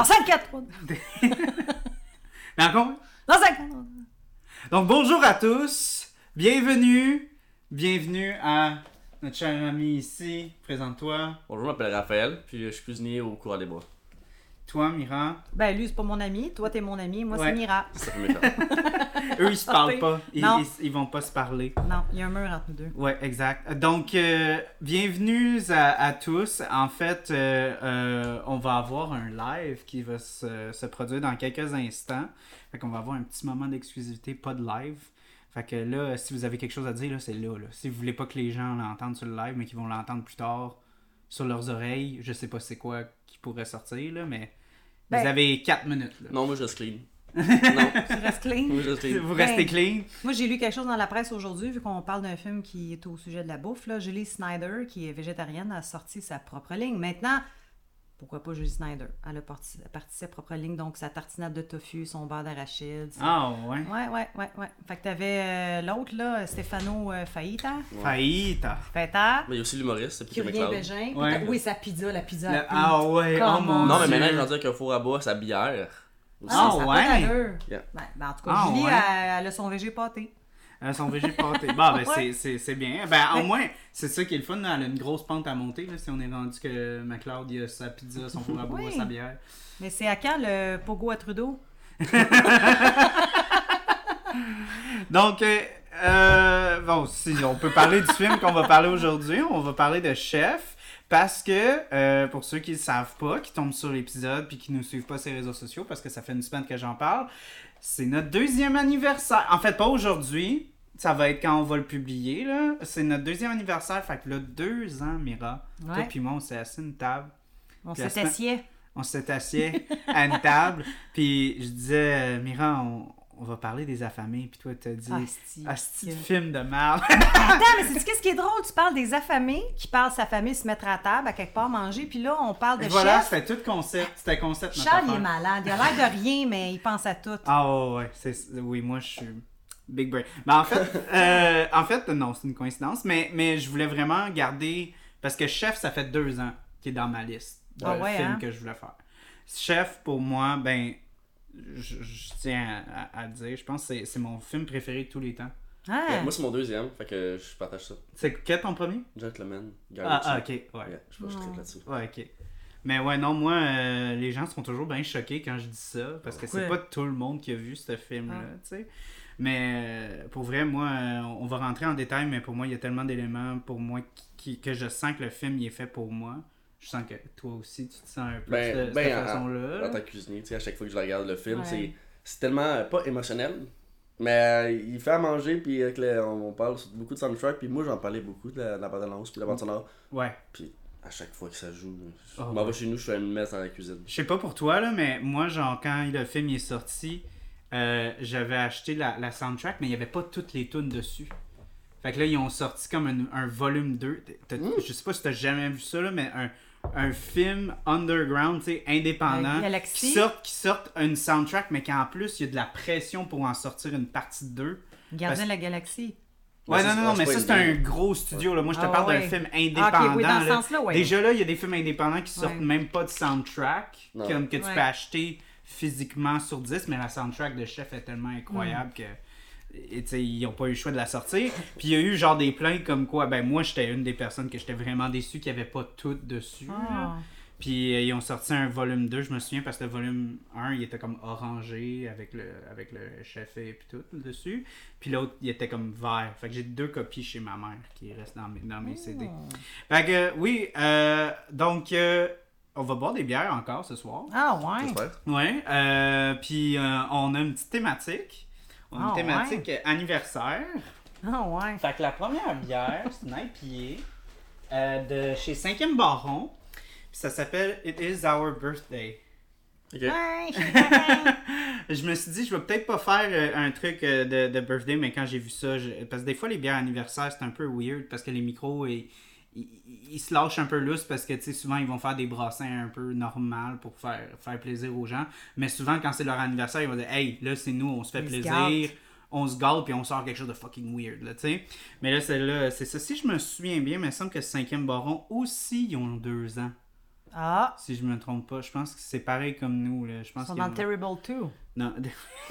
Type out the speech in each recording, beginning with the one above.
Dans 5, 4, 3. Dans combien? Dans 5, 4, 3. Donc bonjour à tous, bienvenue, bienvenue à notre cher ami ici, présente-toi. Bonjour, je m'appelle Raphaël, puis je suis cuisinier au courant des bois. Toi, Mira? Ben, lui, c'est pas mon ami. Toi, t'es mon ami. Moi, Ouais. c'est Mira. Ça fait. Eux, ils se parlent pas, ils, Non. ils- ils vont pas se parler. Non, il y a un mur entre nous deux. Ouais, exact. Donc, euh, bienvenue à, à tous. En fait, euh, euh, on va avoir un live qui va se, se produire dans quelques instants. Fait qu'on va avoir un petit moment d'exclusivité, pas de live. Fait que là, si vous avez quelque chose à dire, là, c'est là, là. Si vous voulez pas que les gens l'entendent sur le live, mais qu'ils vont l'entendre plus tard sur leurs oreilles, je sais pas c'est quoi qui pourrait sortir, là, mais Ben- vous avez 4 minutes. Là. Non, moi je clean. Non, Tu restes clean? Vous Ben- restez clean. Moi, j'ai lu quelque chose dans la presse aujourd'hui, vu qu'on parle d'un film qui est au sujet de la bouffe. Là. Julie Snyder, qui est végétarienne, a sorti sa propre ligne. Maintenant, pourquoi pas Julie Snyder? Elle a parti, parti sa propre ligne, donc sa tartinade de tofu, son beurre d'arachide. Ah, ouais. Ouais, ouais, ouais, ouais. Fait que t'avais euh, l'autre, là, Stefano euh, Faita. Faita. Mais il y a aussi l'humoriste, c'est Pierre Curien McLeod. Bégin. Ouais. Oui, sa pizza, la pizza. Le-. Ah, ouais. Oh, Comment? mon Non, mais maintenant, j'ai rendu qu'un four à bois, sa bière. Aussi. Ah, ça ouais. Yeah. Ben, ben, en tout cas, Ah, Julie, ouais. elle, elle a son végé pâté. Euh, son VG pâté. Bon, ben, Ouais. c'est- c'est c'est bien. Ben, au moins, c'est ça qui est le fun. là. Elle a une grosse pente à monter. Là, si on est rendu que McLeod, il a sa pizza, son four à bois, Oui. sa bière. Mais c'est à quand le pogo à Trudeau? Donc, euh, euh, bon, si on peut parler du film qu'on va parler aujourd'hui, on va parler de Chef. Parce que, euh, pour ceux qui ne savent pas, qui tombent sur l'épisode puis qui ne nous suivent pas sur les réseaux sociaux, parce que ça fait une semaine que j'en parle, c'est notre deuxième anniversaire. En fait, pas aujourd'hui. Ça va être quand on va le publier, là. C'est notre deuxième anniversaire. Fait que là, deux ans, Mira. Toi Ouais. puis moi, on s'est assis à une table. On s'est assied. On s'est assis à une table. Puis je disais, euh, Mira, on, on va parler des affamés. Puis toi, t'as dit, Asti. Asti de film de merde. Attends, mais c'est qu'est-ce qui est drôle? Tu parles des affamés qui parlent sa famille se mettre à table, à quelque part manger, puis là, on parle de Et voilà, chef. c'était tout concept. C'était concept. notre Charles, il est malade. Il a l'air de rien, mais il pense à tout. Ah ouais, ouais. c'est- Oui, moi, je suis big brain. Mais en fait, euh, en fait, non, c'est une coïncidence. Mais, mais je voulais vraiment garder... Parce que Chef, ça fait deux ans qu'il est dans ma liste de Ah ouais, films hein? que je voulais faire. Chef, pour moi, ben... Je, je tiens à, à- à le dire, je pense que c'est- c'est mon film préféré de tous les temps. Ah, Ouais, moi, c'est mon deuxième, fait que je partage ça. C'est quel ton premier? Gentleman, Ah, ah, ok, ouais. Yeah, je sais pas, je là-dessus. Ouais, ok. Mais ouais, non, moi, euh, les gens sont toujours bien choqués quand je dis ça, parce que c'est pas tout le monde qui a vu ce film-là, Ah. tu sais. Mais euh, pour vrai, moi, euh, on va rentrer en détail, mais pour moi, il y a tellement d'éléments pour moi qui, qui- que je sens que le film il est fait pour moi. Je sens que toi aussi, tu te sens un peu Ben, de, de ben, cette en- façon-là. En tant que cuisinier, tu sais, à chaque fois que je regarde le film, Ouais. c'est- c'est tellement euh, pas émotionnel. Mais euh, il fait à manger, puis avec le- on, on parle beaucoup de soundtrack, puis moi j'en parlais beaucoup de la, de la bande annonce, puis de la bande sonore. Ouais. Puis à chaque fois que ça joue, je Oh, m'en ouais. vais chez nous, je fais une messe dans la cuisine. Je sais pas pour toi, là, mais moi, genre, quand le film il est sorti, euh, j'avais acheté la, la soundtrack, mais il y avait pas toutes les tunes dessus. Fait que là, ils ont sorti comme un, un volume 2. T'as- Je sais pas si t'as jamais vu ça, là, mais un, un film underground, tu sais, indépendant, Galaxy. qui sortent qui sortent une soundtrack, mais qu'en plus, il y a de la pression pour en sortir une partie 2. Gardien parce- de la galaxie. Ouais, non, non, non, mais ça, c'est un gros studio. Là. Moi, je te Ah, parle d'un film Ah, indépendant. ok, oui, dans ce là. sens-là, ouais. Déjà là, il y a des films indépendants qui sortent Ouais. même pas de soundtrack, Non. comme que tu Ouais. peux acheter physiquement sur 10, mais la soundtrack de Chef est tellement incroyable que. Et, tu sais, ils n'ont pas eu le choix de la sortir. Puis il y a eu genre des plaintes comme quoi, ben moi j'étais une des personnes que j'étais vraiment déçu qu'il n'y avait pas tout dessus. Ah. Puis euh, ils ont sorti un volume 2, je me souviens, parce que le volume 1, il était comme orangé avec le, avec le chef et puis tout dessus. Puis l'autre, il était comme vert. Fait que j'ai deux copies chez ma mère qui restent dans mes, dans mes CD. Fait que oui, euh, donc euh, on va boire des bières encore ce soir. Ah, ouais. J'espère. Ouais. euh, puis euh, on a une petite thématique. On a une Ah, thématique anniversaire. Ah, ouais. Fait que la première bière, c'est une IPA euh, de chez 5e Baron. Puis ça s'appelle It Is Our Birthday. Ok. Ouais. Je me suis dit, je vais peut-être pas faire euh, un truc euh, de, de birthday, mais quand j'ai vu ça, je- parce que des fois, les bières anniversaires, c'est un peu weird parce que les micros, ils, ils, ils se lâchent un peu lousse parce que, souvent, ils vont faire des brassins un peu normales pour faire, faire plaisir aux gens. Mais souvent, quand c'est leur anniversaire, ils vont dire, hey, là, c'est nous, on se fait Ils plaisir. on se gâte puis on sort quelque chose de fucking weird, là, tu sais. Mais là, celle-là, c'est ça. Si je me souviens bien, il me semble que 5e Baron aussi, ils ont deux ans. Ah, si je me trompe pas. Je pense que c'est pareil comme nous. Là. Je ils pense sont y a- dans Terrible 2. Non.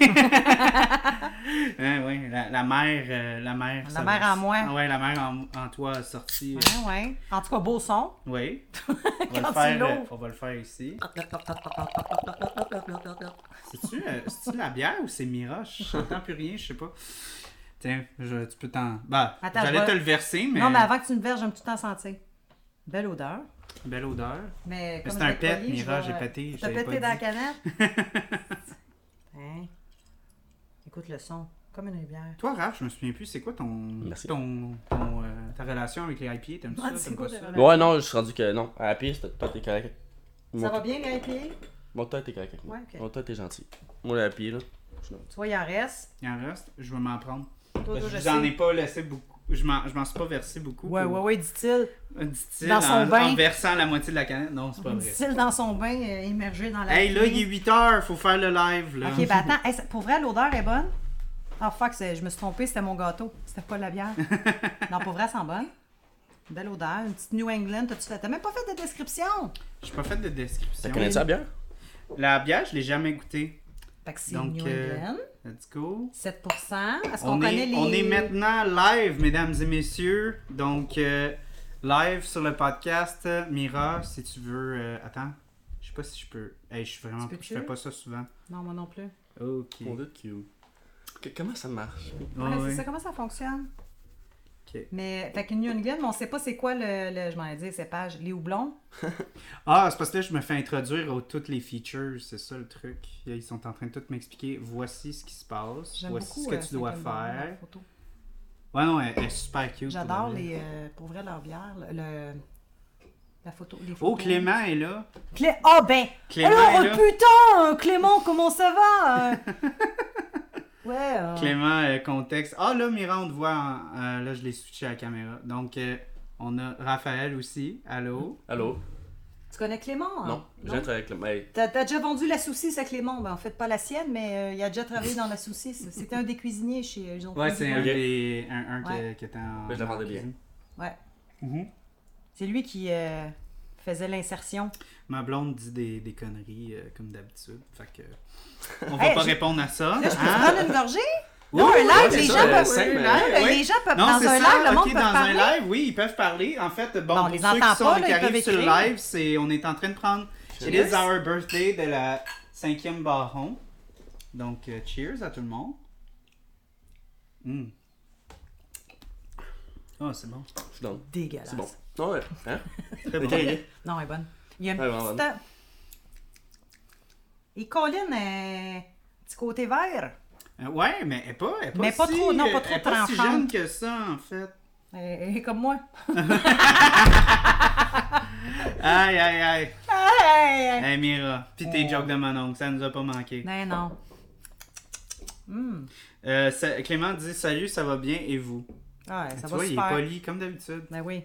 ouais, la, la mère, euh, la mère. La mère va- en moi. Ouais, la mère en, en toi a sorti. euh, Ouais, ouais. En tout cas, beau son. Oui. On va, le faire, euh, on va le faire ici. C'est-tu c'est-tu de la bière ou c'est Mira? Je n'entends plus rien, je sais pas. Tiens, je- tu peux t'en. Bah, Attends, j'allais te le verser, mais. Non, mais avant que tu me verses, j'aime tout temps sentir. Belle odeur. Belle odeur. Mais Mais c'est un pet, vais- j'ai pété. T'as pété dans la canette? Écoute le son. Comme une rivière. Toi, Raph, je me souviens plus, c'est quoi ton, Merci. ton, ton, euh, ta relation avec les IPA? T'aimes-tu Ah, ça? T'aimes quoi pas ça? Ouais, non, je suis rendu que non. À pire, toi, t'es correct. Ça va bien, les pieds? Mon toi, t'es correct. Ouais, ok. Mon toi, t'es gentil. Moi, à la pire, là. Tu vois, il en reste? Il en reste, je vais m'en prendre. Toi, toi, Parce que je je vous en sais. ai pas laissé beaucoup. Je m'en, je m'en suis pas versé beaucoup. Ouais, pour- ouais, ouais, dit-il. dit-il, Dans son bain. en versant la moitié de la canette. Non, c'est pas vrai. Dit-il dans son bain, euh, immergé dans la Hey, là, il est 8 heures, faut faire le live. Là. Ok, ben attends. Hey, pour vrai, l'odeur est bonne? Ah, fuck, c'est- je me suis trompée, c'était mon gâteau. C'était pas la bière. non, pour vrai, elle sent bonne. Belle odeur, une petite New England. T'as-tu fait? T'as même pas fait de description. J'ai pas fait de description. T'as connais ça bien? La bière, je l'ai jamais goûtée. Fait que c'est Donc, New euh, England. Let's go. 7%. Est-ce qu'on On connaît est, les. on est maintenant live, mesdames et messieurs. Donc, euh, live sur le podcast. Mira, si tu veux. euh, attends, je sais pas si je peux. Hey, je suis vraiment. Tu Je fais pas ça souvent. Non, moi non plus. Ok. Comment ça marche? Ouais, Ouais, c'est ça, comment ça fonctionne? Ok. Mais, fait que New England, mais on sait pas c'est quoi le, le je m'en ai dit, cépage. Les houblons? Ah, c'est parce que là, je me fais introduire aux toutes les features. C'est ça le truc. Ils sont en train de tout m'expliquer. Voici ce qui se passe. Voici beaucoup ce que euh, tu dois faire. photo. Ouais, non, elle, elle est super cute. J'adore les. euh, pour vrai, leur bière. Le, le- la photo. Les Oh. Clément est là. Clé... Oh, ben! Clément Alors, est là. putain, Clément, comment ça va? ouais. euh, Clément, euh, contexte. Ah, là, Mira, on te voit. en- euh, là, je l'ai switché à la caméra. Donc, euh, on a Raphaël aussi. Allô? Allô? Tu connais Clément? hein? Non, je viens de travailler avec. Hey, T'as t'as déjà vendu la saucisse à Clément? Ben, en fait, pas la sienne, mais euh, il a déjà travaillé dans la saucisse. C'était un des cuisiniers chez euh, ont Ouais, c'est un, des, un, un qui- Ouais. qui, était en. Ben, je la vendais bien. cuisine. Ouais. Mhm. C'est lui qui euh, faisait l'insertion. Ma blonde dit des, des conneries euh, comme d'habitude. Fait que. On va Hey, pas répondre à ça. Là, je peux hein? prendre une gorgée? Oui, Non, un live, oui, les gens peuvent- euh. Les gens peuvent, Non, dans un ça, live, le monde peut dans parler. un live, oui, ils peuvent parler. En fait, bon, Bon, on pour les ceux entend qui, sont, pas, là, qui arrivent sur le live, c'est, on est en train de prendre It is our birthday de la cinquième baron. Donc, euh, cheers à tout le monde. Mm. Oh, c'est bon. je. Dégueulasse. C'est bon. Non, ouais. Hein? Très bon. Non, elle est bonne. Il y a une petite... Et Colin, euh, petit côté vert. Euh, ouais, mais elle est pas, elle est pas, Mais pas si, trop, non, pas elle trop est pas si jeune que ça, en fait. Elle elle est comme moi. Aïe, aïe, aïe. Hey! Hey, Mira. Pis tes jokes de mon oncle, ça nous a pas manqué. Non, non. Hum. Euh, ça- Clément dit Salut, ça va bien et vous Ah, ouais, ça Tu va vois, il est super. poli comme d'habitude. Ben oui.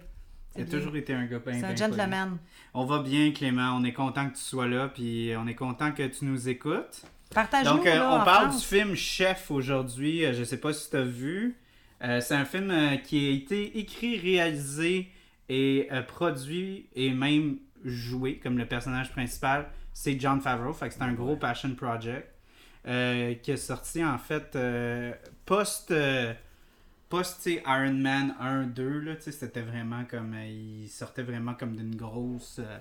Il a bien. toujours été un gars bien C'est un gentleman. poli. On va bien, Clément. On est content que tu sois là, puis on est content que tu nous écoutes. Partage-nous, Donc, euh, là, on parle France. du film Chef aujourd'hui. Euh, je sais pas si tu as vu. Euh, c'est un film euh, qui a été écrit, réalisé et produit et même joué comme le personnage principal. C'est John Favreau. Fait que c'est un gros passion project qui est sorti en fait post. Post tu sais, Iron Man 1 2 là, tu sais, c'était vraiment comme euh, il sortait vraiment comme d'une grosse euh,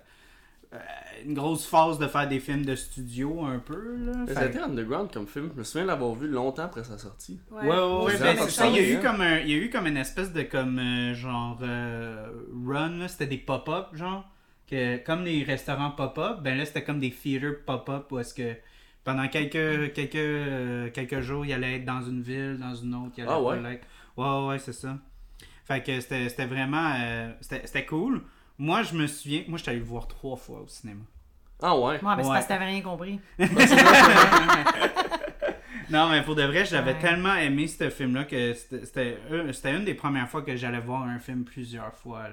euh, une grosse phase de faire des films de studio un peu là. C'était underground comme film. Je me souviens l'avoir vu longtemps après sa sortie. Ouais, ouais, ouais, Ouais, ben, ça, ça. Il y a eu comme un, il y a eu comme une espèce de comme euh, genre euh, run là, c'était des pop-up genre que comme les restaurants pop-up, ben là c'était comme des theaters pop-up où est-ce que pendant quelques quelques euh, quelques jours, il allait être dans une ville, dans une autre, il allait Ah ouais? Ouais ouais, c'est ça. Fait que c'était c'était vraiment euh, c'était c'était cool. Moi, je me souviens, moi j'étais allé le voir trois fois au cinéma. Ah ouais? Ouais, mais c'est Ouais. parce que t'avais rien compris. Non, mais pour de vrai, j'avais Ouais. tellement aimé ce film-là que c'était- c'était un- c'était une des premières fois que j'allais voir un film plusieurs fois.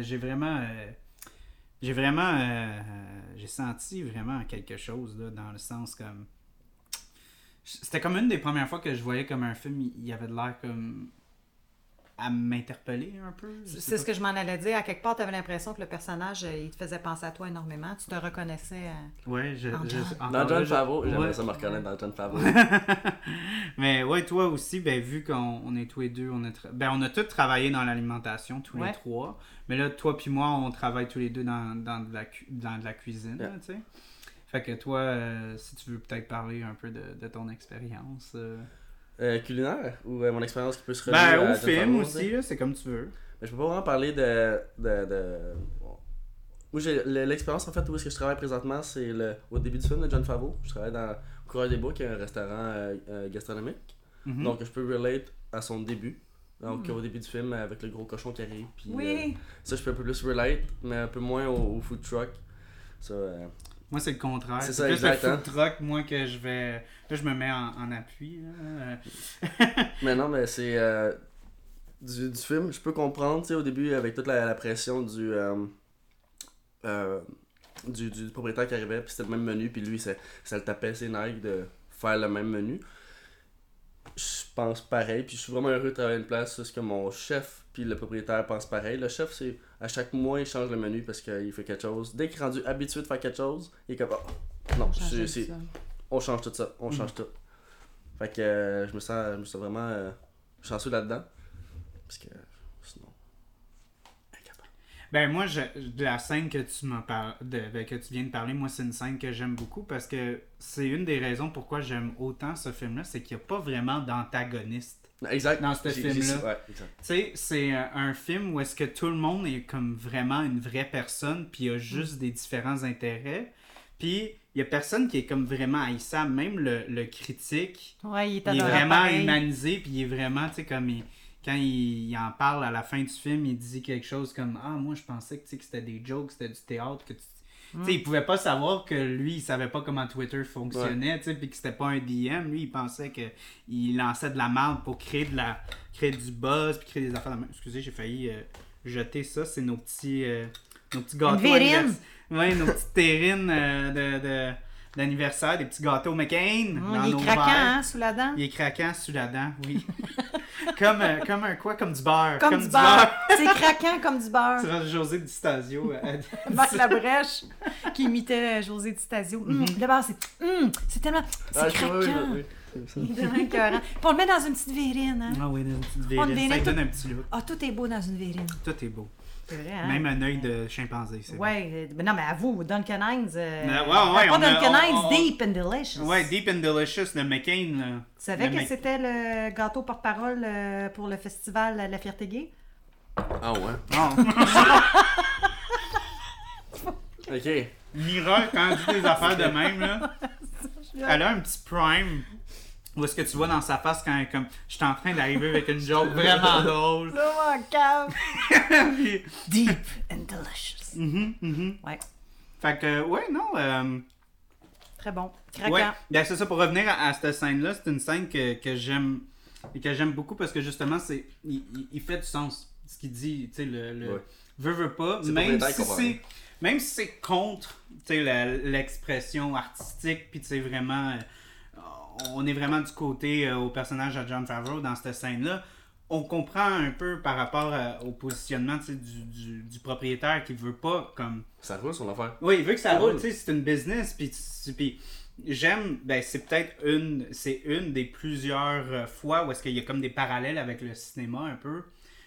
J'ai vraiment. euh, j'ai vraiment. euh, j'ai senti vraiment quelque chose, là, dans le sens comme. C'était comme une des premières fois que je voyais comme un film, il il avait de l'air comme. À m'interpeller un peu. C'est ce que je m'en allais dire. À quelque part, tu avais l'impression que le personnage, euh, il te faisait penser à toi énormément. Tu te reconnaissais. euh, Ouais, je, En je- Dans John Favreau, j'aimerais ouais. ça me reconnaître dans John Favreau. Mais ouais, toi aussi, ben, vu qu'on on est tous les deux, on a, tra- ben, on a tous travaillé dans l'alimentation, tous les trois. Mais là, toi puis moi, on travaille tous les deux dans, dans, de, la, cu- dans de la cuisine, Yeah. tu sais. Fait que toi, euh, si tu veux peut-être parler un peu de, de ton expérience. euh, Euh, culinaire ou euh, mon expérience qui peut se relier Ben, à au John film aussi, c'est comme tu veux. Mais je peux pas vraiment parler de. de, de... Moi, j'ai le- l'expérience en fait où est-ce que je travaille présentement, c'est le au début du film de John Favreau. Je travaille dans Coureur des Bois, qui est un restaurant euh, gastronomique. Mhm. Donc, je peux relate à son début. Donc, au début du film, avec le gros cochon qui arrive. Puis, Oui. euh, ça, je peux un peu plus relate, mais un peu moins au, au food truck. Ça, euh, Moi, c'est le contraire. C'est plus exact, le hein. food truck, moi, que je vais... Là, je me mets en, en appui. là. Mais non, mais c'est euh, du, du film, je peux comprendre, tu sais, au début, avec toute la, la pression du, euh, euh, du, du propriétaire qui arrivait, puis c'était le même menu, puis lui, ça, ça le tapait ses nerfs de faire le même menu. Je pense pareil, puis je suis vraiment heureux de travailler une place est-ce que mon chef puis le propriétaire pensent pareil. Le chef, c'est à chaque mois, il change le menu parce qu'il fait quelque chose. Dès qu'il est rendu habitué de faire quelque chose, il est comme, Ah, non, c'est- c'est- ça. on change tout ça, on Mhm. change tout. Fait que euh, je me sens, je me sens vraiment euh, chanceux là-dedans. Parce que sinon. incapable. Ben moi, je, de la scène que tu m'as par- de, ben, que tu viens de parler, moi c'est une scène que j'aime beaucoup parce que c'est une des raisons pourquoi j'aime autant ce film-là, c'est qu'il n'y a pas vraiment d'antagoniste. Exact. Dans ce film-là. Ouais. Tu sais, c'est un, un film où est-ce que tout le monde est comme vraiment une vraie personne, puis il y a Mm. juste des différents intérêts. Puis il y a personne qui est comme vraiment haïssable, même le, le critique. Ouais, il est il est adorable vraiment pareil. humanisé, puis il est vraiment, tu sais, comme il- quand il, il en parle à la fin du film, il dit quelque chose comme Ah, moi je pensais que, tu sais, que c'était des jokes, c'était du théâtre, que tu. Tu sais, il pouvait pas savoir que lui, il savait pas comment Twitter fonctionnait, puis que c'était pas un DM. Lui, il pensait que il lançait de la merde pour créer de la créer du buzz, puis créer des affaires. de. Excusez, j'ai failli euh, jeter ça. C'est nos petits euh, nos petits gâteaux. nos petites terrines euh, de, de- d'anniversaire, des petits gâteaux McCain. Hum, dans il nos est craquant, hein, sous la dent? Il est craquant sous la dent, oui. comme, euh, comme un quoi? Comme du beurre. Comme, du beurre. C'est craquant comme du beurre. Tu vois, José Di Stasio. euh, Marc Labrèche qui imitait euh, José Di Stasio. Hum, Le beurre, c'est hum, c'est tellement. C'est Ah, je vois, oui, craquant. oui, oui, c'est. Puis on le met dans une petite verrine. Hein. Ah oui, dans une petite On verrine. Ça tout- donne un petit look. Ah, tout est beau dans une verrine. Tout est beau. C'est vrai, hein? Même un œil de chimpanzé, c'est vrai. Ouais, euh, ben non, mais avoue, Duncan Hines. euh, Mais ouais, ouais, euh, pas on a- Duncan on- Hines, on- Deep and Delicious. Ouais, Deep and Delicious, le McCain. Là. Tu savais Le que Mc- c'était le gâteau porte-parole euh, pour le festival La Fierté Gay? Ah ouais. Non. Ok. Mira, quand elle dit des affaires de même, là, elle a un petit prime. Où est-ce que tu vois dans sa face quand elle est comme je suis en train d'arriver avec une joke vraiment drôle. Vraiment cave. Puis- Deep and Delicious. Mhm. Ouais, Fait que, ouais, non. euh, très bon. Craquant. Ouais, ben c'est ça pour revenir à, à cette scène-là, c'est une scène que, que j'aime et que j'aime beaucoup parce que justement c'est il, il- il fait du sens ce qu'il dit, tu sais le, le Ouais. veut veut pas, C'est même si c'est même si c'est contre, tu sais la- l'expression artistique puis tu sais vraiment euh, on est vraiment du côté euh, au personnage de John Favreau dans cette scène-là. On comprend un peu par rapport à- au positionnement du, du, du propriétaire qui veut pas comme Ça roule son affaire. oui, il veut que ça Ça roule, tu sais, c'est une business, puis j'aime, ben c'est peut-être une, c'est une des plusieurs euh, fois où est-ce qu'il y a comme des parallèles avec le cinéma un peu.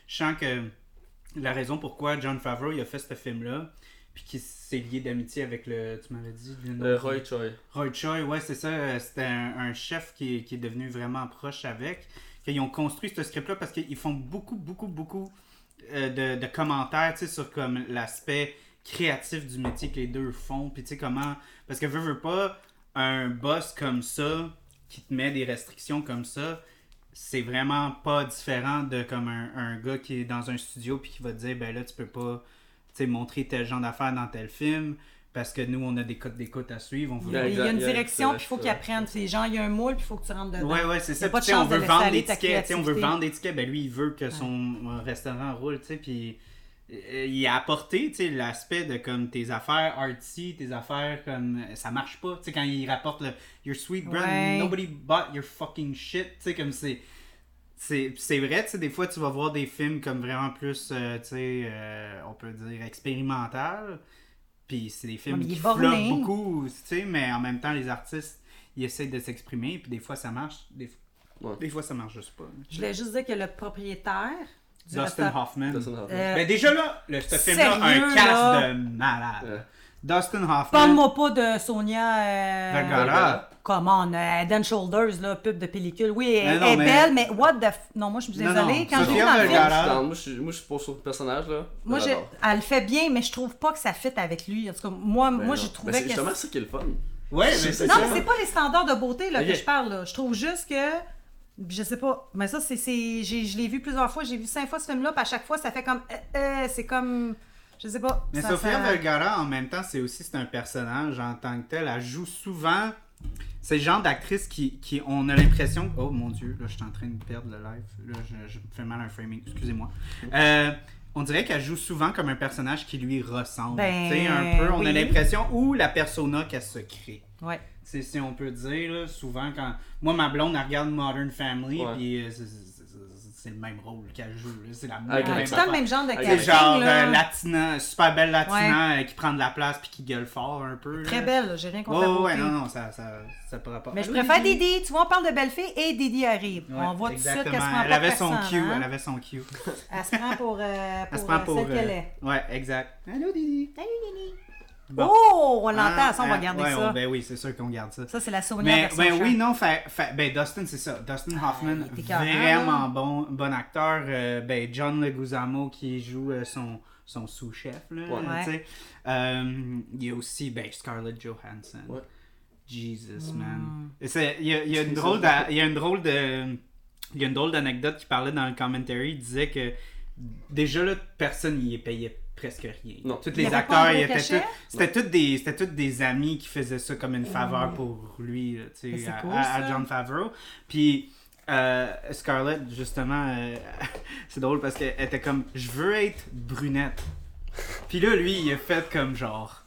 Je sens que la raison pourquoi John Favreau il a fait ce film-là, puis qui s'est lié d'amitié avec le, tu m'avais dit, le Euh, Roy Choi. Roy Choi, ouais, c'est ça. euh, C'était un, un chef qui est, qui est devenu vraiment proche avec. Ils ont construit ce script-là parce qu'ils font beaucoup, beaucoup, beaucoup euh, de, de commentaires tu sais, sur comme l'aspect créatif du métier que les deux font. Puis tu sais comment. Parce que veux, veux pas, un boss comme ça, qui te met des restrictions comme ça, c'est vraiment pas différent de comme un, un gars qui est dans un studio puis qui va te dire ben là tu peux pas montrer tel genre d'affaires dans tel film parce que nous on a des codes d'écoute à suivre on veut Il y a, il y a Exact, une direction, puis il faut qu'ils apprennent. C'est genre, il y a un moule, puis il faut que tu rentres dedans. Ouais, ouais, c'est Y a ça. pas de on de veut vendre des tickets. tu sais, On veut vendre des tickets. Ben lui, il veut que son restaurant roule, tu sais. Puis euh, il a apporté, tu sais, l'aspect de comme tes affaires artsy, tes affaires comme euh, ça marche pas. Tu sais, quand il rapporte le Your sweet brand, Ouais. nobody bought your fucking shit. Tu sais, comme c'est. C'est c'est vrai, tu sais, des fois, tu vas voir des films comme vraiment plus, euh, tu sais, euh, on peut dire expérimental. Puis c'est des films qui flottent beaucoup, tu sais, mais en même temps, les artistes, ils essayent de s'exprimer, puis des fois, ça marche, des, Ouais. des fois, ça marche juste pas. Je voulais juste dire que le propriétaire du Dustin Hoffman. Dustin Hoffman. Euh, Mais déjà là, le, ce film-là a un cast là? de malade. Dustin Hoffman. Parle-moi pas de Sonia. Euh... Vergara. Come on, euh, Head and Shoulders, là, pub de pellicule. Oui, elle, non, est mais- belle, mais what the. F... Non, moi, je suis Non, désolée. non, Quand je le film, Vergara. Je dans- Moi, je suis moi, je suis pas sur le personnage, là. moi, J'adore. elle le fait bien, mais je trouve pas que ça fit avec lui. En tout cas, moi, Ben moi non. j'ai Ben, trouvé c'est que. justement ça qui est le fun. Ouais, mais C'est- Non, mais c'est pas les standards de beauté là, que je parle. Là. Je trouve juste que. Je sais pas. Mais ça, c'est. c'est- j'ai- Je l'ai vu plusieurs fois. J'ai vu cinq fois ce film-là. Puis à chaque fois, ça fait comme. euh, euh, c'est comme. Je sais pas. Mais ça- Sofia ça- Vergara, en même temps, c'est aussi c'est un personnage en tant que tel. Elle joue souvent. C'est le genre d'actrice qui, qui. On a l'impression. Oh mon dieu, là, je suis en train de perdre le live. Là, je, je me fais mal un framing. Excusez-moi. Euh, on dirait qu'elle joue souvent comme un personnage qui lui ressemble. Ben, tu sais, un peu. On a l'impression. Ou la persona qu'elle se crée. Ouais. C'est si on peut dire, là, souvent quand. Moi, ma blonde, elle regarde Modern Family, Ouais. puis euh, c'est- c'est- c'est- c'est le même rôle qu'elle joue. C'est la même tout le même genre de C'est casting. genre là. euh, latina, super belle latina euh, qui prend de la place puis qui gueule fort un peu. là. Très belle, j'ai rien contre la ouais, beauté. ouais, non, non, ça, ça, ça pourra pas. Mais je préfère Didi? Didi. Tu vois, on parle de belle fille et Didi arrive. Ouais, on voit tout de suite qu'elle se prend Elle avait son personne, cue, hein. elle avait son cue. Elle se prend pour, euh, Elle pour, se prend euh, pour. celle qu'elle euh, est. Ouais, exact. Allô, Didi. Salut, Didi. Bon. Oh, on l'entend, Ah, ça, on va ah, garder ouais, ça. on- ben oui, c'est sûr qu'on garde ça. Ça, c'est la Sonia Mais, chat. oui, non, fait, fait- ben Dustin, c'est ça. Dustin Hoffman, Ah, écœurant, vraiment là. bon, bon acteur. Euh, ben John Leguizamo qui joue euh, son, son sous-chef, là, Ouais. tu sais. Euh, il y a aussi, ben, Scarlett Johansson. Ouais. Jesus, Hmm. man. Et c'est- Il y a, il y a une drôle il y a une drôle de... Il y a une drôle d'anecdote qui parlait dans le commentary. Il disait que déjà là, personne n'y payait presque rien. Non. Tous les acteurs, c'était tous des c'était tous des amis qui faisaient ça comme une faveur pour lui, là, tu sais, c'est à, cool, à- à ça. John Favreau. Puis euh, Scarlett, justement, euh, c'est drôle parce qu'elle était comme je veux être brunette. Puis là, lui, il a fait comme genre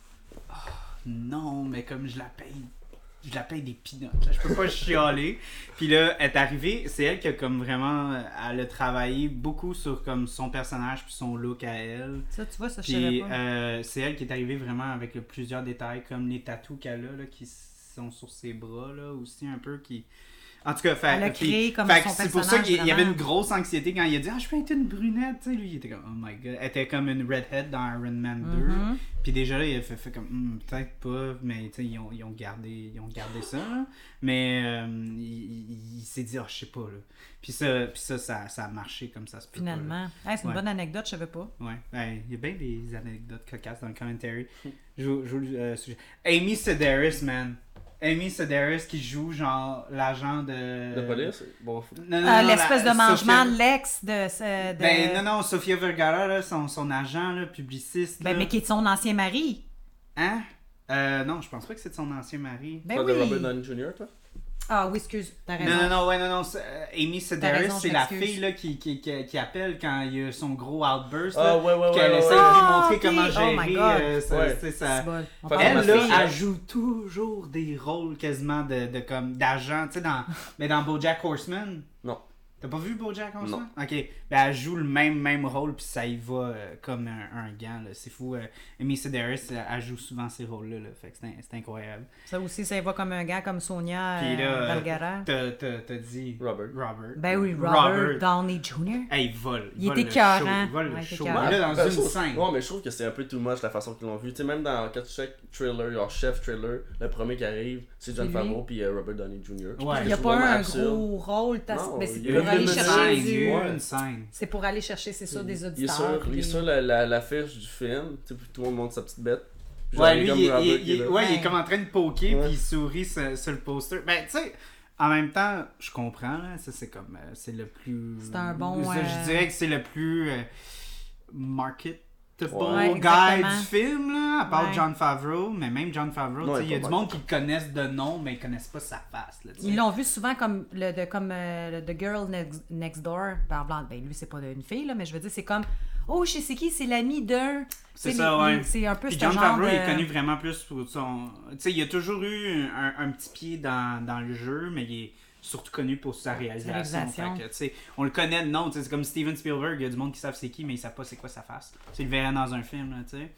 Ah, non, mais comme je la paye. Je la paye des peanuts, là, je peux pas chialer. Puis là, elle est arrivée, c'est elle qui a comme vraiment, elle a travaillé beaucoup sur comme son personnage puis son look à elle. Ça, tu vois, ça, Puis euh, c'est elle qui est arrivée vraiment avec euh, plusieurs détails, comme les tatous qu'elle a, là, qui sont sur ses bras, là, aussi un peu, qui... En tout cas, fait, Elle a puis- créé comme fait son que c'est pour ça qu'il y avait une grosse anxiété quand il a dit « Ah, je peux être une brunette », tu sais, lui, il était comme « Oh my God », elle était comme une redhead dans Iron Man 2, Mhm. puis déjà là, il a fait, fait comme Hmm, peut-être pas, mais ils ont, ils ont gardé, ils ont gardé ça, mais euh, il, il- il s'est dit « Ah, je sais pas », là. Puis ça, puis ça, ça, ça a marché comme ça se peut. Finalement. Hey, c'est une Ouais. bonne anecdote, je savais pas. Ouais, ben, il y a bien des anecdotes cocasses dans le commentary. Je je euh. Amy Sedaris, man. Amy Sedaris qui joue genre l'agent de. La police, bon, Non, non, Euh, non, L'espèce la- de mangement, Sophia- l'ex de, ce- de- Ben non, non, Sofia Vergara, là, son, son agent, là, publiciste. Ben, là. mais qui est de son ancien mari. Hein? Euh, non, je pense pas que c'est de son ancien mari. Ben pas de oui. Robert Downey Jr., toi? Ah oui, excuse, t'as raison. Non, non, non, ouais, non, non. c'est, euh, Amy Sedaris, c'est la fille là, qui, qui, qui, qui appelle quand il y a son gros outburst. Ah, là, ouais, ouais, Qu'elle ouais, essaie ouais, de lui Ah, montrer ok. comment Oh gérer my God. euh, Ouais. bon. Parle Elle, là, elle joue toujours des rôles quasiment de, de comme d'agent, tu sais, dans, mais dans BoJack Horseman. Non. T'as pas vu BoJack Horseman? Ok. Ben, elle joue le même, même rôle, puis ça y va euh, comme un, un gant, là. C'est fou. euh, Amy Sedaris, euh, elle joue souvent ces rôles-là, là. Fait que c'est c'est incroyable. Ça aussi, ça y va comme un gars comme Sonia Puis là, euh, euh, Vergara. t'as- t'as t'as dit... Robert. Robert. Ben oui, Robert, Downey Jr. Hey, il vole. Il vole est le écœurant. show, Il vole Ouais, le il show. écœurant. Mais là, dans Ben, une scène. Ouais, mais je trouve que c'est un peu too much la façon qu'ils l'ont vu. Tu sais, même dans quand tu check trailer, genre chef trailer, le premier qui arrive, c'est John C'est Favreau puis euh, Robert Downey Jr. Ouais. Il n'y a pas un absurde. gros rôle. t'as- Non, mais c'est il Il y y pour aller chercher. C'est pour aller chercher, c'est ça, des Il est auditeurs. il est sur la, la, l'affiche du film, tu sais, puis tout le monde montre sa petite bête. Ouais, lui, il, il- est là. ouais, il est Ouais. comme en train de poker, Ouais. puis il sourit sur, sur le poster. Ben, tu sais, en même temps, je comprends, là, ça c'est comme, euh, c'est le plus... C'est un bon, ça, euh, Je dirais que c'est le plus euh, marketable Ouais, guy du film, là, à part Ouais. John Favreau. Mais même John Favreau, tu Ouais, sais, il y a du monde qui le connaissent de nom, mais ils connaissent pas sa face, là. Ils l'ont vu souvent comme le de comme euh, le The Girl Next, Next Door par blanc. Ben lui c'est pas une fille là, mais je veux dire c'est comme oh je sais qui c'est l'ami d'un. C'est ça, ouais. C'est un peu Puis ce John genre Favreau de... il est connu vraiment plus pour son. Tu sais, il a toujours eu un, un petit pied dans, dans le jeu, mais il est. surtout connu pour sa réalisation. réalisation. Que, on le connaît de nom, tu sais, c'est comme Steven Spielberg, il y a du monde qui savent c'est qui, mais ils savent pas c'est quoi sa face. Tu le verraient dans un film, tu sais.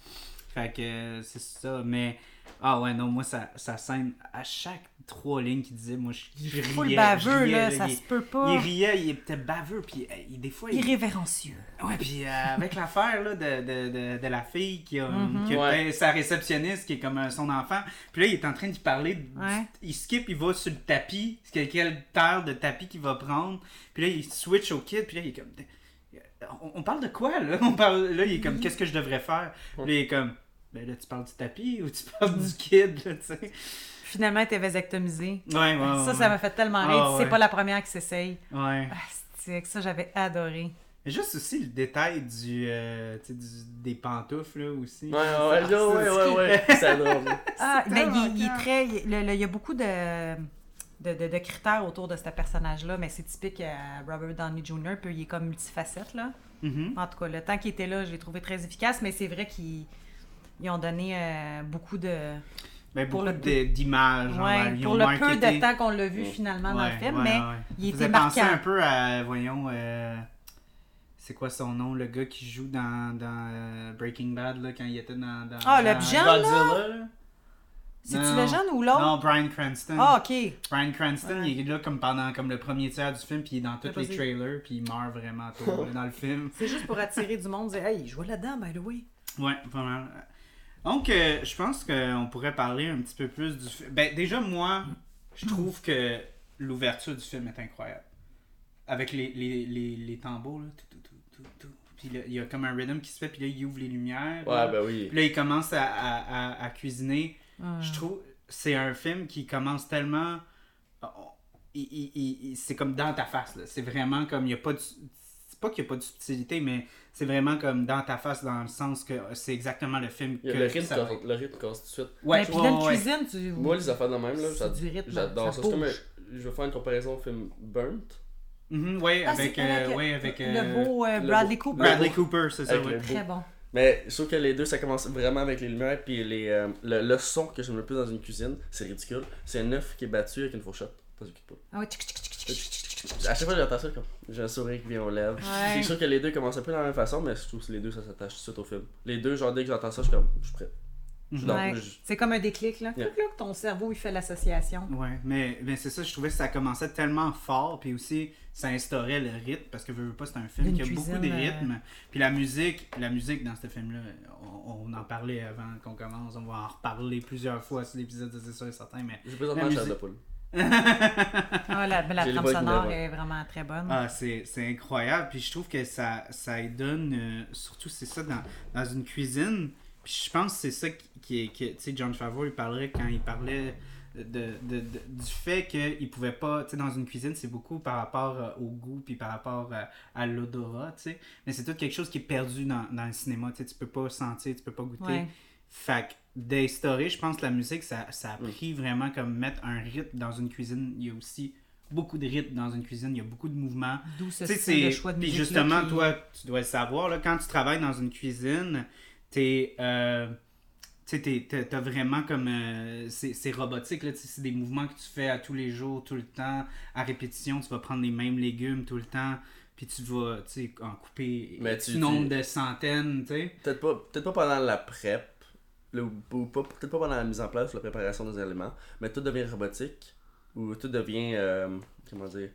Fait que c'est ça, mais. Ah ouais, non, moi, ça, ça scène, à chaque trois lignes qu'il disait, moi, je, je riais. Full je baveux, riais, là, ça il- se peut pas. Il riait, il était baveux, puis euh, il- des fois, il, Irrévérencieux. Ouais, puis euh, avec l'affaire là, de, de, de, de la fille qui a, Mhm. qui a Ouais. fait sa réceptionniste qui est comme euh, son enfant. Puis là, il est en train d'y parler. Ouais. Il skip, il va sur le tapis. C'est quelle terre de tapis qu'il va prendre. Puis là, il switch au kid. Puis là, il est comme. On, on parle de quoi là? On parle, Là, il est comme Qu'est-ce que je devrais faire? Puis là, il est comme. Ben là, tu parles du tapis ou tu parles du kid, là, tu sais? Finalement, elle était vasectomisée. Ouais, ouais, ouais. ça, ça m'a fait tellement rire. Ah, C'est pas la première qui s'essaye. Ouais. Ah, c'est que ça, j'avais adoré. Mais juste aussi le détail du, euh, du- des pantoufles, là, aussi. Ouais, ouais, ouais, ouais, ouais, ouais. C'est drôle. Ah, il, il est très. Il, le- le- il y a beaucoup de, de, de- de critères autour de ce personnage-là, mais c'est typique à Robert Downey Jr. Puis il est comme multifacette, là. Mhm. En tout cas, le temps qu'il était là, je l'ai trouvé très efficace, mais c'est vrai qu'ils ils ont donné euh, beaucoup de. Ben, Pour beaucoup le d'images. Ouais, pour le peu marketé. de temps qu'on l'a vu finalement dans le film, ouais, mais ouais. il Ça était marquant. un peu à, voyons, euh, c'est quoi son nom, le gars qui joue dans, dans euh, Breaking Bad, là, quand il était dans... dans Ah, le dans jeune, là? C'est-tu le jeune ou l'autre? Non, Brian Cranston. Ah, ok. Brian Cranston, Ouais. il est là comme pendant comme le premier tiers du film, puis il est dans tous les trailers, puis il meurt vraiment tôt dans le film. C'est juste pour attirer du monde, dire Hey, je vois là-dedans, by the way. Ouais, vraiment. Donc, euh, je pense qu'on pourrait parler un petit peu plus du film. Ben, déjà, moi, je trouve que l'ouverture du film est incroyable. Avec les, les, les, les tambours, là. Tout, tout, tout, tout, tout. Puis là, il y a comme un rhythm qui se fait, puis là, il ouvre les lumières. là. Ouais, ben oui. Puis là, il commence à, à, à, à cuisiner. Je trouve c'est un film qui commence tellement. il- il- il- il- c'est comme dans ta face. là. C'est vraiment comme. Il y a pas de. C'est pas qu'il n'y a pas de subtilité, mais c'est vraiment comme dans ta face, dans le sens que c'est exactement le film que le rythme, ça casse- le rythme casse tout de suite. Ouais, Mais puis une ouais. cuisine, tu. Moi, les affaires de même, là, j'adore ça comme. Je vais faire une comparaison au film Burnt. Mhm, ouais, Ah, avec, euh, ouais, avec le euh, beau euh, le Bradley Cooper. Bradley Cooper, c'est ça, ouais. Très bon. Mais je trouve que les deux, ça commence vraiment avec les lumières. Puis les, euh, le, le son que j'aime le plus dans une cuisine, c'est ridicule. C'est un œuf qui est battu avec une fourchette. Dans une cuite Ah ouais, tchic, tchic, tchic, tchic, tchic, tchic, tchic. À chaque fois que j'entends ça, comme, j'ai un sourire qui vient aux lèvres. Ouais. C'est sûr que les deux commencent un peu de la même façon, mais je trouve que les deux, ça s'attache tout de suite au film. Les deux, genre, dès que j'entends ça, je suis comme, je suis prêt. Je Ouais. je- C'est comme un déclic, là. Yeah. Clic, clic, ton cerveau, il fait l'association. Ouais, mais, mais c'est ça, je trouvais que ça commençait tellement fort, puis aussi ça instaurait le rythme, parce que veux, veux pas, c'est un film qui a beaucoup de cuisine, euh, rythme. Puis la musique, la musique dans ce film-là, on, on en parlait avant qu'on commence, on va en reparler plusieurs fois sur l'épisode, c'est sûr et certain, mais J'ai présentement La chair de musique. Ah, la, mais la trame sonore est vraiment très bonne. Ah, c'est c'est incroyable. Puis je trouve que ça, ça y donne, euh, surtout c'est ça dans, dans une cuisine. Puis je pense que c'est ça qui, qui est, qui- tu sais, John Favreau, il parlait quand il parlait de, de- de- du fait qu'il pouvait pas, tu sais, dans une cuisine, c'est beaucoup par rapport euh, au goût, puis par rapport euh, à l'odorat, tu sais. Mais c'est tout quelque chose qui est perdu dans, dans le cinéma, tu sais, tu peux pas sentir, tu peux pas goûter. Ouais. Fait que d'instaurer, je pense que la musique, ça, ça a pris vraiment comme mettre un rythme dans une cuisine. Il y a aussi beaucoup de rythme dans une cuisine, il y a beaucoup de mouvements. D'où ce de c'est- choix de Puis musique. justement, là, qui- toi, tu dois le savoir, là, quand tu travailles dans une cuisine, t'es. euh, tu sais, t'es- t'as vraiment comme. euh, c'est c'est robotique, là. C'est des mouvements que tu fais à tous les jours, tout le temps, à répétition. Tu vas prendre les mêmes légumes tout le temps, puis tu vas, tu sais, en couper un nombre tu- de centaines, tu sais. Peut-être pas, peut pas pendant la prep, là, ou, pas, peut-être pas pendant la mise en place ou la préparation des aliments, mais tout devient robotique, ou tout devient, euh, comment dire,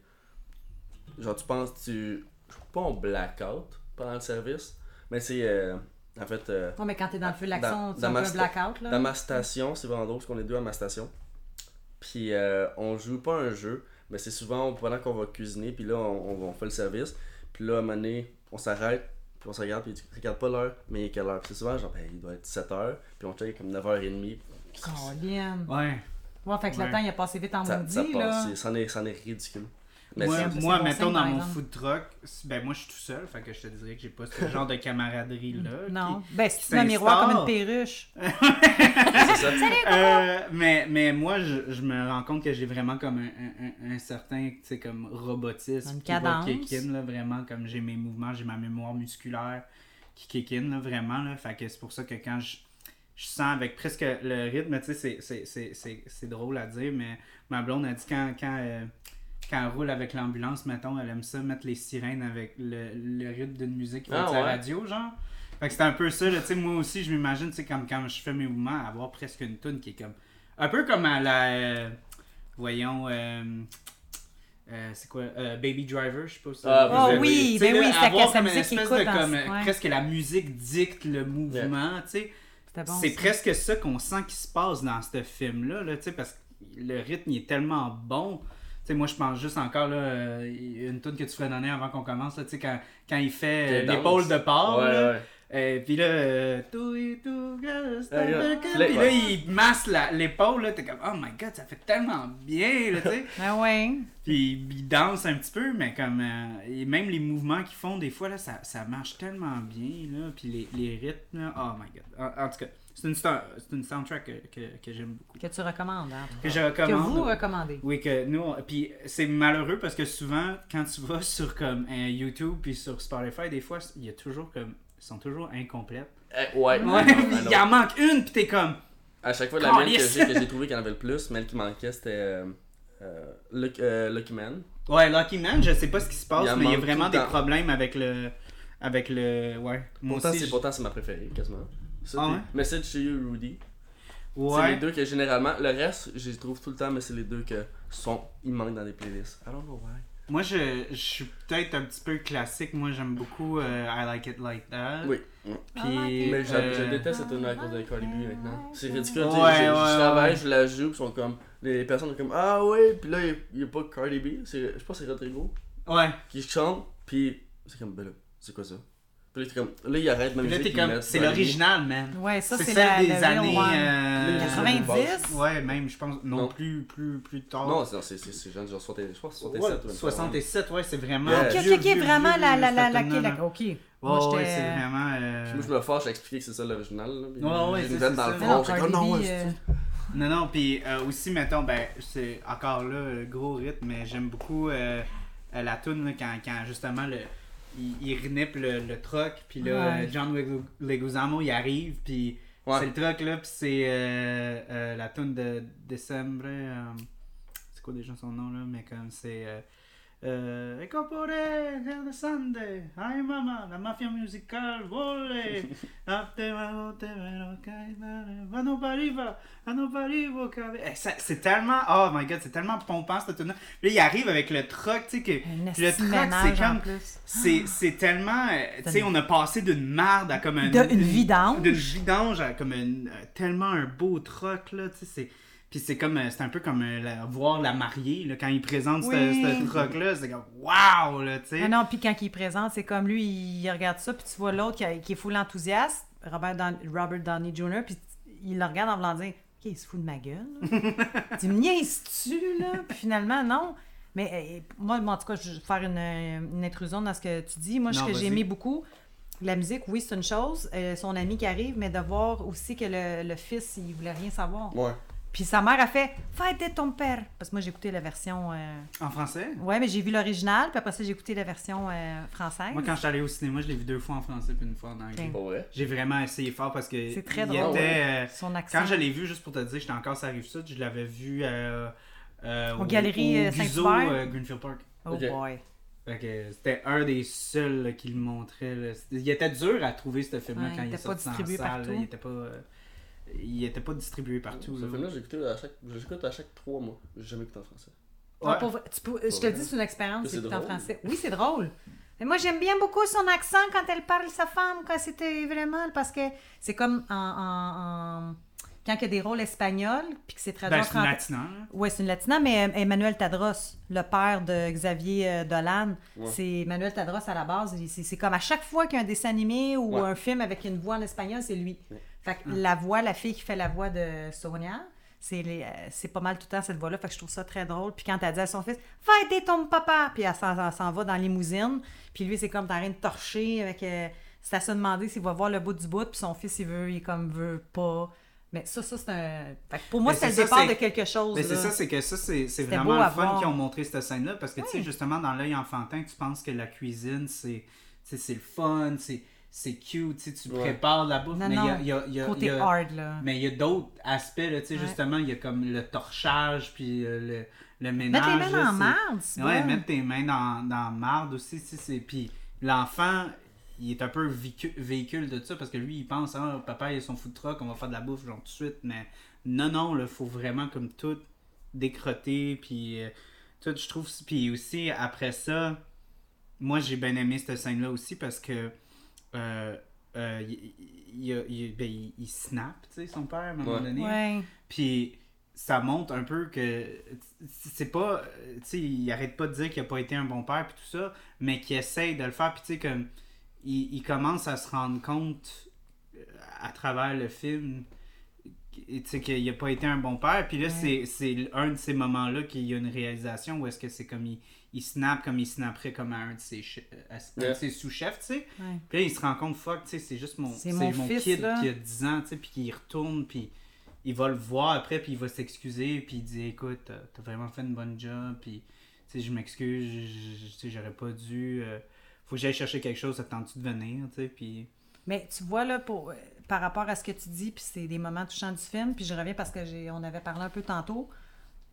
genre tu penses, tu, pas en blackout pendant le service, mais c'est, euh, en fait, euh, Ouais, mais quand t'es dans le feu de l'action, tu as un blackout, là. dans ma station, c'est vraiment drôle parce qu'on est deux à ma station, puis euh, on joue pas un jeu, mais c'est souvent pendant qu'on va cuisiner, puis là on, on, on fait le service, puis là à un moment donné, on s'arrête, puis on se regarde, puis il dit, regarde pas l'heure, mais il est quelle heure? Puis c'est souvent genre, ben, il doit être 7h, puis on check comme 9h30. Colin. Ouais. Ouais, fait que Ouais. le temps, il a passé vite en Ça, ça maudit, passe, là. c'est- c'en est, est ridicule. Mais moi, mettons dans mon food truck, ben moi je suis tout seul, fait que je te dirais que j'ai pas ce genre de camaraderie-là. Non. qui- Ben, c'est un miroir comme une perruche. c'est ça. Euh, mais, mais moi, je, je me rends compte que j'ai vraiment comme un, un- un- un certain, tu sais, comme robotisme Une qui va cadence. kick in, là, vraiment, comme j'ai mes mouvements, j'ai ma mémoire musculaire qui kick in, là, vraiment, là, fait que c'est pour ça que quand je, je sens avec presque le rythme, tu sais, c'est- c'est- c'est- c'est c'est drôle à dire, mais ma blonde a dit quand, quand, euh, quand elle roule avec l'ambulance, mettons, elle aime ça mettre les sirènes avec le, le rythme d'une musique qui fait Ah, de sa ouais. radio, genre. Fait que c'est un peu ça, là, tu sais, moi aussi, je m'imagine, tu sais, comme quand je fais mes mouvements, avoir presque une tune qui est comme. Un peu comme à la. euh, voyons. euh, euh, c'est quoi euh, Baby Driver, je sais pas si Ah, Oh oui, ben là, oui, c'est sa comme musique espèce écoute de comme, ouais. presque la musique dicte le mouvement, tu sais. Bon. c'est presque ça qu'on sent qui se passe dans ce film-là, là, tu sais, parce que le rythme il est tellement bon. Tu sais, moi, je pense juste encore, là, euh, une tune que tu ferais donner avant qu'on commence, là, tu sais, quand, quand il fait euh, l'épaule de porc, Ouais, là, ouais. euh, puis là, euh, et Puis là, il masse la- l'épaule, là, t'es comme, oh my god, ça fait tellement bien, là, tu sais. Ah ouais. Puis il danse un petit peu, mais comme. euh, et même les mouvements qu'ils font, des fois, là, ça, ça marche tellement bien, là. Puis les, les rythmes, là, oh my god. En, en tout cas, c'est une, sta- c'est une soundtrack que, que, que j'aime beaucoup. Que tu recommandes, hein, Que je Que recommande. vous recommandez. Oui, que nous. Puis c'est malheureux parce que souvent, quand tu vas sur comme un YouTube puis sur Spotify, des fois, il y a toujours comme. Ils sont toujours incomplètes. Eh, ouais. Il en manque une, puis t'es comme. À chaque fois, la mienne que j'ai, que j'ai trouvé qu'il y en avait le plus, mais elle qui manquait, c'était euh, euh, Lucky, euh, Lucky Man. Ouais, Lucky Man, je sais pas ce qui se passe, Il mais il y a vraiment des problèmes avec le. Avec le. Ouais. Moi Pourtant, aussi, c'est, je- pourtant, c'est ma préférée, quasiment. Ça, Ah ouais? Message to You, Rudy. C'est les Ouais. deux que généralement, le reste, je les trouve tout le temps, mais c'est les deux que sont, ils manquent dans des playlists. I don't know why. Moi, je, je suis peut-être un petit peu classique. Moi, j'aime beaucoup euh, I Like It Like That. Oui. Puis. Mais je, euh, je déteste cette tune à cause de Cardi B maintenant. C'est ridicule. tu sais, Ouais, je, je ouais, travaille, ouais. je la joue, puis ils sont comme. Les personnes sont comme Ah oui, puis là, il n'y a pas Cardi B. c'est- Je pense que c'est Rodrigo Ouais. qui chante, puis c'est comme, ben là, c'est quoi ça? Puis là, t'es comme, là, il arrête même Puis là, t'es comme. C'est l'original, man. Ouais, ça, c'est la, des années. one. euh, 90? Ouais, même, je pense. Non, Non. plus, plus, plus tard. Non, c'est, c'est, c'est, c'est genre, genre 60 je pense Ouais, 67 ou même pas. 67, ouais, c'est vraiment. Ok, ok, ok, vraiment la, la, la, la, cette ok. Ouais, Moi, ouais, j'étais- c'est vraiment. euh, Puis moi, je me fâche à expliquer que c'est ça l'original. Ouais, ouais, c'est- dans le. Mais non, front. J'ai Cardi comme, non, B, ouais, euh, Non, non, puis euh, aussi, mettons, ben, c'est encore là, gros rythme, mais j'aime beaucoup la tune quand, quand justement le, il, il renipe le, le truck, puis là, Ouais. euh, John Legu- Leguizamo, il arrive, puis Ouais. c'est le truck là, puis c'est euh, euh, la tune de Décembre, euh, c'est quoi déjà son nom là, mais comme c'est. Euh, Ecorpore del Sunday, ay mama, la mafia musicale, vole, C'est tellement, oh my god, c'est tellement pompant cette tune là. Puis il arrive avec le truck, tu sais, que Un le truck, c'est comme, c'est, tellement, euh, tu sais, on a passé d'une marde à comme un, De- une vidange. d'une vidange à comme une, euh, tellement un beau truck là, tu sais, c'est. Puis c'est comme, euh, c'est un peu comme euh, la- voir la mariée, là, quand il présente ce- Oui. ce truck-là, c'est comme, waouh, là, tu sais. Ah non, puis quand il présente, c'est comme lui, il regarde ça, puis tu vois l'autre qui, qui est full enthousiaste, Robert, Down- Robert Downey Jr., puis il le regarde en voulant dire Ok, il se fout de ma gueule. tu me niaises-tu, là Puis finalement, non. Mais euh, moi, moi, en tout cas, je vais faire une, une intrusion dans ce que tu dis. Moi, ce que j'ai aimé beaucoup, la musique, oui, c'est une chose, euh, son ami qui arrive, mais de voir aussi que le, le fils, il voulait rien savoir. Ouais. Puis sa mère a fait Fête ton père. Parce que moi, j'ai écouté la version. euh, En français? Ouais, mais j'ai vu l'original, puis après ça, j'ai écouté la version euh, française. Moi, quand je suis allé au cinéma, je l'ai vu deux fois en français puis une fois en anglais. J'ai vraiment essayé fort parce que. C'est très il drôle. était, euh, Son accent. quand je l'ai vu, juste pour te dire, j'étais encore sur la rive sud, je l'avais vu euh, euh, Aux Galeries, euh, Guzzo, Saint-Hubert? euh, Greenfield Park. Oh boy. Fait que c'était un des seuls là, qui le montrait. là. Il était dur à trouver ce film-là Ouais, quand il il est sorti en distribué salle. partout. Il était pas, il était pas distribué partout. Ce là. film-là, j'écoute à chaque, j'écoute à chaque 3 mois. J'ai jamais écouté en français. Ah, Ouais. pour vrai, tu peux- je te dis, c'est une expérience, C'est en français. Oui, c'est drôle. Mais moi, j'aime bien beaucoup son accent quand elle parle sa femme, quand c'était vraiment. Parce que c'est comme en, en- en- Quand il y a des rôles espagnols, puis que c'est traduit Ben, en c'est une français. latina. là. Oui, c'est une latina, mais euh, Emmanuel Tadros, le père de Xavier euh, Dolan, Ouais. c'est Emmanuel Tadros à la base. C'est c'est comme à chaque fois qu'il y a un dessin animé ou Ouais. un film avec une voix en espagnol, c'est lui. Ouais. Fait que la voix, la fille qui fait la voix de Sonia, c'est les- euh, c'est pas mal tout le temps cette voix-là. Fait que je trouve ça très drôle. Puis quand elle dit à son fils, va aider ton papa, puis elle s'en elle s'en va dans la limousine, puis lui, c'est comme t'as rien de torcher avec. euh, c'est à se demander s'il va voir le bout du bout, puis son fils, il veut, il comme veut pas. Mais ça, ça, c'est un. Fait que pour moi, c'est le départ c'est- de quelque chose. Mais c'est ça, c'est que ça, c'est vraiment le fun qu'ils ont montré cette scène-là. Parce que, tu sais, justement, dans l'œil enfantin, tu penses que la cuisine, c'est le fun, c'est c'est cute, tu sais, tu Ouais. prépares la bouffe, Non, mais il y a, il y a- il y a- Côté il y a- hard, là. mais il y a d'autres aspects, là, tu sais, Ouais. justement, il y a comme le torchage, puis euh, le, le ménage. Mettre les mains là, en c'est- marde, c'est Ouais, bon. mettre tes mains dans, dans la marde aussi, tu sais. Puis l'enfant, il est un peu véhicu- véhicule de ça, parce que lui, il pense, ah, papa, il a son food truck, on va faire de la bouffe, genre, tout de suite, mais non, non, là, faut vraiment comme tout décrotter, puis euh, tout, je trouve... Puis aussi, après ça, moi, j'ai bien aimé cette scène-là aussi, parce que... euh, euh, il, il, il- il- ben, il- il snap, tu sais, son père, à un moment Ouais. donné. Ouais. Puis ça montre un peu que c'est pas. Tu sais, il arrête pas de dire qu'il a pas été un bon père, puis tout ça, mais qu'il essaye de le faire, puis tu sais, comme. Il, il commence à se rendre compte euh, à travers le film tu sais, qu'il a pas été un bon père. Puis là, c'est- c'est un de ces moments-là qu'il y a une réalisation où est-ce que c'est comme il, il snap comme il snapperait comme à un de ses, Yeah. ses sous-chefs, tu sais. Ouais. Puis là, il se rend compte, fuck, tu sais, c'est juste mon, mon mon, fils, kid là. qui a 10 ans, tu sais, puis qui retourne, puis il va le voir après, puis il va s'excuser, puis il dit, écoute, t'as vraiment fait une bonne job, puis, tu sais, je m'excuse, j'aurais pas dû, euh, faut que j'aille chercher quelque chose, attends-tu de venir, tu sais, puis... Mais tu vois, là, pour, euh, par rapport à ce que tu dis, puis c'est des moments touchants du film, puis je reviens parce que j'ai, on avait parlé un peu tantôt,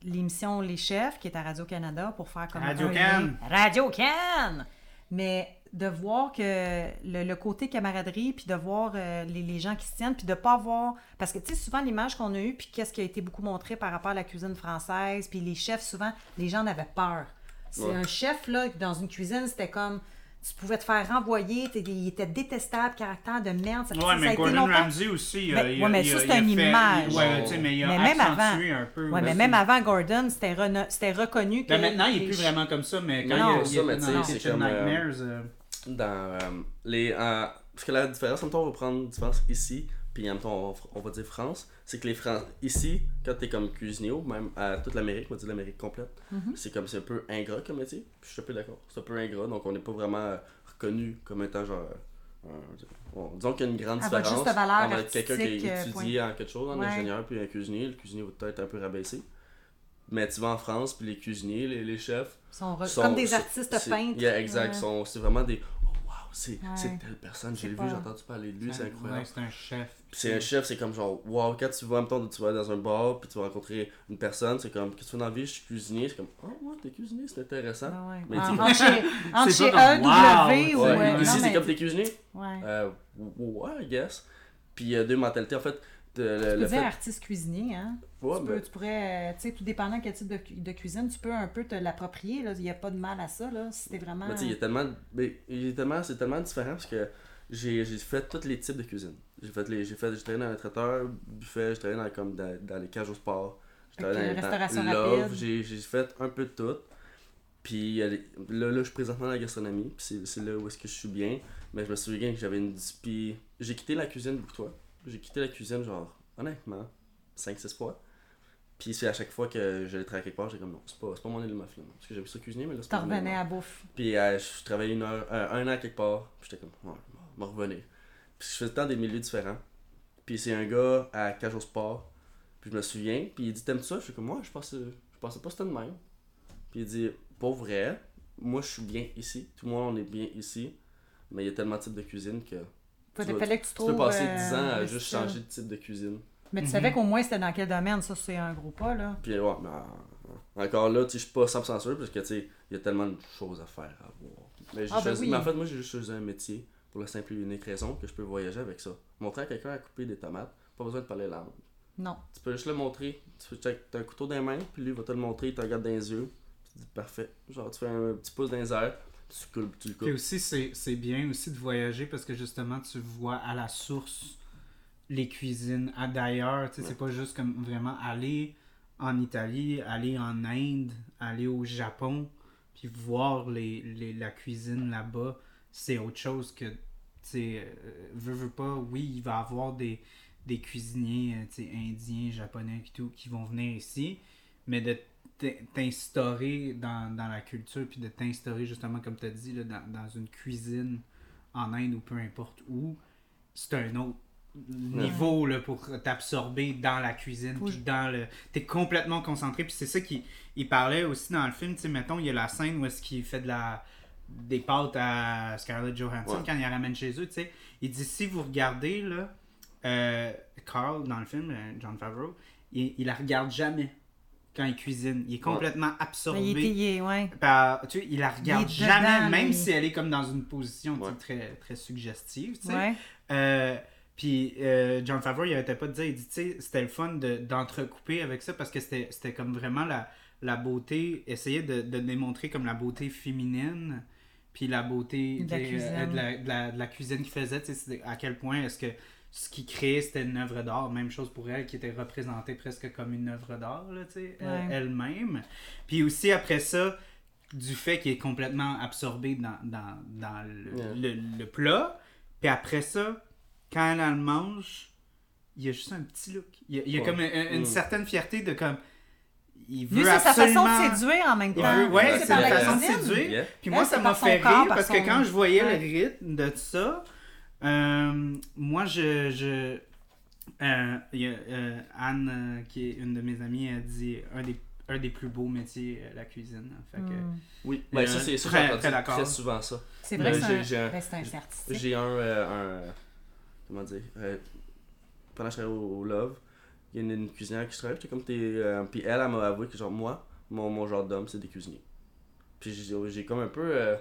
l'émission Les Chefs, qui est à Radio-Canada, pour faire comme Radio un Can. lien- Radio-Can! Mais de voir que le, le côté camaraderie, puis de voir euh, les, les gens qui se tiennent, puis de pas voir... Parce que, tu sais, souvent, l'image qu'on a eue, puis qu'est-ce qui a été beaucoup montré par rapport à la cuisine française, puis les chefs, souvent, les gens en avaient peur. C'est Ouais. un chef, là, dans une cuisine, c'était comme... Tu pouvais te faire renvoyer, t'es- il était détestable, caractère de merde. Ça, ça Ouais, a mais été Gordon longtemps- Ramsay aussi, Ben, euh, il ouais, a- mais il ça, a- c'est il a une fait- image. Ouais, tu sais, mais il a Mais même avant. un peu. Ouais, mais même avant Gordon, c'était reconnu que. Ben, maintenant, il est les plus ch- vraiment comme ça, mais quand Non, il, a- il ça, mais dans c'est comme, euh, Nightmares... euh, dans euh, les euh, parce que la différence en même temps on va prendre une différence ici puis en même temps on, on va dire France c'est que les Fran ici quand t'es comme cuisinier ou même à toute l'Amérique on va dire l'Amérique complète Mhm. c'est comme c'est un peu ingrat comme métier puis je suis un peu d'accord c'est un peu ingrat donc on n'est pas vraiment euh, reconnu comme étant genre euh, bon, disons qu'il y a une grande À différence entre quelqu'un qui a euh, étudié en quelque chose un Ouais. ingénieur puis un cuisinier le cuisinier va peut-être un peu rabaissé mais tu vas en France puis les cuisiniers les, les chefs sont sont- comme des artistes peintres. yeah, exact. Ouais. C'est vraiment des. C'est Ouais. telle personne. J'ai vu, j'ai entendu parler de lui, c'est ouais, incroyable. c'est un chef. C'est un chef, c'est comme genre, wow, quand tu vas, en même temps, tu vas dans un bar, puis tu vas rencontrer une personne, c'est comme, qu'est-ce que tu fais dans la vie, je suis cuisinier, c'est comme, oh, ouais, t'es cuisinier, c'est intéressant. Ah ouais. Mais En- tu- entre chez, EW comme, wow, ou. Ouais, euh, Ici, c'est mais- comme t'es cuisinier? Ouais. Euh, ouais, I guess. Puis il y a deux mentalités, en fait. De, le, peux le dire fait. artiste cuisinier, hein? Tu, peux, tu pourrais, euh, tu sais, tout dépendant quel type de, cu- de cuisine, tu peux un peu te l'approprier. Il n'y a pas de mal à ça, là, si t'es vraiment... Mais tu sais, il y a tellement. mais il y a tellement c'est tellement différent parce que j'ai fait tous les types de cuisine. J'ai fait les. J'ai fait. J'ai travaillé dans un traiteur, buffet, j'ai travaillé dans, comme dans, dans les cages au sport. J'ai travaillé dans, restauration Love, j'ai fait un peu de tout. Puis là, là, je suis présentement dans la gastronomie, puis c'est- là où est-ce que je suis bien. Mais je me souviens que j'avais une. Puis j'ai quitté la cuisine pour toi. J'ai quitté la cuisine, genre, honnêtement, 5-6 fois. Puis c'est à chaque fois que j'allais travailler quelque part, j'ai comme non, c'est pas, pas mon élément finalement. Parce que j'avais ça cuisiner, mais là c'est T'en pas mon revenais à bouffe. Puis euh, je travaillais une heure, euh, un an quelque part. Puis j'étais comme, ouais, m'en revenir. Puis je faisais tant des milieux différents. Puis c'est un gars à au Sport. Puis je me souviens. Puis il dit, t'aimes ça? Je suis comme, ouais, je pensais, je pensais pas c'était de même. Puis il dit, pour vrai, moi je suis bien ici. Tout le monde on est bien ici. Mais il y a tellement de types de cuisine que Il vas- que tu tu peux passer euh, 10 ans à le juste changer de type de cuisine. Mais tu Mhm. savais qu'au moins c'était dans quel domaine, ça c'est un gros pas, là. Puis ouais, mais euh, encore là, tu sais, je suis pas 100% sûr parce que tu sais, il y a tellement de choses à faire à voir. Mais, j'ai Ah, ben choisi- oui. mais en fait, moi j'ai juste choisi un métier pour la simple et unique raison que je peux voyager avec ça. Montrer à quelqu'un à couper des tomates, pas besoin de parler langue. Non. Tu peux juste le montrer, tu t'as un couteau dans les mains, puis lui il va te le montrer, il te regarde dans les yeux, tu te dis parfait. Genre tu fais un petit pouce dans les airs, tu coupes, tu le Puis coupes. aussi, c'est c'est bien aussi de voyager parce que justement, tu vois à la source les cuisines à d'ailleurs. Tu sais, c'est pas juste comme vraiment aller en Italie, aller en Inde, aller au Japon, puis voir les, les- la cuisine là-bas. C'est autre chose que, tu sais, euh, veux, veux pas, oui, il va y avoir des, des cuisiniers, euh, indiens, japonais et tout, qui vont venir ici, mais de t'in- t'instaurer dans, dans la culture, puis de t'instaurer justement, comme tu as dit, là, dans, dans une cuisine en Inde ou peu importe où, c'est un autre niveau là, pour t'absorber dans la cuisine, puis dans le... T'es complètement concentré, puis c'est ça qui il parlait aussi dans le film, tu sais, mettons, il y a la scène où est-ce qu'il fait de la des pâtes à Scarlett Johansson Ouais. quand il la ramène chez eux, tu sais. Il dit si vous regardez, là, euh, Carl, dans le film, euh, John Favreau, il, il la regarde jamais quand il cuisine. Il est complètement absorbé. Il était, il est- ouais. par- tu sais, il la regarde Il jamais, dedans, même lui. si elle est comme dans une position tu sais, Ouais. très, très suggestive. tu sais. Ouais. Euh, puis euh, John Favreau, il arrêtait pas de dire, il dit, tu sais, c'était le fun de- d'entrecouper avec ça parce que c'était c'était comme vraiment la, la beauté, essayer de, de démontrer comme la beauté féminine, puis la beauté De la sais, cuisine. euh, de, la, de la- de la cuisine qu'il faisait, tu sais, à quel point est-ce que ce qu'il créait, c'était une œuvre d'art. Même chose pour elle, qui était représentée presque comme une œuvre d'art, là, tu sais, euh, Ouais. elle-même. Puis aussi, après ça, du fait qu'il est complètement absorbé dans, dans, dans le, le plat. Puis après ça, quand elle, elle le mange, il y a juste un petit look. Il y a, il y a Ouais. comme une, une Mm. certaine fierté de comme. Il veut Lui, c'est sa façon absolument... de séduire en même Il temps. veut- ouais, Lui, c'est la façon de séduire. Yeah. Puis moi, Elle, ça m'a fait corps, rire par parce que quand je voyais Ouais. le rythme de ça, euh, moi, je. je euh, y a, euh, Anne, euh, qui est une de mes amies, a dit un des, un des plus beaux métiers, euh, la cuisine. Fait que, Hmm. Oui, ben ça, c'est très- j'ai très souvent ça. C'est vrai Euh, que c'est un, j'ai- j'ai un- ben, c'est un- artistique. J'ai un, euh, un. Comment dire euh, Pendant que je travaillais au, au Love, il y a une, une cuisinière qui se travaille. J'étais comme t'es. euh, puis elle, elle m'a avoué que, genre, moi, mon, mon genre d'homme, c'est des cuisiniers. Puis j'ai comme un peu. euh,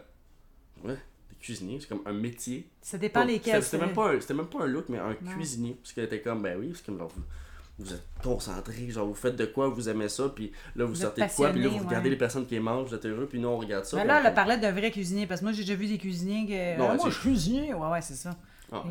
ouais, des cuisiniers, c'est comme un métier. Ça dépend lesquels. C'était même, pas un- c'était même pas un look, mais un Non. cuisinier. Parce qu'elle était comme, ben oui, c'est comme, genre, vous, vous êtes concentré, genre, vous faites de quoi, vous aimez ça, puis là, vous, Vous sortez de quoi, puis là, vous regardez ouais. les personnes qui mangent, vous êtes heureux, puis nous, on regarde ça. Mais là, elle parlait d'un vrai cuisinier, parce que moi, j'ai déjà vu des cuisiniers que. Non, Ah, moi, je suis cuisinier. Ouais, ouais, c'est ça. Ah,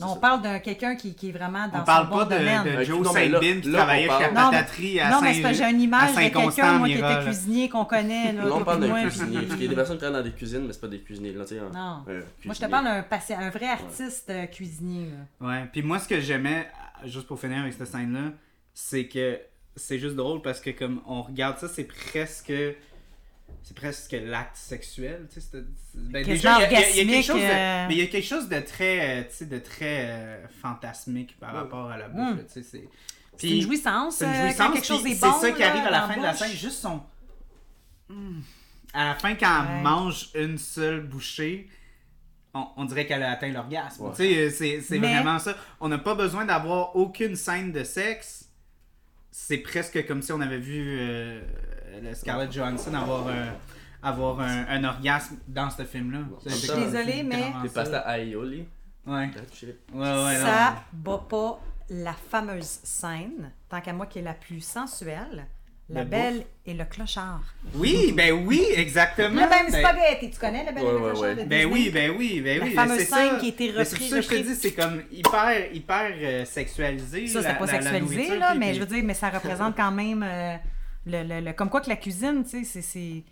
Non, on ça. parle d'un quelqu'un qui, qui est vraiment dans on son parle bon pas de, domaine. de Joe non, Saint-Bin qui travaillait chez la Non, pataterie à Non, mais c'est parce que j'ai une image de quelqu'un, moi, qui était cuisinier, qu'on connaît. Là, Là, on parle d'un cuisinier. puis- Parce qu'il y a des personnes qui travaillent dans des cuisines, mais c'est pas des cuisiniers. Là, tu sais, un- Non. un Moi, je te parle d'un vrai artiste euh, cuisinier. là. Ouais, puis moi ce que j'aimais, euh, juste pour finir avec cette scène-là, c'est que c'est juste drôle parce que comme on regarde ça, c'est presque c'est presque l'acte sexuel, tu sais, c'est- c'est- ben, déjà, il y, a- il y quelque chose de, euh. mais il y a quelque chose de très euh, tu sais de très euh, fantasmique par Ouais. rapport à la bouffe, Mm. là, tu sais, c'est C'est puis- une jouissance. c'est une jouissance, quelque chose est c'est bon. ça qui arrive à la fin de la bouche. scène, juste son Mm. à la fin quand Ouais. elle mange une seule bouchée, on, on dirait qu'elle a atteint l'orgasme. Ouais. Tu sais, c'est c'est Mais- vraiment ça. On n'a pas besoin d'avoir aucune scène de sexe. C'est presque comme si on avait vu euh, Scarlett Johansson avoir un, avoir un, un orgasme dans ce film-là. Je suis désolée, mais- Des ça. pastas aioli. Ouais. Ça bat pas la fameuse scène, tant qu'à moi qui est la plus sensuelle, la belle et le clochard. Oui, ben oui, exactement. Le même Ben- spaghetti, tu connais la belle et le clochard ouais. de Ben oui, ben oui, ben La oui. fameuse c'est scène ça. qui a été Mais C'est ça que je te reprise, dis, c'est comme hyper, hyper euh, sexualisé. Ça, la- c'est pas la- la sexualisé, là, puis- mais puis- je veux dire, mais ça représente quand même euh, le, le- le- Comme quoi que la cuisine, tu sais, c'est- c'est...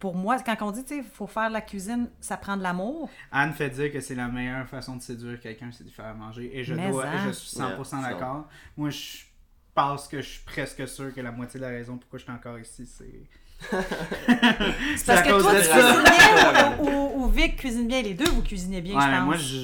Pour moi, quand on dit, tu sais, faut faire la cuisine, ça prend de l'amour. Anne fait dire que c'est la meilleure façon de séduire quelqu'un, c'est de lui faire manger. Et je, Mais dois, hein? je suis 100% Yeah, d'accord. Moi, je pense que je suis presque sûr que la moitié de la raison pourquoi je suis encore ici, c'est. C'est parce que toi, tu cuisines bien ou, ou, ou Vic cuisine bien. Les deux, vous cuisinez bien, Ouais, je pense. moi, je.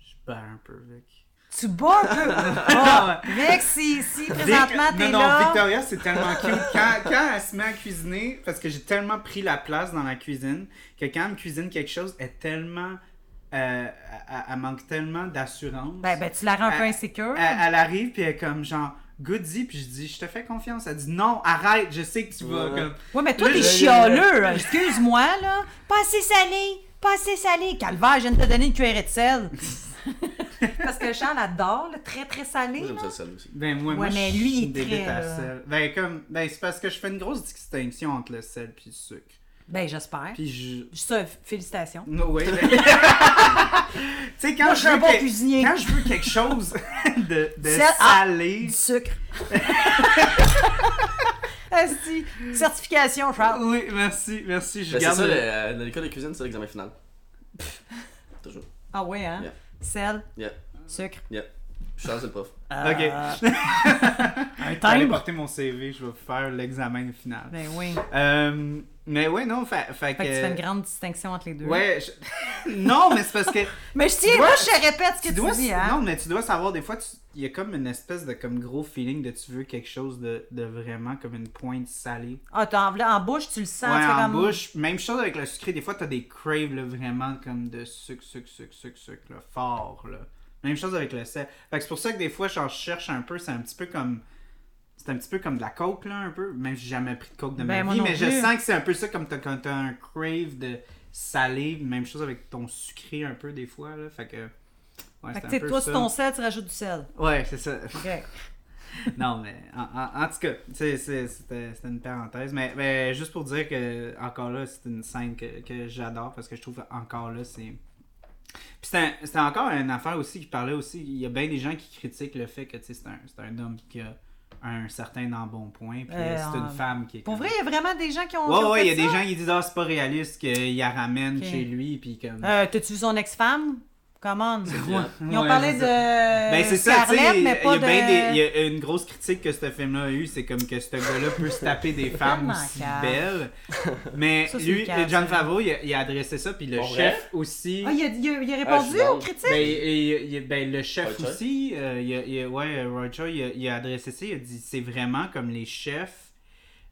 Je bats un peu, Vic. Tu bats un peu? Ah, Vic, si, si présentement t'es non, non, là... Victoria, c'est tellement cute. Quand, quand elle se met à cuisiner, parce que j'ai tellement pris la place dans la cuisine, que quand elle me cuisine quelque chose, elle est tellement. euh, elle, elle manque tellement d'assurance. Ben, ben, tu la rends un peu insécure. Elle, elle arrive, puis elle est comme genre, goody, puis je dis, je te fais confiance. Elle dit, non, arrête, je sais que tu vas. Ouais. Comme... Ouais, mais toi, t'es chialeux. Excuse-moi, là. Pas assez salé. Pas assez salé. Calvaire, je viens de te donner une cuillerée de sel. Parce que Charles adore le très, très salé. Moi, j'aime ça, le aussi. Ben, moi, Ouais, moi, mais je lui, il suis est très. Ben, comme, ben, c'est parce que je fais une grosse distinction entre le sel puis le sucre. Ben, j'espère. Puis je. Ça, félicitations. No way. ben- tu sais, quand Moi, je je suis un veux bon que- cuisinier. Quand je veux quelque chose de, de Sel- ah! salé. Du sucre. Asti. Certification, Charles. Oui, merci, merci. Je Ben, c'est garde ça, le- le- euh, dans l'école de cuisine, c'est l'examen final. Toujours. Ah ouais, hein? Yeah. Sel, Yeah. sucre. Yeah. Charles, c'est le prof. Ok. Euh, un Allez timbre. porter mon CV, je vais faire l'examen final. Ben oui. Euh, mais ouais, non, fait, fait Fait que tu que- fais une grande distinction entre les deux. Ouais, je- non, mais c'est parce que Mais je tiens, Tu moi je répète ce que tu tu, dois, dis, hein. non, mais tu dois savoir des fois, tu- il y a comme une espèce de comme gros feeling de tu veux quelque chose de, de vraiment comme une pointe salée. Ah, t'as en, en bouche, tu le sens. ouais, tu en comme... bouche. Même chose avec le sucré. Des fois, t'as des craves là, vraiment comme de sucre, sucre, sucre, sucre, sucre, là, fort. Là. Même chose avec le sel. Fait que c'est pour ça que des fois, j'en cherche un peu. C'est un petit peu comme. C'est un petit peu comme de la coke, là, un peu. Même si j'ai jamais pris de coke de Ben, ma moi vie. Mais je sens que c'est un peu ça comme t'as- quand t'as un crave de salé. Même chose avec ton sucré, un peu, des fois. Là. Fait que. Ouais, Fait que un tu sais, peu toi, c'est ton sel, tu rajoutes du sel. Ouais, c'est ça. Ok. non, mais en, en- en tout cas, c'était une parenthèse. Mais, mais juste pour dire que, encore là, c'est une scène que, que j'adore parce que je trouve que encore là, c'est. Puis c'était encore une affaire aussi qui parlait aussi. Il y a bien des gens qui critiquent le fait que tu sais, c'est un, c'est un homme qui a un certain embonpoint. Puis Euh, c'est une en- femme qui est. Pour comme- vrai, il y a vraiment des gens qui ont. Ouais, ouais, il y a des gens qui disent, ah, c'est pas réaliste qu'il la ramène chez lui. Puis comme. Euh, T'as-tu vu son ex-femme? Comment? Ils ont Ouais, parlé de. Ben c'est ça, Scarlett, mais il y pas a de... bien des- il y a une grosse critique que ce film-là a eu, c'est comme que ce gars-là peut se taper des femmes aussi belles. Mais Ça, lui, cave, John. Favreau, il a, il a adressé ça, puis le chef aussi. Ah, il a, il a- il a Ah, répondu aux critiques? Ben, et- ben, le chef aussi, euh, il a, il a- ouais, a, il a adressé ça, il a dit c'est vraiment comme les chefs,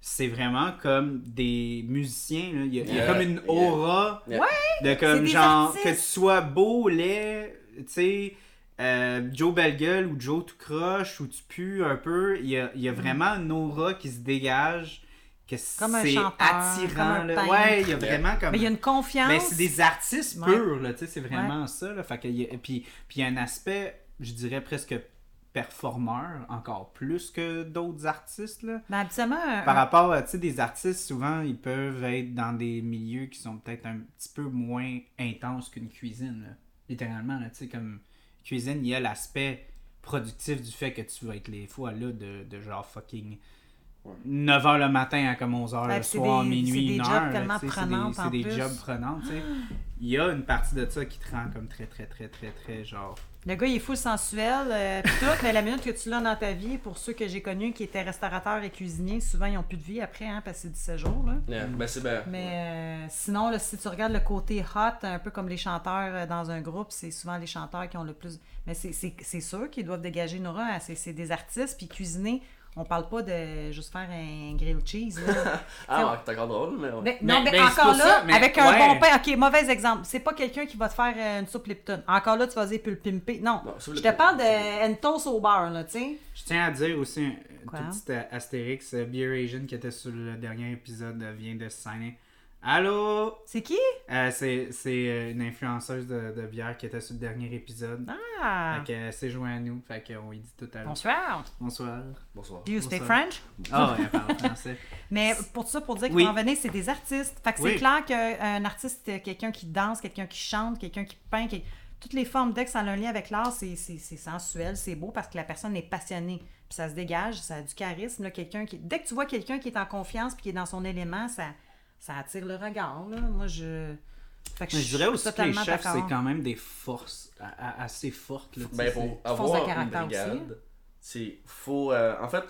c'est vraiment comme des musiciens, là. Il, y a, il y a Yeah, comme une aura Yeah. de comme des genre artistes. que tu sois beau, laid, tu sais, euh, Joe Bellegueule ou Joe tout croche ou tu pues un peu, il y a, il y a vraiment une aura qui se dégage que Comme un c'est chanteur, attirant. comme un là. peintre. Ouais, il y a vraiment comme Mais il y a une confiance. mais c'est des artistes Ouais. purs, là, tu sais, c'est vraiment ça, là. Fait que, il y a- puis, puis il y a un aspect, je dirais presque performeur, encore plus que d'autres artistes, là. Ben, habituellement, un- Par rapport à, tu sais, des artistes, souvent, ils peuvent être dans des milieux qui sont peut-être un petit peu moins intenses qu'une cuisine, là. Littéralement, là, tu sais, comme cuisine, il y a l'aspect productif du fait que tu vas être les fois là de, de genre fucking 9h le matin à comme 11h Ouais, le soir, des- minuit, c'est des une jobs heure. là, tellement tu sais, c'est prenantes des- des jobs prenants, tu sais. Il y a une partie de ça qui te rend comme très, très, très, très, très, genre... le gars, il est full sensuel, euh, pis tout, mais la minute que tu l'as dans ta vie, pour ceux que j'ai connus qui étaient restaurateurs et cuisiniers, souvent, ils n'ont plus de vie après, hein, parce que c'est 17 jours, là. Yeah, Ben, c'est bien. Mais euh, sinon, là, si tu regardes le côté hot, un peu comme les chanteurs euh, dans un groupe, c'est souvent les chanteurs qui ont le plus. Mais c'est- sûr qu'ils doivent dégager une aura. hein. C'est c'est des artistes. Puis cuisiner, on parle pas de juste faire un grilled cheese. là. Ah, t'es encore drôle, mais ouais. Mais- Mais- non, mais, mais c'est encore là, ça, mais avec un ouais. bon pain. Ok, mauvais exemple. C'est pas quelqu'un qui va te faire euh, une soupe Lipton. Encore là, tu vas dire, peut le pimper. Non. Je te parle c'est de Entos au beurre, là, tu sais. Je tiens à dire aussi un tout petit a- astérix. euh, Beer Asian qui était sur le dernier épisode euh, vient de se signer. Allô? C'est qui? Euh, c'est c'est, euh, une influenceuse de, de bière qui était sur le dernier épisode. Ah! Fait qu'elle s'est joint à nous. Fait qu'on lui dit tout à l'heure. Bonsoir. Bonsoir. Bonsoir. Do you speak Bonsoir. French? Ah, ouais, elle parle français. Mais pour ça, pour dire qu'il Oui. en venir, c'est des artistes. Fait que Oui. c'est clair qu'un artiste, c'est quelqu'un qui danse, quelqu'un qui chante, quelqu'un qui peint, qui- toutes les formes, dès que ça a un lien avec l'art, c'est c'est- c'est sensuel, c'est beau parce que la personne est passionnée. Puis ça se dégage, ça a du charisme. Là, quelqu'un qui... Dès que tu vois quelqu'un qui est en confiance puis qui est dans son élément, ça, ça attire le regard. Là. Moi, je. Fait que je dirais aussi que les chefs, c'est quand même des forces assez fortes. Là, Ben, pour Force de avoir une brigade, c'est faut. euh, en fait,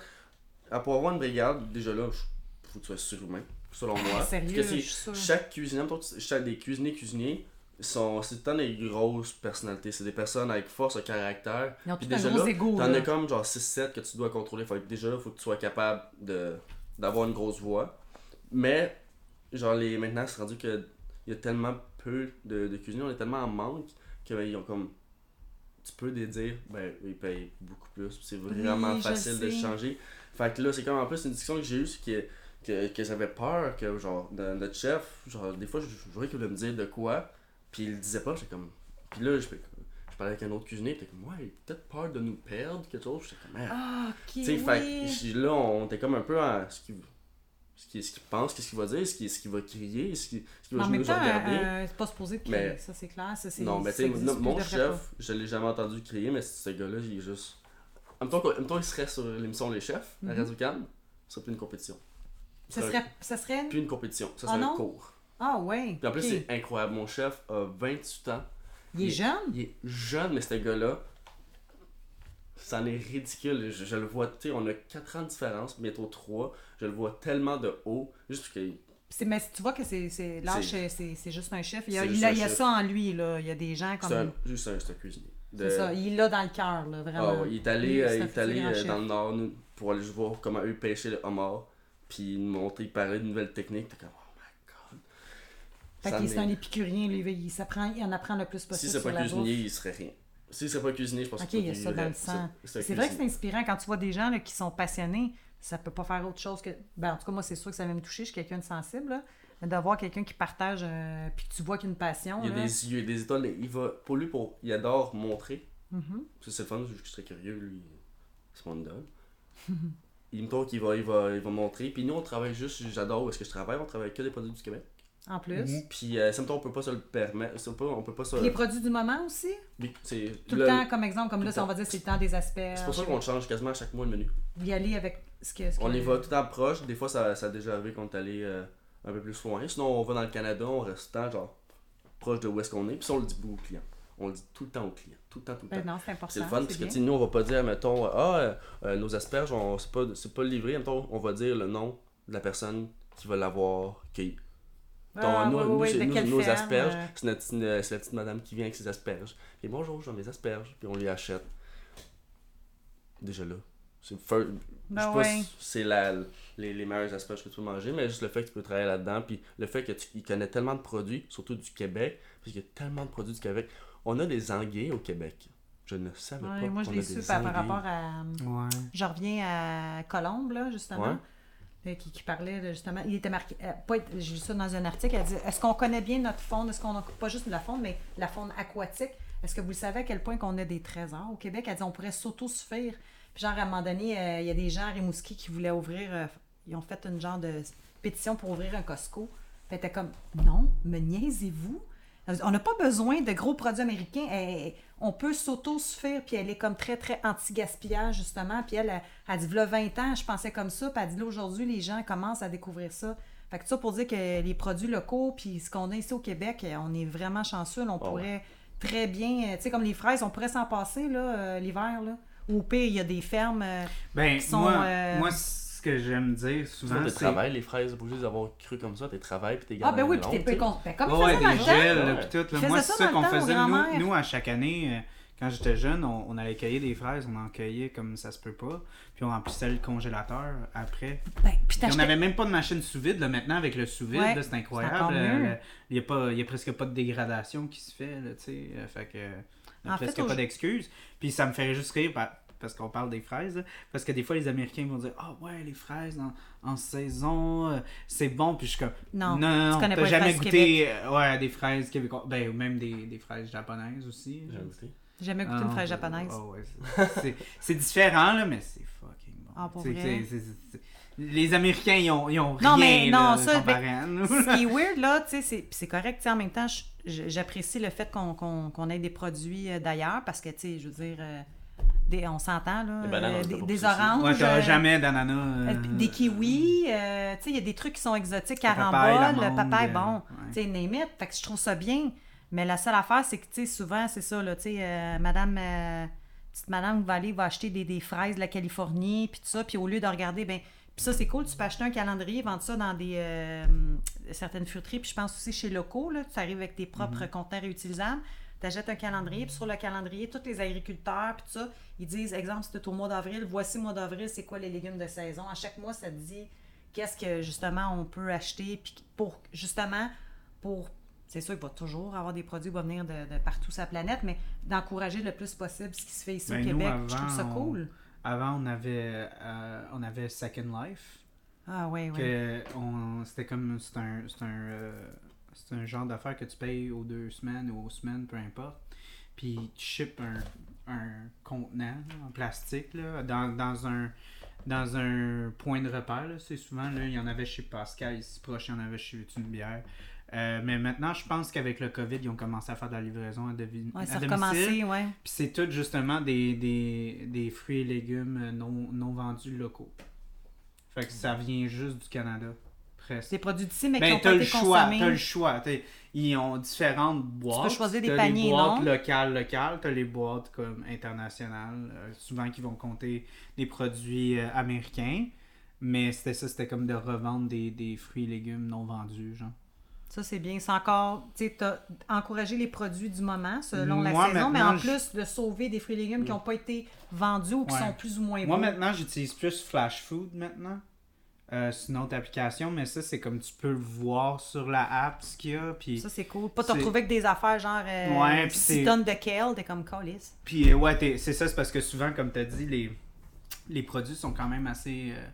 à- pour avoir une brigade, déjà là, faut que tu sois surhumain, selon moi. Sérieux, Parce que je suis chaque cuisinier, chaque des cuisiniers cuisiniers sont c'est temps des grosses personnalités, c'est des personnes avec force de caractère. Ils ont Puis un déjà gros là, égo. T'en as comme genre 6-7 que tu dois contrôler. Fait que déjà là, faut que tu sois capable de d'avoir une grosse voix. Mais genre les maintenant c'est rendu que il y a tellement peu de, de cuisiniers, on est tellement en manque que ben, ils ont comme tu peux les dire ben ils payent beaucoup plus. C'est vraiment Oui, facile de changer. Fait que là c'est comme en plus une discussion que j'ai eue c'est que que, que j'avais peur que genre de- notre chef genre des fois je, je voyais qu'il voulait me dire de quoi puis il le disait pas j'étais comme puis là je, parlais avec un autre cuisinier était comme ouais il a peut-être peur de nous perdre quelque chose j'étais comme Ah, Ah, ok. tu sais, oui. fait là, on était comme un peu à ce qu'il pense, qu'est-ce qu'il va dire, ce qu'il va crier, ce qu'il va temps, regarder. euh, c'est pas supposé crier, Mais- ça c'est clair. Ça, non, mais tu sais, mon chef, pas. je l'ai jamais entendu crier, mais ce gars-là, il est juste. En même temps, en même temps, il serait sur l'émission Les Chefs, à Mhm. Radio Cannes, ce serait plus une compétition. Ça un- serait. Ça serait... Plus une compétition, ça Ah serait un non? cours. Ah ouais. Puis en plus, c'est incroyable. Mon chef a 28 ans. Il est il- jeune? Il est jeune, mais ce gars-là, C'en est ridicule. Je, je le vois, tu sais, on a 4 ans de différence, bientôt 3. Je le vois tellement de haut. Juste parce que. C'est- Mais tu vois que c'est, c'est, l'âge, C'est- c'est, c'est, c'est juste un chiffre. Il y a, C'est il a, il ça en lui, là. Il y a des gens C'est comme. un- juste un, c'est un cuisinier. De- C'est ça, il l'a dans le cœur, là, vraiment. Ah il est allé, euh, c'est il est allé euh, chef. dans le nord pour aller voir comment eux pêchaient le homard. Puis nous montrer, il parlait de nouvelles techniques. T'es comme, oh my god. Fait qu'il c'est m'est- un épicurien, lui. Il, s'apprend, il en apprend le plus Si possible. c'est sur pas cuisinier, bouffe. il serait rien. Si c'est pas cuisinier, je pense Ok, qu'il il y a ça dans le sang. C'est vrai que c'est inspirant quand tu vois des gens là, qui sont passionnés. Ça peut pas faire autre chose que. Ben, en tout cas, moi, c'est sûr que ça va me toucher. Je suis quelqu'un de sensible. Là. D'avoir quelqu'un qui partage, euh, puis que tu vois qu'il y a une passion. Il y a là. des yeux, des étoiles. Il va, pour lui, pour, il adore montrer. Mhm. Ça, c'est le fun, je serais curieux, lui. C'est mon idole. il me trouve qu'il va, il va, il va montrer. Puis nous, on travaille juste, j'adore où est-ce que je travaille, on travaille que des produits du Québec. En plus. Mhm. Puis, euh, ça me tombe, on peut pas se le permettre. on peut pas se. Les produits du moment aussi? Oui, c'est Tout le, temps, comme exemple, comme là, si on va dire c'est le temps des asperges. C'est pour ça qu'on le change quasiment à chaque mois le menu. Y aller avec ce que. Ce On que- y va tout le temps proche. Des fois, ça, ça a déjà arrivé qu'on est allé euh, un peu plus loin. Sinon, on va dans le Canada, on reste tout le temps, genre, proche de où est-ce qu'on est. Puis ça, on le dit beaucoup aux clients. On le dit tout le temps aux clients. Tout le temps, tout le Ben temps. c'est important. C'est le fun, parce que bien. nous, on va pas dire, mettons, ah, euh, euh, nos asperges, on- c'est pas, c'est pas livré. Mettons, on va dire le nom de la personne qui va l'avoir cueilli. Mettons, Ah, nous, oui, nous, oui, c'est- nous, nos ferme, asperges, euh. c'est, notre, petite- c'est la petite madame qui vient avec ses asperges. Et bonjour, je veux mes asperges. Puis on lui achète. Déjà là. C'est fir- Ben je sais pas ouais. si c'est la, les, les meilleures asperges que tu peux manger, mais juste le fait que tu peux travailler là-dedans, puis le fait que tu il connaît tellement de produits, surtout du Québec, parce qu'il y a tellement de produits du Québec. On a des anguilles au Québec. Je ne savais Ouais, pas. moi, je l'ai su par, rapport à. Ouais. Je reviens à Colombe, là, justement. Euh, Qui, parlait justement, il était marqué, euh, pas j'ai lu ça dans un article, elle dit est-ce qu'on connaît bien notre faune, est-ce qu'on pas juste la faune, mais la faune aquatique, est-ce que vous savez à quel point qu'on a des trésors au Québec? Elle dit on pourrait s'autosuffire. Puis genre à un moment donné, euh, il y a des gens à Rimouski qui voulaient ouvrir, ils ont fait une genre de pétition pour ouvrir un Costco. Elle était comme non, me niaisez-vous? On n'a pas besoin de gros produits américains. Elle- on peut s'auto-suffire, puis elle est comme très, très anti-gaspillage, justement. Puis elle, elle dit, là, 20 ans, je pensais comme ça. Puis elle dit, là, aujourd'hui, les gens commencent à découvrir ça. Fait que ça pour dire que les produits locaux, puis ce qu'on a ici au Québec, on est vraiment chanceux. là. on Ah ouais. pourrait très bien, euh, tu sais, comme les fraises, on pourrait s'en passer, là, euh, l'hiver, là. Ou au pire, il y a des fermes. euh, Ben, Qui sont, moi, euh, moi, ce que j'aime dire Souvent, c'est... travail, les fraises, juste d'avoir cru comme ça, tes travail puis tes Ah, ben oui, puis t'es peu tu con. Ben, comme Ouais, dans des gels, puis tout. là. Moi, ça c'est ça qu'on faisait. Nous, nous, à chaque année, euh, quand j'étais jeune, on, on allait cueillir des fraises, on en cueillait comme ça se peut pas. Puis on remplissait le congélateur après. Ben, puis Puis on n'avait même pas de machine sous vide. Là. Maintenant, avec le sous vide, Ouais, là, c'est incroyable. Euh, Il n'y a, pas- il y a presque pas de dégradation qui se fait. Là, tu sais. Euh, fait que, il y a En presque pas d'excuses. Puis ça me ferait juste rire parce qu'on parle des fraises. Parce que des fois, les Américains vont dire Ah ouais, les fraises en, en saison, euh, c'est bon. Puis je suis comme Non, non, non, tu non, connais t'as pas les jamais goûté euh, ouais, des fraises québécoises. Ben, ou même des, des fraises japonaises aussi. J'ai goûté. J'ai jamais goûté Ah, une fraise ouais, japonaise. ouais, c'est- différent, là, mais c'est fucking bon. Ah, pour vrai? Les Américains, ils ont, ils ont Non, rien mais là, non, ça, comparé à nous. Ce qui est weird, là, tu sais, c'est- correct, en même temps, j'apprécie le fait qu'on qu'on- qu'on ait des produits euh, d'ailleurs, parce que, tu sais, je veux dire, euh, des, on s'entend, là, Des bananes, euh, des, oranges, Ouais, euh, jamais d'ananas. euh, des kiwis, euh, tu sais, il y a des trucs qui sont exotiques, papaye, caramboles, le papaye, bon, tu sais, name it, fait que je trouve ça bien, mais la seule affaire, c'est que, tu sais, souvent, c'est ça, là, tu sais, euh, madame, euh, petite madame va aller, va acheter des, des fraises de la Californie, puis tout ça, puis au lieu de regarder, ben, puis ça, c'est cool, tu peux acheter un calendrier, vendre ça dans des euh, certaines fruiteries, puis je pense aussi chez Locaux, là, tu arrives avec tes propres conteneurs réutilisables, tu achètes un calendrier, puis sur le calendrier, tous les agriculteurs, puis tout ça, ils disent, exemple, c'était au mois d'avril, voici le mois d'avril, c'est quoi les légumes de saison. À chaque mois, ça te dit qu'est-ce que, justement, on peut acheter, puis pour, justement, pour... C'est sûr qu'il va toujours avoir des produits qui vont venir de, de partout sur la planète, mais d'encourager le plus possible ce qui se fait ici Ben, au nous, Québec. je trouve ça on- cool. Avant, on avait, euh, on avait Second Life. Ah oui, oui. C'était comme. C'est un, c'est un, euh, c'est un genre d'affaire que tu payes aux deux semaines ou aux semaines, peu importe. Puis tu ships un, un contenant là, en plastique là, dans, dans un dans un point de repère. C'est souvent, là, il y en avait chez Pascal, ici proche, il y en avait chez une bière. Euh, mais maintenant, je pense qu'avec le COVID, ils ont commencé à faire de la livraison à, devi- Ouais, à ça a domicile. ouais. Puis c'est tout justement des, des, des fruits et légumes non, non vendus locaux. Fait que ça vient juste du Canada, presque. Des produits d'ici, mais qui Ben, ont t'as pas le été choix, consommés. t'as le choix. T'sais, ils ont différentes boîtes. choisir des T'as paniers, les boîtes non? locales, locales. T'as les boîtes comme internationales, euh, souvent qui vont compter des produits euh, américains. Mais c'était ça, c'était comme de revendre des, des fruits et légumes non vendus, genre. Ça, c'est bien. C'est encore, tu sais, t'as encouragé les produits du moment selon la saison, mais en je- plus de sauver des fruits et légumes qui n'ont pas été vendus ou qui Ouais. sont plus ou moins Moi, maintenant, j'utilise plus Flash Food maintenant. Euh, c'est une autre application, mais ça, c'est comme tu peux le voir sur la app ce qu'il y a. Puis, Ça, c'est cool. Pas te retrouver avec des affaires genre euh, Ouais, puis 6 c'est- tonnes de kale, t'es comme calice. puis euh, ouais, c'est ça, c'est parce que souvent, comme tu as dit, les, les produits sont quand même assez. euh,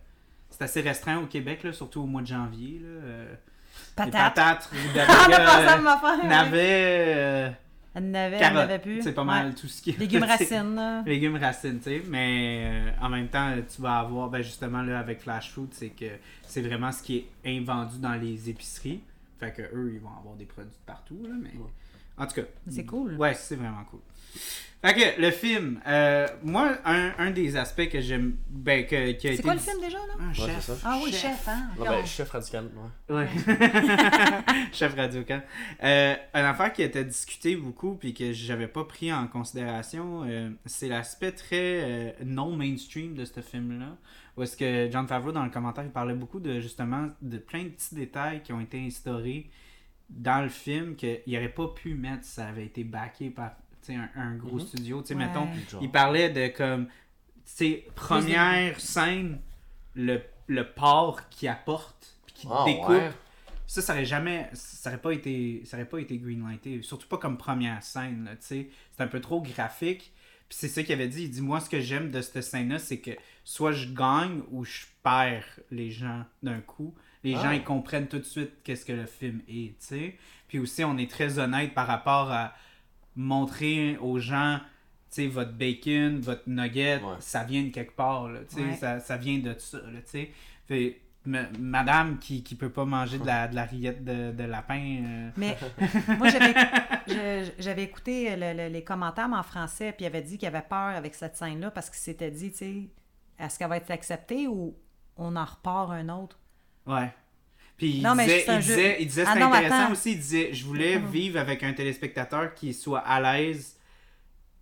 c'est assez restreint au Québec, là, surtout au mois de janvier. Là, euh, les Patates. patates. Ah, euh, navets, euh, Elle n'avait, elle n'avait plus. C'est pas Ouais. mal tout ce qui est. Légumes tu sais. racines. là. Légumes racines, tu sais. Mais euh, en même temps, tu vas avoir, ben justement, là, avec Flash Food, c'est que c'est vraiment ce qui est invendu dans les épiceries. Fait que eux, ils vont avoir des produits de partout, là, mais. Ouais. En tout cas. C'est cool. Ouais, c'est vraiment cool. Que le film, euh, moi, un, un des aspects que j'aime. Ben, que, qui a C'est été quoi le film déjà, là? Un Ouais, chef. ça. Ah oui, chef, hein? Non, ben, chef radical, ouais. Ouais. Chef Radio Can. Euh, une affaire qui était discutée beaucoup puis que j'avais pas pris en considération, euh, c'est l'aspect très euh, non mainstream de ce film-là. Où est-ce que John Favreau, dans le commentaire, il parlait beaucoup de justement de plein de petits détails qui ont été instaurés dans le film qu'il n'aurait pas pu mettre si ça avait été backé par un, un gros Mhm. studio. Tu sais, Ouais. mettons, il parlait de comme, tu sais, première scène, le, le porc qui apporte, puis qui Ah, découpe. ouais. Ça, ça aurait jamais, ça aurait pas été, ça aurait pas été greenlighté. Surtout pas comme première scène, tu sais. C'est un peu trop graphique. Puis c'est ça qu'il avait dit. Il dit, moi, ce que j'aime de cette scène-là, c'est que soit je gagne ou je perds les gens d'un coup. Les Ah. gens, ils comprennent tout de suite qu'est-ce que le film est, tu sais. Puis aussi, on est très honnête par rapport à montrer aux gens, tu sais, votre bacon, votre nugget, Ouais. ça vient de quelque part, là, tu sais. Ouais. Ça, ça vient de ça, là, tu sais. Fait, ma- madame qui, qui peut pas manger de la, de la rillette de, de lapin. euh, Mais moi, j'avais, écouté le- le- les commentaires mais en français, puis il avait dit qu'il avait peur avec cette scène-là parce qu'il s'était dit, tu sais, est-ce qu'elle va être acceptée ou on en repart un autre? Ouais. Puis il Non, disait, il disait, il disait Ah c'était intéressant attends. aussi, il disait, je voulais Mhm. vivre avec un téléspectateur qui soit à l'aise.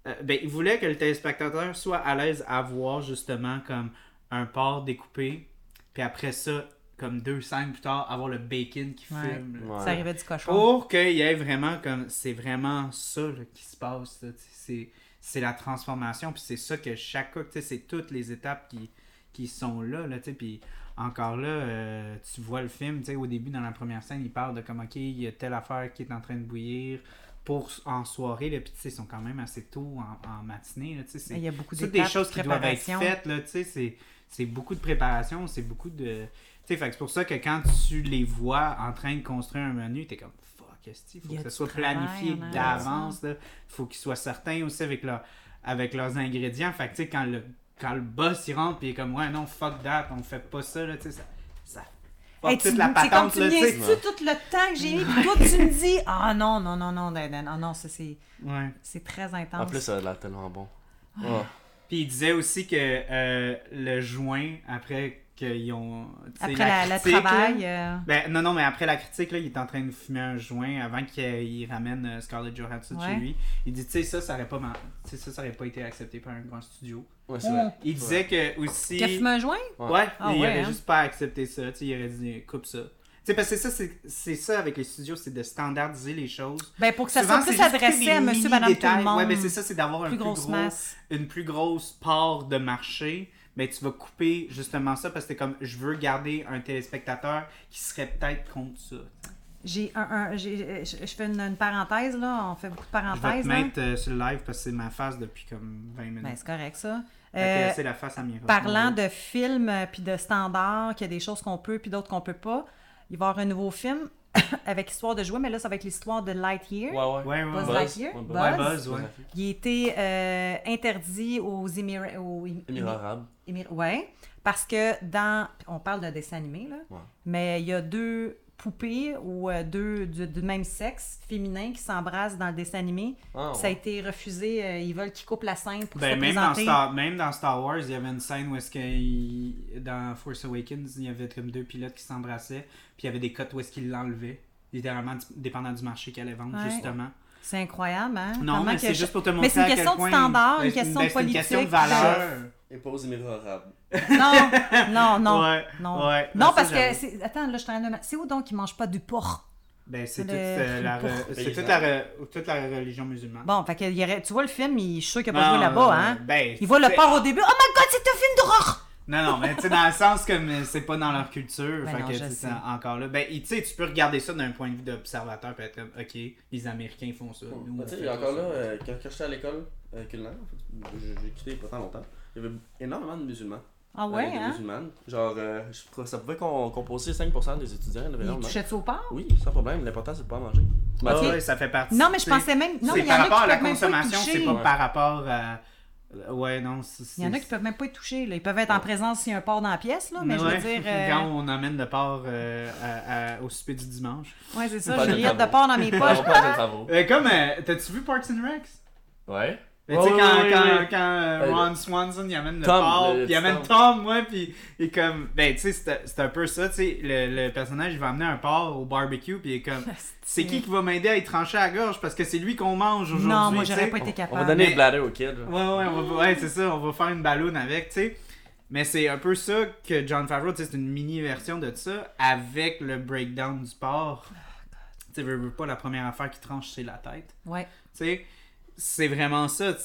Euh, ben, il voulait que le téléspectateur soit à l'aise à voir justement comme un porc découpé, puis après ça, comme deux scènes plus tard, avoir le bacon qui Ouais. filme. Ouais. Ça arrivait du cochon. Pour qu'il y ait vraiment comme. C'est vraiment ça là, qui se passe. là, tu sais, C'est, c'est la transformation. Puis c'est ça que chaque cook, tu sais, c'est toutes les étapes qui, qui sont là. là tu sais, puis encore là, euh, tu vois le film, tu sais, au début, dans la première scène, il parle de comme, OK, il y a telle affaire qui est en train de bouillir pour en soirée. Là, puis tu sais, ils sont quand même assez tôt en, en matinée. Là, tu sais, c'est, Il y a beaucoup des choses qui doivent être faites, là, tu sais, c'est, c'est beaucoup de préparation, c'est beaucoup de... Tu sais, c'est pour ça que quand tu les vois en train de construire un menu, t'es comme, fuck, est-ce faut Il a que ça soit planifié de d'avance, là? faut qu'ils soient certains aussi avec, leur, avec leurs ingrédients, fait que tu sais, quand le, quand le boss il rentre puis il est comme ouais non fuck that on fait pas ça là tu sais ça, ça fuck hey, toute tu, la patente comme tu là tu tout le temps que j'ai mis puis toi tu me dis ah oh, non non non non Dayden ah oh, non ça c'est ouais. c'est très intense. En plus ça a l'air tellement bon. Ouais. puis il disait aussi que euh, le joint après qu'ils ont après la, critique, le travail euh. ben non non mais après la critique là il est en train de fumer un joint avant qu'il ramène euh, Scarlett Johansson chez lui. Il dit tu sais ça ça aurait pas ça ça aurait pas été accepté par un grand studio. Ouais, c'est vrai. Il disait que aussi. a fumé un joint? Ouais. Ouais, Ah il ouais, aurait hein? juste pas accepté ça. Tu sais, il aurait dit, coupe ça. Tu sais, parce que c'est ça, c'est- c'est ça avec les studios, c'est de standardiser les choses. Ben, pour que ça Souvent, soit plus adressé à monsieur, madame, tout détails. le monde. Ouais, ben c'est ça, c'est d'avoir un plus gros, masse. une plus grosse part de marché, mais tu vas couper justement ça parce que t'es comme je veux garder un téléspectateur qui serait peut-être contre ça. J'ai un, un- j'ai- je, je fais une, une parenthèse, là. On fait beaucoup de Je vais parenthèses, te là. mettre euh, sur le live parce que c'est ma face depuis comme 20 minutes. Ben, c'est correct, ça. Euh, c'est la face à miroir. parlant de films euh, puis de standards, qu'il y a des choses qu'on peut puis d'autres qu'on peut pas, il va y avoir un nouveau film avec histoire de jouer, mais là, ça va être l'histoire de Lightyear. Ouais, ouais. Ouais, ouais, Buzz. Lightyear? Ouais, Buzz? Ouais, Buzz, ouais. Il a été euh, interdit aux Émirats. Aux Émirats arabes. Émir- Ouais, parce que dans. On parle d'un dessin animé, là. Ouais. Mais il y a deux poupées ou euh, deux du, du même sexe, féminin, qui s'embrassent dans le dessin animé. Ah, Ça a été refusé. euh, ils veulent qu'ils coupent la scène pour Ben, se même, dans. Star, même dans Star Wars, il y avait une scène où est-ce que il- dans Force Awakens, il y avait comme deux pilotes qui s'embrassaient, puis il y avait des cotes où est-ce qu'ils l'enlevaient, littéralement dépendant du marché qu'elle allait vendre, Ouais. justement. C'est incroyable, hein? Non, Comment mais que c'est je- juste pour te montrer Mais c'est une à quel question de standard, ben, une question ben, c'est une question de politique, valeur. Impose immémorable. Non, non, non. Ouais, Non, ouais. non Ça, parce que... c'est- Attends, là, je suis en train de... C'est où donc qu'ils mangent pas du porc? Ben, c'est Le- toute, euh, la, re- c'est toute, la, re- toute la religion musulmane. Bon, fait que il y aurait- tu vois le film, il- je suis sûr qu'il n'a pas Non, joué là-bas, euh, hein? Ben, Il voit le porc au début. Oh my god, c'est un film d'horreur! Non, non, mais tu sais, dans le sens comme euh, c'est pas dans leur culture. Ben fait non, que sais, encore là. Ben, tu sais, tu peux regarder ça d'un point de vue d'observateur, puis être comme, ok, les Américains font ça. nous, Ben, tu sais, encore ça. là, euh, quand, quand j'étais à l'école euh, culinaire, en fait, j'ai quitté il y a pas tant longtemps, il y avait énormément de musulmans. Ah ouais, Euh, hein? musulmanes. Genre, euh, je que ça pouvait com- composer 5% des étudiants. Il y avait Il énormément. touchait-tu au porc? Oui, sans problème. L'important, c'est de pas manger. Ah Ok. ouais, ça fait partie. Non, mais je pensais même... Non, c'est mais il y en par rapport à la consommation, c'est pas par rapport à. Ouais, non, c'est. Il y en a qui peuvent même pas être touchés. Là. Ils peuvent être en présence s'il y a un porc dans la pièce, là, mais je veux dire... euh, Quand on amène le porc euh, à- à- au souper du dimanche. Ouais, c'est ça, j'ai de de porc dans mes poches. pas de favori. Euh, comme, euh, t'as-tu vu Parks and Recs? Ouais. Mais tu sais, quand, quand, quand euh, Euh, Ron Swanson il amène le Tom, porc, le puis il amène Tom, ouais, puis il est comme. Ben, tu sais, c'est c'est un peu ça, tu sais. Le, le personnage, il va amener un porc au barbecue, puis il est comme. C'est qui qui va m'aider à y trancher à la gorge? Parce que c'est lui qu'on mange aujourd'hui. Non, moi, j'aurais pas été On va capable. donner le bladder au kid. là. Ouais, ouais, on va, ouais, c'est ça, on va faire une balloune avec, tu sais. Mais c'est un peu ça que John Favreau, tu sais, c'est une mini version de ça avec le breakdown du porc. Tu sais, veux, veux pas la première affaire qui tranche, c'est la tête. Ouais. Tu sais, c'est vraiment ça.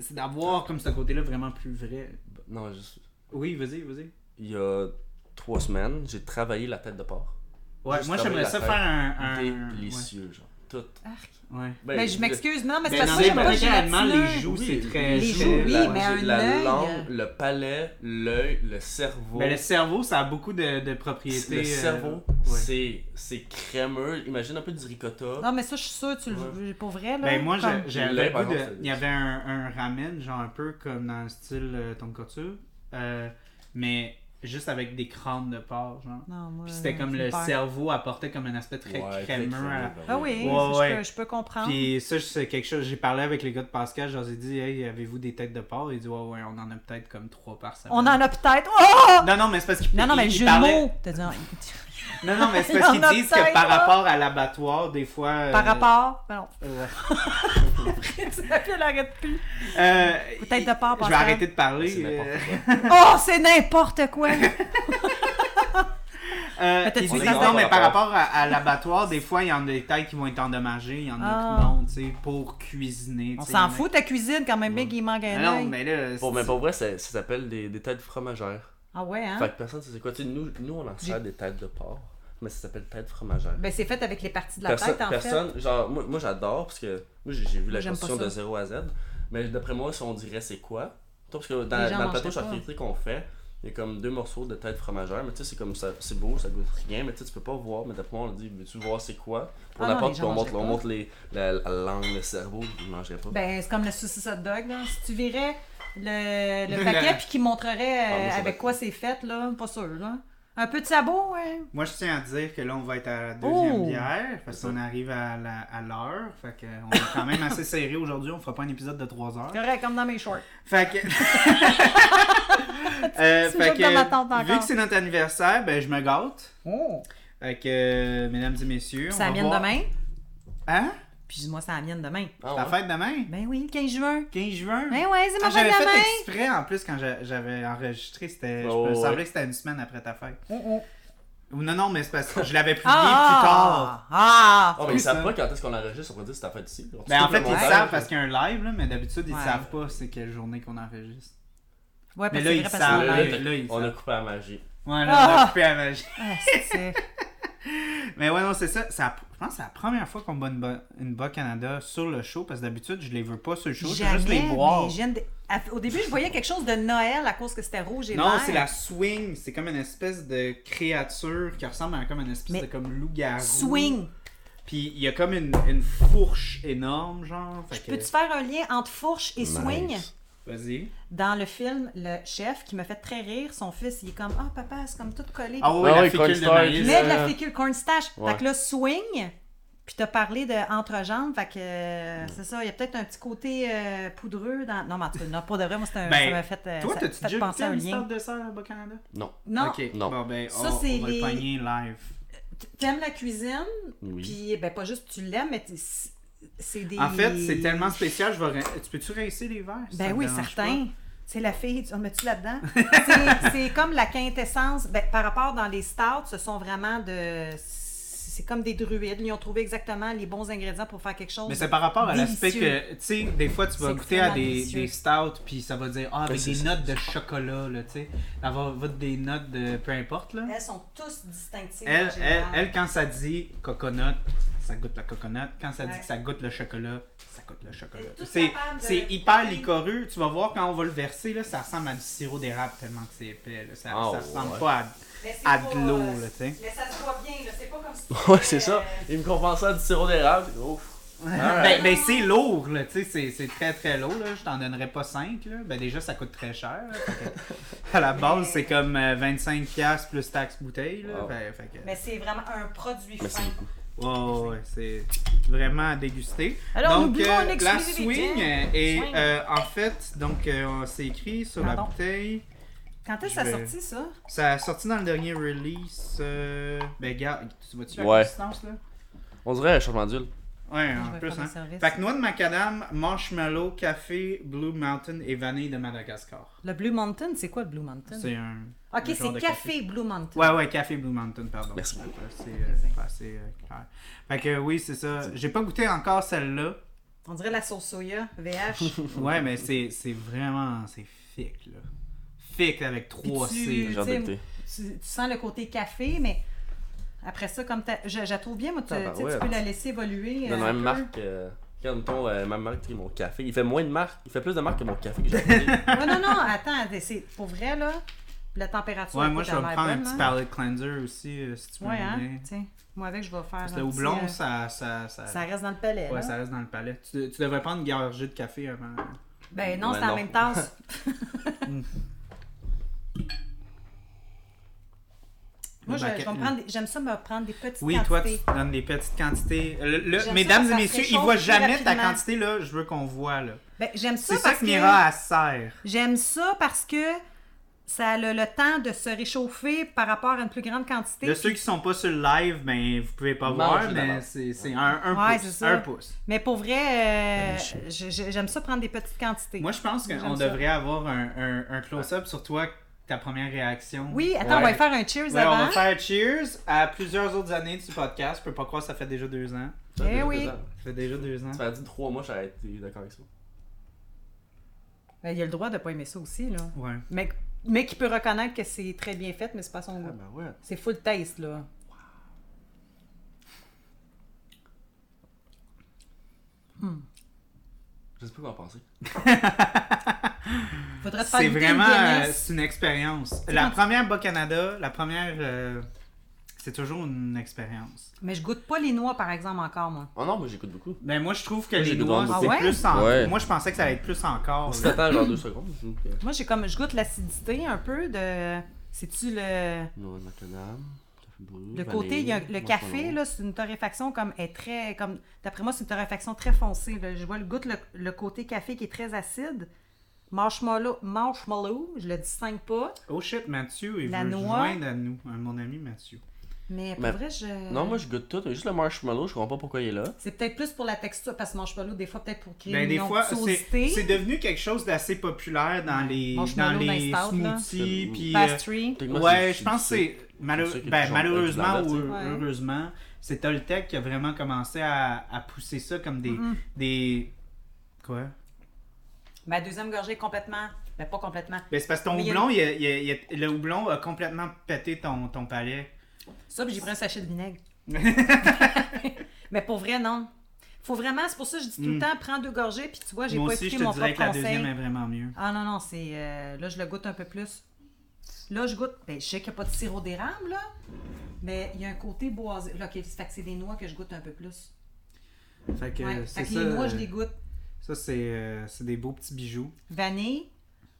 C'est d'avoir comme ce côté-là vraiment plus vrai. Non, juste. Oui, vas-y, vas-y. Il y a trois semaines, j'ai travaillé la tête de porc. Ouais, Juste moi j'aimerais ça faire un. un... Délicieux, genre. Tout. Arc. Ouais. ouais. Ben, Mais je m'excuse, non, mais c'est Ben, parce que j'aime pas gélatineux. les joues, Oui, c'est très. les joues, oui, la, mais un la langue, le palais, l'œil, le cerveau. Ben, le cerveau, ça a beaucoup de, de propriétés. le euh, cerveau, ouais. c'est c'est crémeux. Imagine un peu du ricotta. Non, mais ça, je suis sûre, tu le veux pour vrai, là. Ben moi, j'ai- comme- j'avais c'est- Il y avait un, un ramen, genre un peu comme dans le style euh, tonkotsu, euh, mais juste avec des crânes de porc, genre. Non, moi, Puis c'était comme le cerveau apportait comme un aspect très Ouais, crémeux. à- ben Ah oui, Ouais, ça, je peux- je peux comprendre. Puis ça, c'est quelque chose. J'ai parlé avec les gars de Pascal, je leur ai dit, hey, avez-vous des têtes de porc? Ils dit, ouais, ouais, on en a peut-être comme trois par semaine. On en a peut-être. Oh! Non, non, mais c'est parce qu'ils Non, non, mais le jeu de parlaient- mots. Non, non, mais c'est parce qu'ils disent que peut-être, par rapport à l'abattoir, des fois. euh, par rapport? Ben non. ouais. Elle arrête plus. Euh, Tête de porc, Je vais arrêter de parler. C'est n'importe euh, quoi. Oh, c'est n'importe quoi. Euh, ils disent non, mais par rapport à, à l'abattoir, des fois, il y en a des têtes qui vont être endommagées, il y en a Ah. qui non, tu sais, pour cuisiner. On tu s'en fout, ta cuisine, quand même bien qu'il manque un Non, mais là. Pour, mais pour vrai, ça, ça s'appelle des, des têtes fromagères. Ah ouais, hein? Fait que personne sait c'est quoi. Tu sais, nous, nous, on en sert des têtes de porc, mais ça s'appelle tête fromagère. Ben, c'est fait avec les parties de la personne, tête, en personne genre, moi, moi j'adore parce que moi j'ai vu la construction de ça. 0 à Z, mais d'après moi, si on dirait c'est quoi, parce que dans, le plateau charcuterie qu'on fait, il y a comme deux morceaux de tête fromagère, mais tu sais, c'est comme ça, c'est beau, ça goûte rien, mais tu sais, tu peux pas voir, mais d'après moi, on dit, veux-tu voir c'est quoi? On Ah apporte, on montre, on montre les, la, la langue, le cerveau, ils mangeraient pas. Ben, c'est comme le saucisse hot dog, là. Si tu verrais le, paquet puis qu'il montrerait euh, Ah, ça avec quoi c'est fait, là, pas sûr, là. Un peu de sabot, ouais. Moi, je tiens à dire que là, on va être à la deuxième Oh! bière, parce qu'on arrive à la- à l'heure. Fait que on est quand même assez serré aujourd'hui, on fera pas un épisode de 3 heures. Correct, comme dans mes shorts. Fait que. Euh, fait vu que c'est notre anniversaire, ben je me gâte. Oh! Fait que, euh, mesdames et messieurs. on Ça va vient voir- demain? Hein? Puis moi, ça vient demain. Ah, Ta fête demain? Ben oui, le 15 juin. 15 juin? Ben ouais, c'est Ah, ma fête j'avais fait demain. exprès en plus quand j'a- j'avais enregistré. C'était, Oh, je me ouais. semblait que c'était une semaine après ta fête. Oh, oh. Non, non, mais c'est parce que je l'avais publié Ah! plus tard. Ah! Ah, mais ils savent pas quand est-ce qu'on enregistre, on va dire c'est ta fête ici. Tu Ben en fait, ils savent parce qu'il y a un live, là, mais d'habitude, ils Ouais. savent pas c'est quelle journée qu'on enregistre. Ouais, Mais parce là, que ils c'est vrai, parce savent. que Là, Là, là, ils on a coupé la magie. Ouais, là, on a Ah! coupé la magie. Ah, c'est- Mais ouais, non, c'est ça. C'est la- je pense que c'est la première fois qu'on boit une, bo- une Bas Canada sur le show, parce que d'habitude, je les veux pas sur le show, je veux juste les boire. Au début, je voyais quelque chose de Noël à cause que c'était rouge et Non, vert. c'est la swing. C'est comme une espèce de créature qui ressemble à comme une espèce Mais- de comme loup-garou. Swing. Puis il y a comme une, une fourche énorme, genre. Fait que- Peux-tu faire un lien entre fourche et swing? Vas-y. Dans le film, le chef qui me fait très rire, son fils, il est comme Ah, papa, c'est comme tout collé. Ah oui, Ah la oui, fécule de maïs. Mais de la euh, fécule cornstarch. ouais. Fait que là, swing. Puis t'as parlé de entrejambe, fait que euh, c'est ça, il y a peut-être un petit côté euh, poudreux dans. Non, mais en tout cas, non, pas de vrai, moi, c'est un- Ben, ça m'a fait, euh, Toi, ça- t'as-tu fait déjà penser à un lien. de ça à Bas-Canada? Non. Non, Ok, Non. bon ben, Ça, on, c'est on va les- le pogner live. t'aimes la cuisine, Oui. puis ben pas juste tu l'aimes, mais t'es- c'est des. En fait, c'est tellement spécial, je vais... rin- Tu peux-tu rincer les verres? ça Ben oui, certain. C'est la fille, tu en mets-tu là-dedans? C'est- comme la quintessence. Ben, par rapport dans les stouts, ce sont vraiment de. C'est comme des druides. Ils ont trouvé exactement les bons ingrédients pour faire quelque chose. Mais c'est par rapport à l'aspect que, tu sais, des fois tu vas goûter à des, des stouts, puis ça va dire, ah, avec des notes de chocolat, là, tu sais. Elle va va des notes de peu importe, là. Elles sont tous distinctives. Elle, quand ça dit coconut, ça goûte la coconut. Quand ça dit que ça goûte le chocolat, ça goûte le chocolat. C'est de- hyper licoreux. Tu vas voir quand on va le verser, là, ça ressemble à du sirop d'érable tellement que c'est épais. Là. Ça, Ah, ça ressemble ouais. pas à, de l'eau, euh. Mais ça se voit bien, là. C'est pas comme si. Ouais, c'est ça. Il me compensait à du sirop d'érable. Ouf. Ben, ben, c'est lourd, là, tu sais, c'est- c'est très très lourd, là. Je t'en donnerais pas 5, là. Ben, déjà, ça coûte très cher. là. Fait que, à la base, c'est comme euh, 25$ plus taxe bouteille, là. Wow. Fait- fait que- Mais c'est vraiment un produit Merci fin. Beaucoup. Ouais, ouais, c'est vraiment à déguster. Alors, donc, euh, une la swing est Swing. euh, en fait, donc euh, c'est écrit sur la bouteille. Quand est-ce que ça a sorti, ça? Ça a sorti dans le dernier release. euh, Ben, regarde, tu vois-tu la Ouais. consistance là? On dirait un changement d'huile. Ouais, en plus, hein. Fait que noix de macadam, marshmallow, café, Blue Mountain et vanille de Madagascar. Le Blue Mountain, c'est quoi le Blue Mountain? C'est un. Ok, c'est de café, Blue Mountain. Ouais, ouais, café Blue Mountain, pardon. Merci. C'est euh, pas assez euh, clair. Fait que oui, c'est ça. J'ai pas goûté encore celle-là. On dirait la sauce soya, VH. Ouais, mais c'est c'est vraiment. C'est thick, là. Thick avec 3 Puis tu- C. Tu, tu sens le côté café, mais après ça, comme t'as- je, je la trouve bien, moi, tu, Ah, ben tu sais, ouais. tu peux la laisser évoluer. Dans euh, même marque. Euh, regarde, mettons, euh, même marque que mon café. Il fait moins de marques. Il fait plus de marques que mon café que j'ai. Ouais, non, non, attends, c'est pour vrai, là. La température. Ouais, moi je vais me prendre un petit hein. palate cleanser aussi, euh, si tu veux Ouais, hein, bien. tiens. Moi, avec, je vais faire. Parce que un le petit, houblon, euh, ça, ça, ça, ça reste dans le palais. ouais, là. ça reste dans le palais. Tu, tu devrais prendre une gorgée de café avant. Ben non, Ouais, c'est en non. même tasse. Moi, prendre des- j'aime ça me prendre des petites Oui, toi, tu quantités. donnes des petites quantités. Le- mesdames ça, et messieurs, ils réchauffe voient jamais ta quantité, là. Je veux qu'on voit, là. Ben, j'aime ça C'est ça que Mira, elle sert. j'aime ça parce que ça a le, le temps de se réchauffer par rapport à une plus grande quantité. De ceux qui sont pas sur le live, ben, vous pouvez pas voir, mais c'est c'est un, un Ouais, pouce. Un pouce. Mais pour vrai, euh, j'aime ça prendre des petites quantités. Moi, je pense qu'on devrait avoir un, un, un close-up sur toi, ta première réaction. Oui, attends, on va faire un cheers Ouais, on avant. va faire cheers à plusieurs autres années du podcast. Je peux pas croire que ça fait déjà deux ans. Ça, Eh déjà oui. deux ans. Ça fait déjà deux ans. Ça fait trois mois, j'aurais été d'accord avec ça. Ben, il a le droit de pas aimer ça aussi, là. Ouais. Mais, mais qui peut reconnaître que c'est très bien fait, mais c'est pas son Ah goût. ben ouais. C'est full taste, là. Je sais pas quoi en penser. Faudrait te faire C'est goûter vraiment une euh, c'est une expérience. La première Bas-Canada, la première, euh, c'est toujours une expérience. Mais je goûte pas les noix, par exemple, encore, moi. Oh non, moi j'écoute beaucoup. Ben moi je trouve que Moi, les j'ai noix c'est beaucoup. plus en... Ouais? Moi je pensais que ça allait être plus encore. Si là. t'attends genre deux secondes. Moi, j'ai comme, je goûte l'acidité un peu de... C'est-tu le... Noix de macadam. Le côté, il y a le café, là, c'est une torréfaction comme est très, comme, d'après moi, c'est une torréfaction très foncée. Là. Je vois le goût, le, le côté café qui est très acide. Marshmallow, marshmallow, je le distingue pas, Oh shit, Mathieu, il La veut noix. joindre à nous, mon ami Mathieu. Mais pour Mais- vrai, je. Non, moi je goûte tout. Juste le marshmallow, je comprends pas pourquoi il est là. C'est peut-être plus pour la texture, parce que marshmallow, des fois, peut-être pour créer Ben, une des fois, c'est devenu quelque chose d'assez populaire dans les, dans les smoothies. C'est- Puis, euh, Pastry. Ouais, je pense que c'est ben, malheureusement ou heureusement, c'est Toltec qui a vraiment commencé à, à pousser ça comme des, des quoi? Ma deuxième gorgée complètement. Ben, pas complètement. Ben c'est parce que ton Mais il y a- houblon, il a- il a- il a- le houblon a complètement pété ton, ton palais. Ça, puis j'ai pris un sachet de vinaigre. Mais pour vrai, non. Faut vraiment, c'est pour ça que je dis tout le Mm. temps, prends deux gorgées, puis tu vois, j'ai Moi pas aussi, je écouté te mon dirais propre que la conseil. deuxième est vraiment mieux. Ah non, non, c'est. euh, là, je le goûte un peu plus. Là, je goûte. Ben, je sais qu'il n'y a pas de sirop d'érable, là. Mais il y a un côté boisé. Là, ok, fait que c'est des noix que je goûte un peu plus. Fait que Ouais. euh, Fait c'est que ça. les noix, je les goûte. Ça, c'est euh, c'est des beaux petits bijoux. Vanille.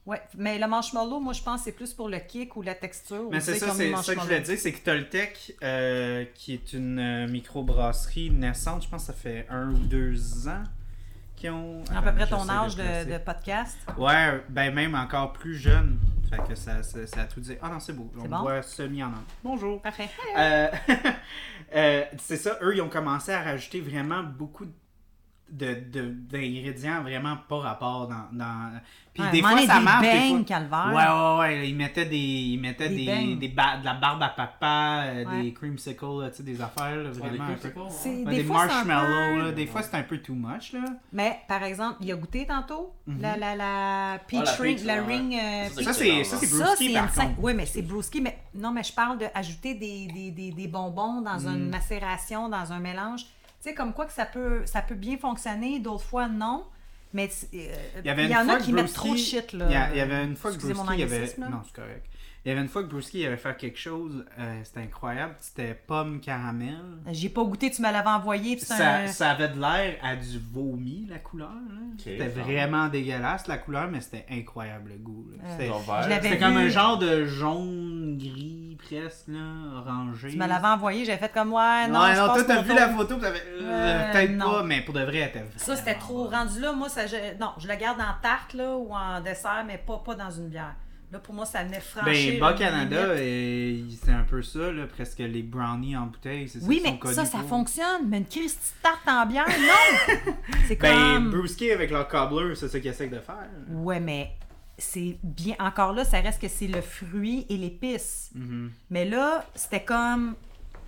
Ouais, mais le marshmallow, moi, je pense que c'est plus pour le kick ou la texture. Mais c'est ça, c'est ça que je voulais dire, c'est que Toltec, euh, qui est une euh, microbrasserie naissante, je pense que ça fait un ou deux ans qu'ils ont... À peu près ton âge de, de podcast. Ouais, ben même encore plus jeune. Fait que ça, ça, ça a tout dit. Ah non, c'est beau. On bon? voit semi en angle. Bonjour. Parfait. Euh, euh, c'est ça, eux, ils ont commencé à rajouter vraiment beaucoup de, de- d'ingrédients vraiment pas rapport dans. dans... Puis Ouais, des fois, ça des marche. des beignes, fois- calvaire. Ouais, ouais, ouais. Ils mettaient des, ils mettaient Des des, des ba- de la barbe à papa, euh, Ouais. des creamsicles, tu sais, des affaires, là, vraiment peu. Ouais, des des fois, c'est un marshmallows, peu- là. Des fois, c'est un peu too much, là. Mais par exemple, il a goûté tantôt la, la, la peach la ring. peach, la ouais. ring euh, Ça, c'est brewski, par une contre. Oui, mais c'est brewski. Mais non, mais je parle d'ajouter des, des, des, des bonbons dans une Mm. macération, dans un mélange. Tu sais, comme quoi que ça peut, ça peut bien fonctionner, d'autres fois non. Mais euh, Il y, avait une en fois a qui mettent Brewski- trop de shit. Là. Il y, il y avait une fois que Excusez mon Brewski avait. Non, c'est correct. Il y avait une fois que Brewski avait fait quelque chose, euh, c'était incroyable. C'était pomme caramel. J'ai pas goûté, tu me l'avais envoyé. Ça, un- ça avait de l'air à du vomi, la couleur. c'était vraiment dégueulasse, la couleur, mais c'était incroyable, le goût. Euh, C'était- Genre vert. je l'avais C'était comme un genre de jaune, gris, presque, là, orangé. Tu me l'avais envoyé, j'avais fait comme ouais, non. ouais, non, toi, t'as vu la photo, t'avais. euh, Euh, Peut-être non. pas, mais pour de vrai, elle était Ça, c'était trop rendu là. Moi, ça, je- non, je le garde en tarte là, ou en dessert, mais pas, pas dans une bière. Là, pour moi, ça venait franchir. Ben, Bas une Canada, limite. euh, c'est un peu ça, là, presque les brownies en bouteille. C'est Oui, mais ça, ça pour. fonctionne. Mais une crise de tarte en bière, non! c'est Ben, comme. Brewski avec leur cobbler, c'est ça qu'ils essaient de faire. Ouais, mais c'est bien. Encore là, ça reste que c'est le fruit et l'épice. Mhm. Mais là, c'était comme.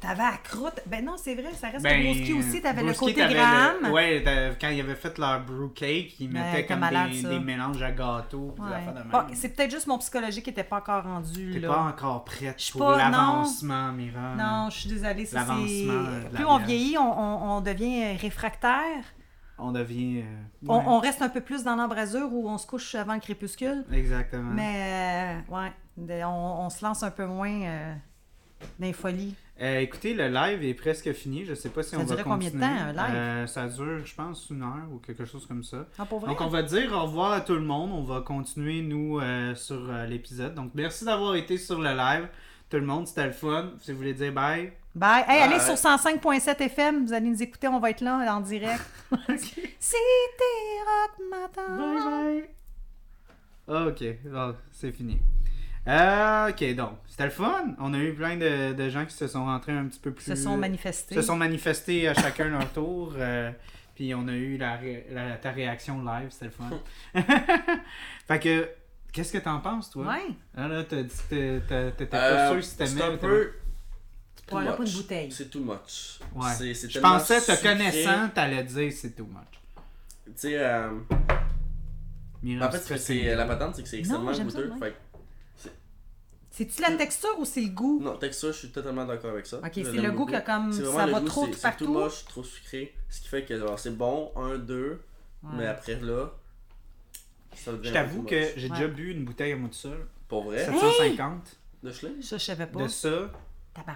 T'avais la croûte. Ben non, c'est vrai, ça reste Ben, Broski aussi, t'avais le côté le- Ouais, quand ils avaient fait leur brew cake, ils mettaient comme malade, des, mélanges à gâteau. Ouais. Bon, c'est peut-être juste mon psychologique qui était pas encore rendu T'es pas encore prête Je suis pour l'avancement, Mira. Non, je suis désolée. ça, L'avancement Plus on vieillit, on, on- on devient réfractaire. On devient. euh, On, ouais, on reste un peu plus dans l'embrasure où on se couche avant le crépuscule. Exactement. Mais, euh, ouais, on se lance un peu moins euh, dans les folies. Euh, écoutez, le live est presque fini. Je sais pas si Ça on va durait combien de continuer. temps, un live? Euh, ça dure, je pense, une heure ou quelque chose comme ça. Ah, pour vrai? Donc, on va dire au revoir à tout le monde. On va continuer, nous, euh, sur l'épisode. Donc, merci d'avoir été sur le live. Tout le monde, c'était le fun. Si vous voulez dire bye. Bye. Hey, allez Bye. sur 105.7 FM, vous allez nous écouter, on va être là en direct. C'était Rock Matin. bye. Ok, bon, c'est fini. Euh, ok, donc, c'était le fun. On a eu plein de, de gens qui se sont rentrés un petit peu plus. Se sont manifestés. se sont manifestés à chacun leur tour. euh, puis on a eu la, la- ta réaction live, c'était le fun. fait que, qu'est-ce que t'en penses, toi? Ouais. Ah là, t'as dit que t'étais pas Euh, sûr si t'aimais. C'est un peu. Much. une bouteille. C'est too much. Ouais. C'est- c'est Je pensais, te sucré. connaissant, t'allais dire c'est too much. Tu sais, euh, en fait, c'est- c'est la patente, c'est que c'est extrêmement goûteux. Fait que- C'est-tu la texture ou c'est le goût? non, texture, je suis totalement d'accord avec ça. Ok, c'est le goût beaucoup. que comme C'est ça va goût, trop c'est- C'est partout. too much, trop sucré. Ce qui fait que alors, c'est bon, un, deux, Ouais. mais après là, ça devient Je t'avoue que j'ai Ouais. déjà bu une bouteille à moi tout seul. Pour vrai, 750 de Schling? Ça, je savais pas. de ça.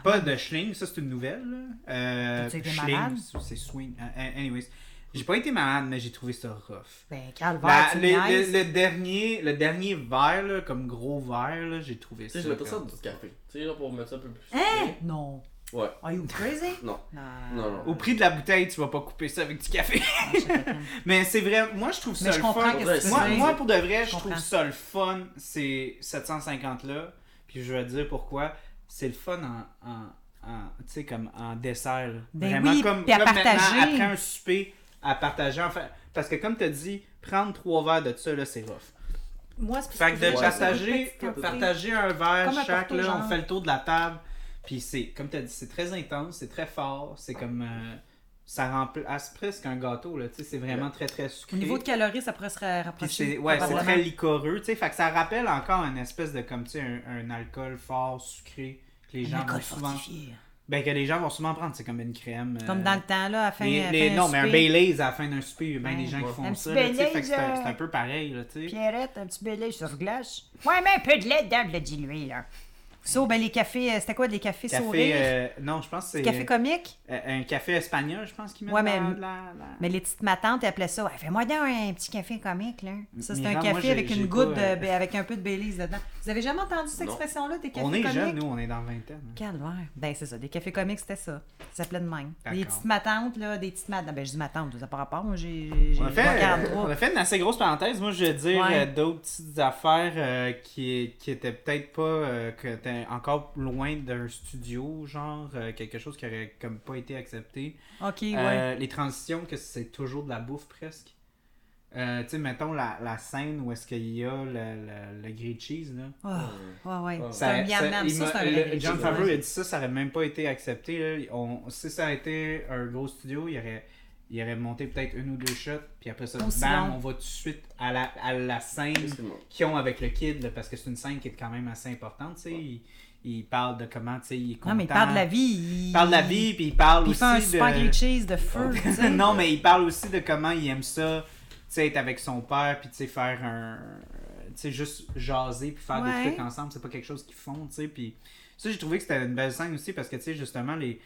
Pas de Schling, ça c'est une nouvelle. là. Euh, Schling, c'est swing. Euh, anyways, j'ai pas été malade, mais j'ai trouvé ça rough. Ben, calvaire, tu le, niaises. le- le dernier, le dernier verre, là, comme gros verre, là, j'ai trouvé Tu ça. sais, je mettrais ça dans du café. Tu sais, là, pour mettre ça un peu plus. Hein? Non. Ouais. Are you crazy? Non. Non, Non, non. Au prix de la bouteille, tu vas pas couper ça avec du café. mais c'est vrai, moi je trouve ça Mais je le comprends fun. que tu Moi, moi, pour de vrai, je, Je trouve ça le fun, ces 750 là. Puis je vais te dire pourquoi. C'est le fun en, en, en- tu sais, comme en dessert. Ben Vraiment oui, comme, puis à comme maintenant, partager. après un souper, à partager. Enfin, parce que comme tu as dit, prendre trois verres de ça, là, c'est rough. Moi, c'est Fait que de partager, partager un verre Comme chaque, là, on fait le tour de la table. Puis c'est, comme tu as dit, c'est très intense, c'est très fort, c'est comme. euh, ça remplace presque un gâteau, là, tu sais, c'est vraiment très très sucré. Au niveau de calories, ça pourrait se rapprocher. ouais, c'est très liquoreux, tu sais, fait que ça rappelle encore une espèce de, comme, tu sais, un, un alcool fort, sucré, que les Un gens alcool souvent... fortifié. Ben, que les gens vont souvent prendre, c'est comme une crème. Comme euh, dans le temps, là, à la fin, les- à les- fin non, mais un. Baileys à la fin d'un souper, il y a bien Ouais. des gens qui font Un ça, petit là, tu sais, Baileys, fait que c'est un, euh, c'est un peu pareil, là, tu sais. Pierrette, un petit belay sur glace. Ouais, mais un peu de lait dedans, de le diluer, là. So, ben les cafés, euh, c'était quoi, des cafés Café, sourires? euh, non, je pense que c'est Café comique? euh, un café espagnol, je pense qu'ils mettent Ouais, mais- la- la- Mais les petites matantes elles appelaient ça. Ouais, Fais-moi donc un petit café comique, là. Ça, c'est un café avec une pas, goutte, euh, de, ben, avec un peu de Baileys dedans. Vous avez jamais entendu cette expression-là, des cafés On est comiques? jeunes, nous, on est dans la vingtaine. Calvaire. Ben, c'est ça. Des cafés comiques, c'était ça. Ça s'appelait de même. Des petites matantes, là, des petites matantes. Ben, je dis matantes, ça n'a pas rapport. Moi, j'ai On a, j'ai fait, pas euh, 43. on a fait une assez grosse parenthèse. Moi, je vais dire Ouais. euh, d'autres petites affaires euh, qui, qui étaient peut-être pas. euh, que encore loin d'un studio, genre euh, quelque chose qui aurait comme pas été accepté. OK, ouais. Euh, les transitions, que c'est toujours de la bouffe presque. Euh, tu sais, mettons la, la scène où est-ce qu'il y a le, le, le grilled cheese, là. Oh, ouais, ouais. Ça- il Ça, m'a- c'est un le- vrai grilled John Favreau ouais. a dit ça, ça aurait même pas été accepté. là. On, si ça a été un gros studio, il aurait, il aurait monté peut-être une ou deux shots, puis après ça, Aussi bam, long. on va tout de suite à la, à la scène qu'ils ont avec le kid, là, parce que c'est une scène qui est quand même assez importante. tu sais. Il, il parle de comment tu sais, il est content. Non, mais il parle de la vie. Il parle de la vie, puis il parle aussi fait un de... grilled cheese de feu, tu sais. non, mais il parle aussi de comment il aime ça, tu sais, être avec son père, puis tu sais, faire un. Tu sais, juste jaser, puis faire Ouais. des trucs ensemble, c'est pas quelque chose qu'ils font, tu sais. Puis ça, j'ai trouvé que c'était une belle scène aussi, parce que, tu sais, justement, les,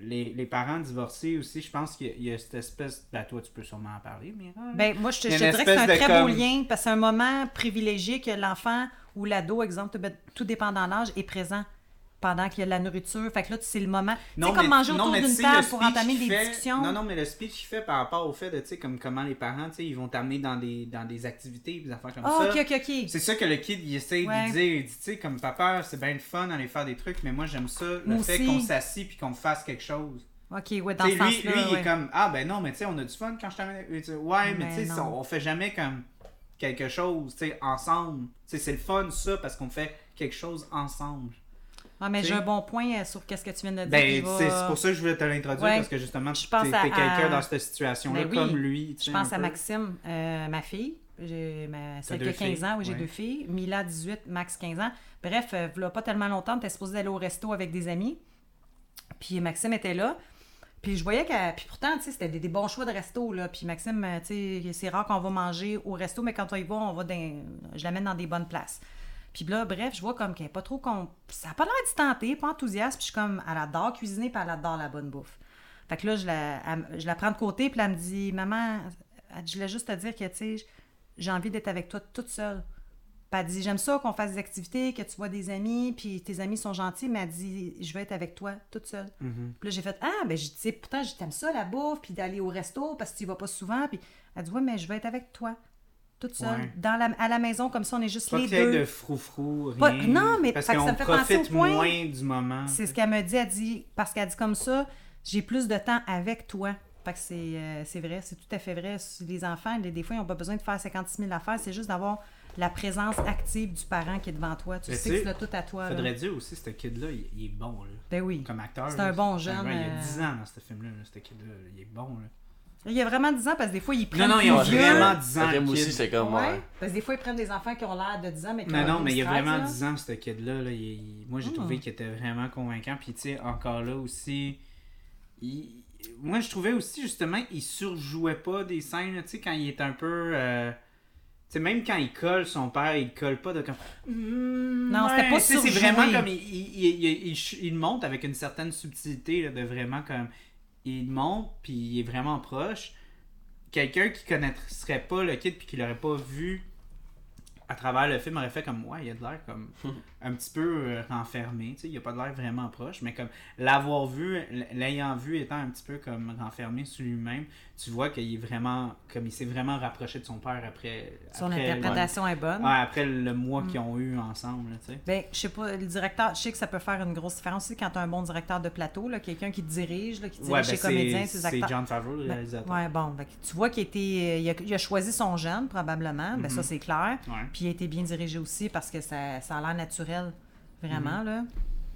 les, les parents divorcés aussi, je pense qu'il y a- il y, a cette espèce. Ben, toi, tu peux sûrement en parler, Mira. Ben, moi, je te, je te dirais que c'est un très beau lien parce que c'est un moment privilégié que l'enfant ou l'ado, exemple, tout- tout dépendant de l'âge, est présent pendant qu'il y a de la nourriture. Fait que là, c'est le moment. Tu sais, comme manger autour d'une table pour entamer des fait- discussions. Non, non, mais le speech qu'il fait par rapport au fait de, tu sais, comme comment les parents, tu sais, ils vont t'amener dans des, dans des activités, des affaires comme Ah, ça. ok, ok, ok. C'est ça que le kid il essaie Ouais. de dire. Il dit, tu sais, comme papa, c'est bien le fun d'aller faire des trucs, mais moi j'aime ça, le Moi fait qu'on s'assit puis qu'on fasse quelque chose. Ok, ouais, dans Tu ce lui, lui il est comme, ah ben non, mais tu sais, on a du fun quand je t'amène. Ouais, mais Ben tu sais, non. on fait jamais comme quelque chose, tu sais, ensemble. Tu sais, c'est le fun ça parce qu'on fait quelque chose ensemble. Ah, mais tu j'ai un bon point euh, sur qu'est-ce que tu viens de dire. Ben, c'est pour ça que je voulais te l'introduire Ouais. parce que justement, tu es à- quelqu'un dans cette situation-là Ben oui. comme lui. tu Je pense à peu. Maxime, euh, ma fille. J'ai ma, celle qui a 15 ans, oui, j'ai deux filles. Mila, 18, Max, 15 ans. Bref, euh, voilà pas tellement longtemps, t'es supposé aller au resto avec des amis. Puis Maxime était là. Puis je voyais que. Puis pourtant, tu sais, c'était des, des bons choix de resto, là. Puis Maxime, tu sais, c'est rare qu'on va manger au resto, mais quand on y va, on va dans. Je l'amène dans des bonnes places. Puis là, bref, je vois comme qu'elle est pas trop. con- Ça n'a pas l'air d'y tenter, pas enthousiaste. Puis je suis comme, elle adore cuisiner, puis elle adore la bonne bouffe. Fait que là, je la, elle- je la prends de côté, puis elle me dit, maman, je voulais juste te dire que, tu sais, j'ai envie d'être avec toi toute seule. Puis elle dit, j'aime ça qu'on fasse des activités, que tu vois des amis, puis tes amis sont gentils, mais elle dit, je veux être avec toi toute seule. Mhm. Puis là, j'ai fait, ah, ben, j'ai dit, Tu sais, pourtant, je t'aime ça, la bouffe, puis d'aller au resto, parce que tu y vas pas souvent. Puis elle dit, ouais, mais je veux être avec toi, toute seule, Ouais. dans la, à la maison, comme ça, on est juste Pas les deux. de froufrou, rien. Pas- non, mais parce que qu'on ça me fait penser profite au point. moins du moment. C'est ce qu'elle me dit. Elle dit, parce qu'elle dit comme ça, j'ai plus de temps avec toi. Fait que c'est euh, c'est vrai, c'est tout à fait vrai. Les enfants, des, des fois, ils n'ont pas besoin de faire 56 000 affaires. C'est juste d'avoir la présence active du parent qui est devant toi. Tu Mais sais tu que c'est là tout à toi. là. Faudrait dire aussi, ce kid-là, il, il est bon, là. Ben oui. Comme acteur. C'est un bon jeune, il y a euh, 10 ans dans ce film-là, là, ce kid-là. Il est bon, là. Il y a vraiment 10 ans parce que des fois, ils prennent Non, non, ils ont vieux. vraiment 10 ans. Ok, le moi aussi, kid. c'est comme. Ouais. ouais. Parce que des fois, ils prennent des enfants qui ont l'air de 10 ans, mais qui Non, ont non, mais il y a 13, vraiment là. 10 ans, ce kid-là. Là, il- il- moi, j'ai Hmm. trouvé qu'il était vraiment convaincant. Puis, tu sais, encore là aussi, il- moi, je trouvais aussi, justement, il surjouait pas des scènes, tu sais, quand il est un peu... euh, Tu sais, même quand il colle son père, il colle pas de comme... Non, c'était pas tu sais, C'est surjoué. vraiment comme... Il, il, il, il- il- il monte avec une certaine subtilité, là, de vraiment comme... Il monte, puis il est vraiment proche. Quelqu'un qui connaîtrait pas le kid, puis qui l'aurait pas vu à travers le film aurait fait comme ouais il a de l'air comme un petit peu euh, renfermé tu sais il a pas de l'air vraiment proche mais comme l'avoir vu l'ayant vu étant un petit peu comme renfermé sur lui-même tu vois qu'il est vraiment comme il s'est vraiment rapproché de son père après Son après, interprétation est bonne. ouais, après le mois qu'ils ont eu ensemble tu sais Ben, je sais pas, le directeur, je sais que ça peut faire une grosse différence aussi quand tu as un bon directeur de plateau, là, quelqu'un qui te dirige, là, qui dirige ouais, ses ben, comédiens, c'est ses c'est acteurs. John Favreau le Ben, réalisateur ouais, bon, que tu vois qu'il était, il a, il a choisi son jeune, probablement, ben ça c'est clair. Puis il a été bien dirigé aussi parce que ça, ça a l'air naturel, vraiment, là.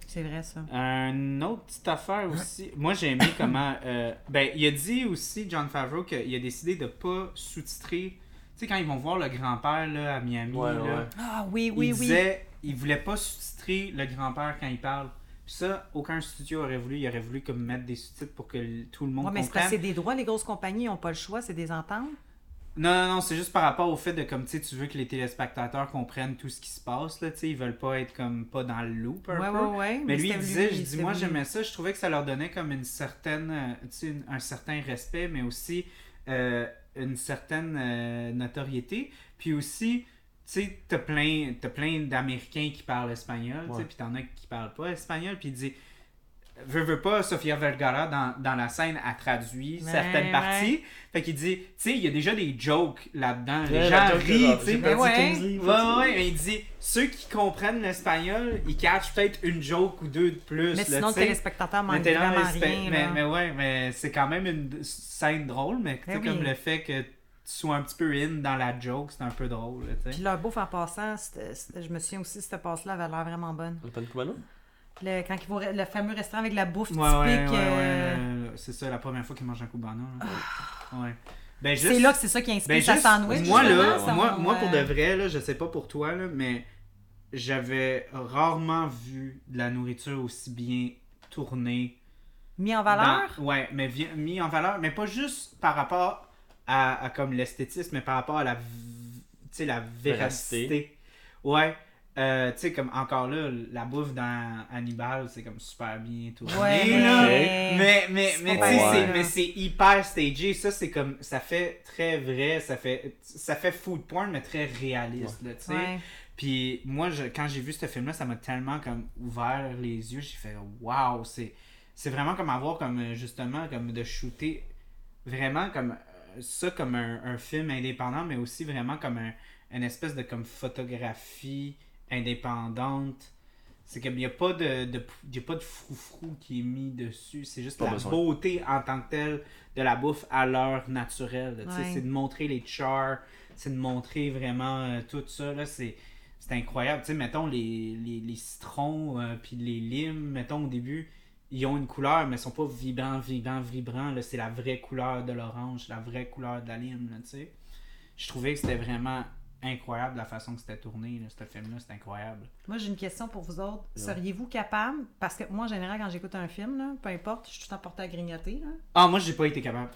C'est vrai, ça. Une autre petite affaire aussi. Moi, j'ai aimé comment. euh, ben, il a dit aussi, John Favreau, qu'il a décidé de pas sous-titrer. Tu sais, quand ils vont voir le grand-père là, à Miami, Ouais, là, ouais. Ah oui, oui, il oui. disait il voulait pas sous-titrer le grand-père quand il parle. Puis ça, aucun studio aurait voulu. Il aurait voulu comme mettre des sous-titres pour que tout le monde Ouais, mais comprenne. que c'est des droits, les grosses compagnies n'ont pas le choix, c'est des ententes. Non, non, non, c'est juste par rapport au fait de comme tu sais, tu veux que les téléspectateurs comprennent tout ce qui se passe, là, tu sais, ils veulent pas être comme pas dans le loop un Ouais, peu. ouais, ouais. Mais lui, il disait, je dis, moi voulu. j'aimais ça, je trouvais que ça leur donnait comme une certaine, euh, tu sais, une- un certain respect, mais aussi euh, une certaine euh, notoriété. Puis aussi, tu sais, t'as plein, t'as plein d'Américains qui parlent espagnol, tu sais, Ouais. puis t'en as qui parlent pas espagnol, puis il dit, veux, veux pas, Sofia Vergara, dans, dans la scène, a traduit Ouais, certaines ouais. parties. Fait qu'il dit, tu sais, il y a déjà des jokes là-dedans, les Ouais, gens rient, tu sais. perdu ouais. 15 livres, Ouais, tu sais. ouais, mais il dit, ceux qui comprennent l'espagnol, ils catchent peut-être une joke ou deux de plus. Mais là, sinon, le tu sais. téléspectateur Mais manque t'es là, vraiment mais, c'est- rien. mais, mais ouais, mais c'est quand même une scène drôle, mais tu sais, Ben oui. comme le fait que tu sois un petit peu in dans la joke, c'est un peu drôle, tu Puis leur bouffe en passant, c'était- c'était- je me souviens aussi, cette passe-là avait l'air vraiment bonne. Le pan cubano? Le, quand ils vont, le fameux restaurant avec la bouffe Ouais, ouais, ouais, typique. euh, ouais, c'est ça, la première fois qu'ils mangent un cubano. Ouais. Ben, C'est là que c'est ça qui inspire Ben sa juste, sandwich. moi, là, son, moi, moi, pour de vrai, là, je sais pas pour toi, là, mais j'avais rarement vu de la nourriture aussi bien tournée. Mis en valeur? Dans- ouais, mais vi- mis en valeur, mais pas juste par rapport à, à comme l'esthétisme, mais par rapport à la, v- tu sais, la véracité. Véracité. Ouais. Euh, tu sais, comme encore là, la bouffe dans Hannibal, c'est comme super bien tourné. Ouais, là. mais- Mais, mais, C'est mais, hyper stagé. Ça, c'est comme. Ça fait très vrai. Ça fait, ça fait food porn, mais très réaliste, tu sais. Ouais. Puis moi, je, quand j'ai vu ce film-là, ça m'a tellement comme ouvert les yeux. J'ai fait waouh, c'est c'est vraiment comme avoir comme euh, justement comme de shooter vraiment comme euh, ça comme un, un film indépendant, mais aussi vraiment comme un, une espèce de comme photographie indépendante. C'est comme il n'y a pas de, de y a pas de froufrou qui est mis dessus, c'est juste Pas la besoin. beauté en tant que telle de la bouffe à l'heure naturelle. là, tu sais, Ouais. C'est de montrer les chars, c'est de montrer vraiment euh, tout ça. Là, c'est, c'est incroyable. Tu sais, mettons les, les, les citrons euh, puis les limes, mettons au début, ils ont une couleur, mais ils sont pas vibrants, vibrants, vibrants. Là, c'est la vraie couleur de l'orange, la vraie couleur de la lime. Là, tu sais. Je trouvais que c'était vraiment incroyable la façon que c'était tourné, là, ce film-là. C'est incroyable. Moi, j'ai une question pour vous autres. Ouais. Seriez-vous capable, parce que moi, en général, quand j'écoute un film, là, peu importe, je suis tout le temps portée à grignoter. là. Ah, moi, j'ai pas été capable.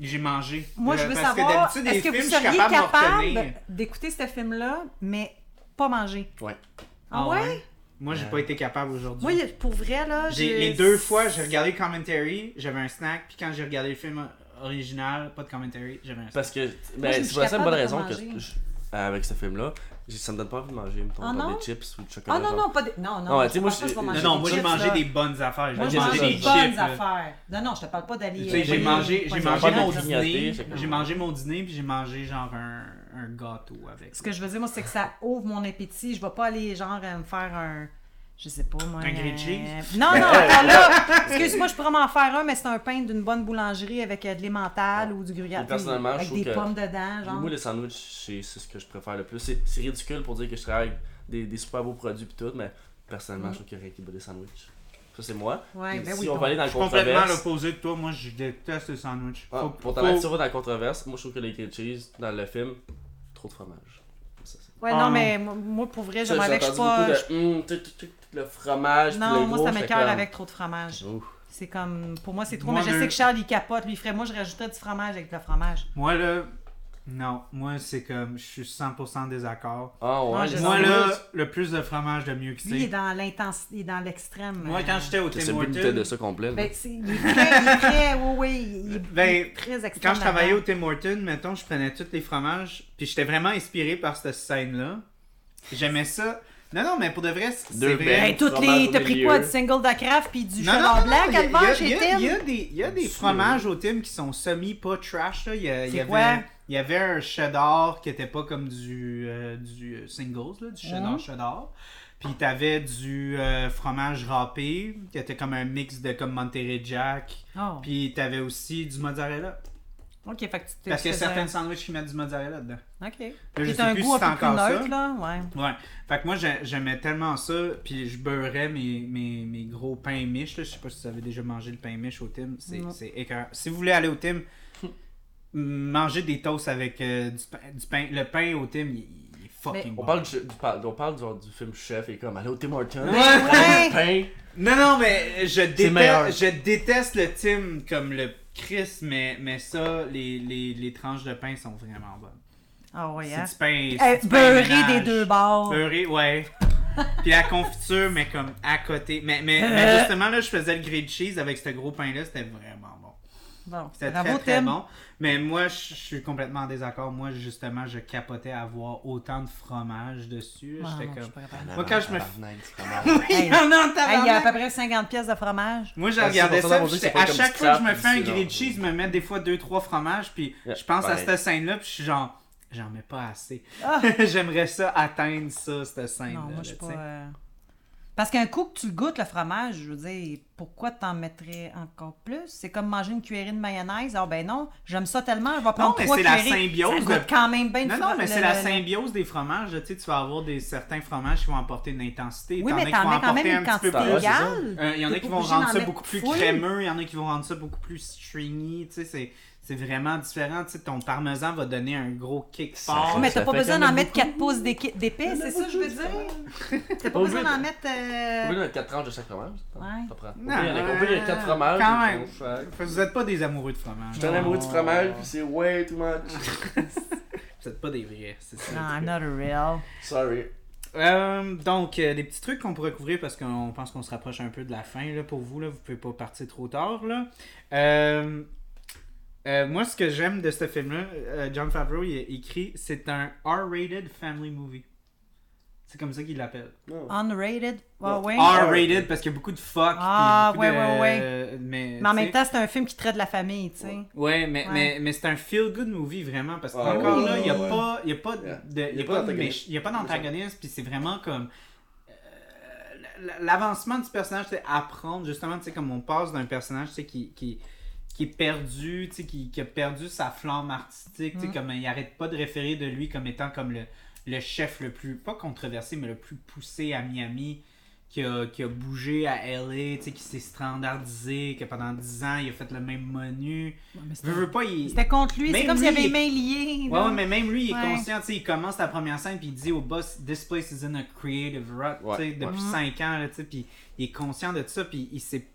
J'ai mangé. Moi, je Euh, veux parce savoir, que est-ce que vous films, seriez capable d'écouter ce film-là, mais pas manger? Ouais. Ah ouais? Moi, j'ai Ouais. pas été capable aujourd'hui. Moi, pour vrai, là, J'ai- les deux fois, j'ai regardé le commentary, j'avais un snack, puis quand j'ai regardé le film original, pas de commentary, j'avais un snack. Parce que, ben, c'est pour ça bonne de raison que je- avec ce film-là, ça me donne pas envie de manger, mettons, Ah des chips ou du chocolat. Ah non, genre. non, pas des... Non, non, Ah ouais, moi, je vais je- manger Non, non, des moi j'ai mangé des bonnes affaires. Moi, J'ai mangé des des bonnes chips. affaires. Non, non, je te parle pas d'aller... Tu sais, j'ai euh, mangé, j'ai mangé mon dîner, j'ai mangé mon dîner, puis j'ai mangé genre un, un gâteau avec. Ce que je veux dire, moi, c'est que ça ouvre mon appétit. Je vais pas aller, genre, euh, me faire un... Je sais pas, moi... Un grilled euh, cheese? Non, non, attends, là, excuse-moi, je pourrais m'en faire un, mais c'est un pain d'une bonne boulangerie avec euh, de l'emmental ou du gruyère. Et personnellement, avec je trouve des que- pommes dedans, genre. Moi, les sandwichs, c'est c'est ce que je préfère le plus. C'est c'est ridicule pour dire que je travaille avec des, des super beaux produits pis tout, mais personnellement, je trouve qu'il y a rien qui bat des sandwichs. Ça, c'est moi. Ouais, Et ben si oui, on va aller dans le suis complètement controverse. l'opposé de toi, moi je déteste les sandwichs. Ah, Faut- pour faut- t'en mettre sur dans la controverse, moi, je trouve que les grilled cheese dans le film, trop de fromage. Ça, Ouais, Ah, non, non. mais moi- pour vrai, j'aimerais j'ai que je entendu le fromage. Non, moi, gros, ça m'écœure comme- avec trop de fromage. Ouf. C'est comme... Pour moi, c'est trop. Moi, mais je le- sais que Charles, il capote. Lui, il ferait... Moi, je rajouterais du fromage avec le fromage. Moi là, non, moi c'est comme, je suis 100% désaccord. Ah ouais, Ah, les je Moi là, le plus de fromage, le mieux que Lui, il est c'est. dans l'intensité, il est dans l'extrême. Moi quand j'étais au C'est Tim bouteille Hortons, de ça complet. Ben, c'est... Il est très... Il est très... Oui, oui, il est, Ben, il est très extrême quand je travaillais au. Tim Hortons, mettons, je prenais tous les fromages, puis j'étais vraiment inspiré par cette scène-là. J'aimais ça. Non, non, mais pour de vrai, c'est Deux vrai. toutes les... T'as pris quoi? Du single de craft puis du Non, cheddar non, blanc, il y a- il y a- chez il y a- Tim? Il y a des, il y a des fromages au Tim qui sont semi pas trash. Là. Il, y a- il y C'est avait, il y avait un cheddar qui était pas comme du, euh, du euh, singles, là, du cheddar Mhm. cheddar. Puis t'avais du euh, fromage râpé qui était comme un mix de comme Monterey Jack. Oh. Puis t'avais aussi du mozzarella. Ok, fait que tu t'es- Parce qu'il y a certains sandwichs qui mettent du mozzarella dedans. Ok. Là, je C'est sais un plus goût si un peu plus encore ça. neutre, là. Ouais. Ouais. Fait que moi, j'ai- j'aimais tellement ça, puis je beurrais mes, mes, mes gros pains miches. Là. Je sais pas si vous avez déjà mangé le pain miche au Tim. C'est c'est écœurant. Si vous voulez aller au Tim, mangez des toasts avec euh, du, pain, du pain. Le pain au Tim, il, il est fucking On bon. parle, du, du- on parle genre du film Chef et comme aller au Tim Hortons. Ouais. du pain. Non, non, mais je déteste, je déteste le Tim comme le Chris, mais, mais ça, les, les, les tranches de pain sont vraiment bonnes. Ah ouais, C'est hein? du pain. Eh, du pain beurré des deux bords. Beurré, ouais. Puis la confiture, mais comme à côté. Mais, mais, mais justement, là, je faisais le grilled cheese avec ce gros pain-là, c'était vraiment bon. Bon, C'était très, très bon. Mais moi, je je suis complètement en désaccord. Moi, justement, je capotais à avoir autant de fromage dessus. Ah, J'étais je comme... capable. Moi, quand je me- Il y en a en Hey, il y a à peu près 50 pièces de fromage. Moi, j'ai Ah, regardé c'est pour ça, puis à chaque fois que je me fais un grilled cheese, je me mets des fois 2-3 fromages, puis Yeah, je pense à cette scène-là, puis je suis genre, j'en mets pas assez. Ah. J'aimerais ça atteindre ça, cette scène-là. Non, moi, je suis là, pas. Euh, Parce qu'un coup que tu le goûtes, le fromage, je veux dire, pourquoi t'en mettrais encore plus? C'est comme manger une cuillerée de mayonnaise. Ah ben non, j'aime ça tellement, je vais prendre mais trois c'est la symbiose Ça de- goûte quand même bien Non, non, mais c'est la symbiose des fromages. Tu sais, tu vas avoir des, certains fromages qui vont apporter une intensité. Oui, mais t'en mets quand même un une quantité égale. Euh, Il y en a qui vont rendre ça beaucoup plus crémeux, il y en a qui vont rendre ça beaucoup plus stringy, tu sais, c'est, c'est vraiment différent, tu sais, ton parmesan va donner un gros kick Ça fort. Mais t'as pas besoin d'en mettre beaucoup. 4 pouces d'épais, c'est ça que je veux dire? T'as pas besoin d'en de- mettre. De mettre 4 tranches de chaque fromage, Ouais. il y a 4 fromages. quand même. Vous êtes pas des amoureux de fromage. Je suis un amoureux du fromage, puis c'est way too much. Vous êtes pas des vrais, c'est ça. Non, I'm not a real. Sorry. Euh, donc, euh, des petits trucs qu'on pourrait couvrir parce qu'on pense qu'on se rapproche un peu de la fin là, pour vous. Là. Vous pouvez pas partir trop tard. Là. Euh, euh, moi, ce que j'aime de ce film-là, euh, John Favreau il a écrit c'est un R-rated family movie. C'est comme ça qu'il l'appelle. Non. Unrated? Ah ouais. R-rated parce qu'il y a beaucoup de fuck. Ah, ouais, de- ouais, Mais, Mais en même temps, c'est un film qui traite de la famille, tu sais. Ouais, mais, Ouais. mais, mais c'est un feel-good movie vraiment parce Ah, qu'encore oui, là, il n'y a, ouais. pas- y a pas d'antagoniste. méch- il y a pas d'antagoniste, puis c'est vraiment comme. euh, L'avancement du personnage, c'est apprendre justement, tu sais, comme on passe d'un personnage, tu sais, qui, qui, qui est perdu, tu sais, qui, qui a perdu sa flamme artistique, tu sais, Mm. comme il arrête pas de référer de lui comme étant comme le, le chef le plus, pas controversé, mais le plus poussé à Miami, qui a, qui a bougé à LA, tu sais, qui s'est standardisé, que pendant 10 ans, il a fait le même menu. pas, il... C'était contre lui, c'est Même comme s'il avait les mains liées. Ouais, ouais, mais même lui, il est Ouais. conscient, tu sais, il commence la première scène, puis il dit au boss, This place is in a creative rut, Ouais, tu sais, depuis ouais. 5 ans, là, tu sais, puis il est conscient de ça, puis il sait,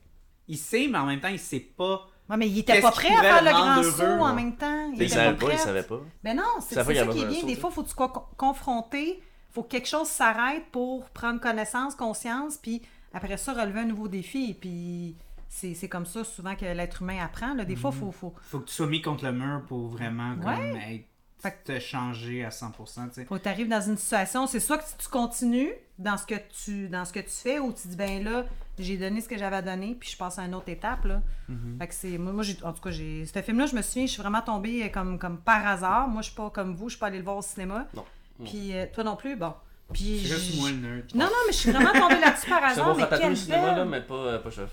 il sait, mais en même temps, il sait pas. Ouais, mais il était pas prêt à faire le grand saut en même temps. Il était savait pas, il savait pas. Ben non, c'est ça y qui est bien. Des fois, faut que tu sois confronté, faut que quelque chose s'arrête pour prendre connaissance, conscience, puis après ça, relever un nouveau défi. Puis c'est c'est comme ça souvent que l'être humain apprend. là. Des fois, Mhm. faut, faut, Faut que tu sois mis contre le mur pour vraiment, comme, Ouais. être- te changer à 100%, tu sais. faut que tu arrives dans une situation. C'est soit que tu continues dans ce que tu, dans ce que tu fais, ou tu dis, ben là, j'ai donné ce que j'avais à donner, puis je passe à une autre étape. Là. Mhm. Fait que c'est. Moi, moi, j'ai- en tout cas, j'ai. Ce film-là, je me souviens, je suis vraiment tombée euh, comme, comme par hasard. Moi, je suis pas comme vous, je suis pas allée le voir au cinéma. Non. Puis euh, toi non plus, bon. Puis. C'est juste j- moi le nerd. Non, non, mais je suis vraiment tombée là-dessus par C'est hasard. bon, mais cinéma, là, belle- mais pas, euh, pas chef.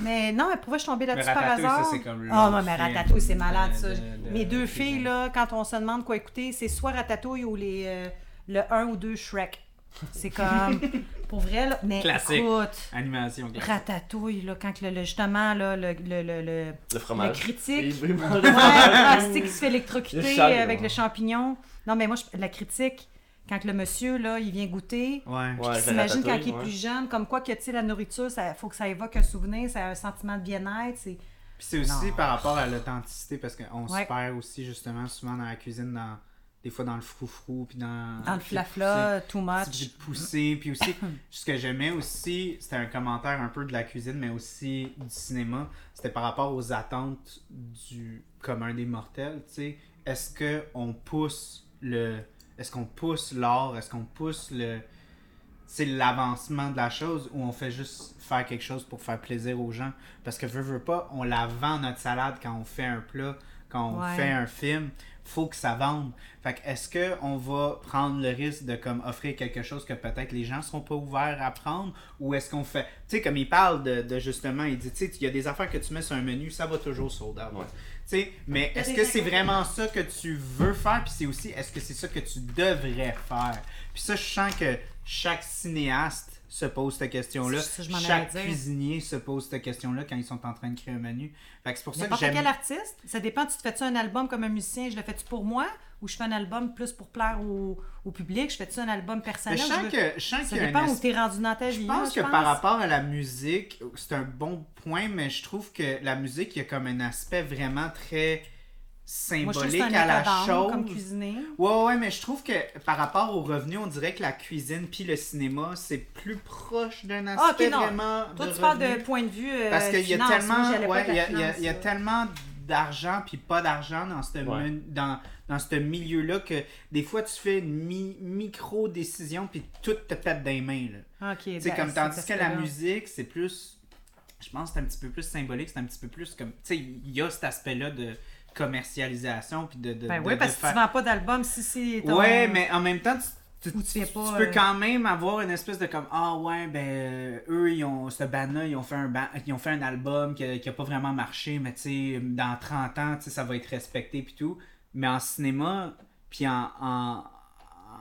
Mais non, mais pourquoi je suis tombée là-dessus par hasard? ça, comme Ah, le non, mais Ratatouille, c'est malade, de- ça. de- de- Mes deux de- filles, là, quand on se demande quoi écouter, c'est soit Ratatouille ou les, euh, le 1 ou 2 Shrek. C'est comme. pour vrai, là. Mais Classique. écoute. Animation, classique. Ratatouille, là, quand le, le- justement, là, le, le, le, le, Le le fromage. critique. Ouais, le fromage. plastique qui se fait Le électrocuter avec le champignon. Non, mais moi, je- la critique, quand le monsieur, là, il vient goûter, Ouais. Ouais, s'imagine quand il est ouais. plus jeune, comme quoi que, tu sais, la nourriture, il faut que ça évoque un souvenir, ça a un sentiment de bien-être. C'est... Puis c'est aussi Non. par rapport à l'authenticité, parce qu'on Ouais. se perd aussi justement souvent dans la cuisine, dans, des fois dans le froufrou, puis dans... Dans le flafla, too much. pousser, puis aussi, ce que j'aimais aussi, c'était un commentaire un peu de la cuisine, mais aussi du cinéma, c'était par rapport aux attentes du commun des mortels, tu sais. Est-ce qu'on pousse le... Est-ce qu'on pousse l'art? Est-ce qu'on pousse le... C'est l'avancement de la chose ou on fait juste faire quelque chose pour faire plaisir aux gens? Parce que veux, veux pas, on la vend notre salade quand on fait un plat, quand on Ouais. fait un film. Faut que ça vende. Fait que est-ce qu'on va prendre le risque de comme offrir quelque chose que peut-être les gens seront pas ouverts à prendre? Ou est-ce qu'on fait. Tu sais, comme il parle de, de justement, il dit, tu sais, il y a des affaires que tu mets sur un menu, ça va toujours sold out. Ouais. Tu sais, mais est-ce que c'est vraiment ça que tu veux faire? Puis c'est aussi, est-ce que c'est ça que tu devrais faire? Puis ça, je sens que chaque cinéaste se pose cette question-là. Je Chaque cuisinier se pose cette question-là quand ils sont en train de créer un menu. C'est pour ça que N'importe j'aime. quel artiste, ça dépend, tu te fais-tu un album comme un musicien, je le fais-tu pour moi, ou je fais un album plus pour plaire au, au public, je fais-tu un album personnel? je je sens veux- que, je sens Ça dépend où es- t'es rendu dans ta Je vie. pense là, que par rapport à la musique, c'est un bon point, mais je trouve que la musique, il y a comme un aspect vraiment très Moi, je c'est symbolique un à la chose. comme cuisiner. Ouais, ouais, mais je trouve que par rapport aux revenus, on dirait que la cuisine puis le cinéma, c'est plus proche d'un Ah, aspect non. vraiment Toi, de tu parles de point de vue euh, Parce qu'il y a tellement, ouais, il y a, il y a- finance, il y a là. tellement d'argent puis pas d'argent dans ce Ouais. men- dans, dans ce milieu-là que des fois tu fais une mi- micro décision puis tout te pète dans les mains là. Ok, Tu sais, ben, comme cet tandis que la musique, c'est plus. Je pense que c'est un petit peu plus symbolique, c'est un petit peu plus comme. Tu sais, il y a cet aspect-là de commercialisation puis de. de Ben de- oui, parce que faire- tu vends pas d'album si c'est ton- Ouais, mais en même temps, tu, tu, Ou tu pas, peux euh, quand même avoir une espèce de comme ah ouais ben euh, eux ils ont ce band-là ils ont fait un ba- ils ont fait un album qui a, qui a pas vraiment marché mais tu sais dans 30 ans tu sais ça va être respecté puis tout mais en cinéma puis en, en,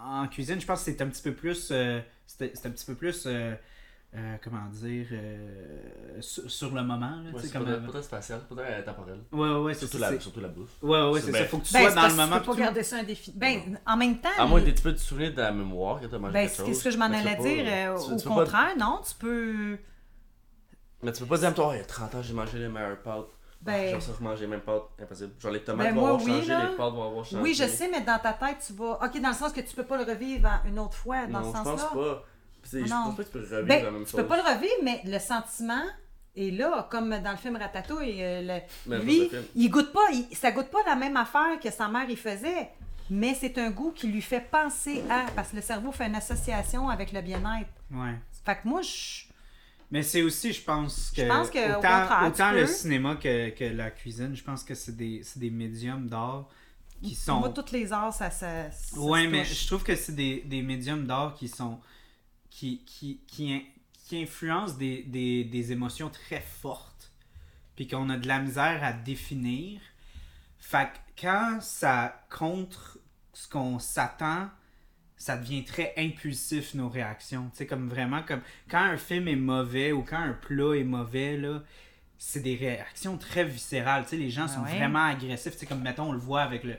en cuisine je pense que c'est un petit peu plus euh, c'est c'est un petit peu plus euh, euh, comment dire euh, sur, sur le moment là, Ouais, c'est comme peut-être euh, peut-être spatial, peut-être euh, temporel. ouais ouais Surtout la, surtout la bouffe. ouais ouais C'est c'est ça bien. faut que tu Ben, sois dans le moment Tu peux pas garder ça un défi. Ben, en même temps. À moins que tu peux te souvenir de la mémoire que tu as mangé Ben, quelque c'est ce que je m'en tu allais pas- dire. euh, tu- au tu pas- contraire, non, tu peux. Mais tu peux pas dire, toi, il y a 30 ans, j'ai mangé les meilleures pâtes. Ben- Genre ça, manger les mêmes pâtes, impossible. Genre les tomates Ben, vont moi, avoir oui, changé, là. les pâtes vont avoir changé. Oui, je sais, mais dans ta tête, tu vas. Ok, dans le sens que tu peux pas le revivre une autre fois, dans Non, ce je pense pas. C'est- je Non. pense pas que tu peux revivre Ben, la même tu chose. peux pas le revivre, mais le sentiment est là, comme dans le film Ratatouille. euh, le- lui, il goûte pas, il- ça goûte pas la même affaire que sa mère il faisait, mais c'est un goût qui lui fait penser à, parce que le cerveau fait une association avec le bien-être. ouais Fait que moi, je. Mais c'est aussi, je pense que. Je pense que, autant, tu le peux. cinéma que, que la cuisine, je pense que c'est des, c'est des médiums d'art qui sont. Moi, toutes les arts, ça, ça, ça ouais, se mais touche. je trouve que c'est des, des médiums d'art qui sont. Qui, qui, qui, in- qui influencent des, des, des émotions très fortes. Puis qu'on a de la misère à définir. Fait que quand ça contre ce qu'on s'attend, ça devient très impulsif nos réactions. Tu sais, comme vraiment, comme quand un film est mauvais ou quand un plat est mauvais, là, c'est des réactions très viscérales. Tu sais, les gens Ah sont ouais. vraiment agressifs. Tu sais, comme mettons, on le voit avec le,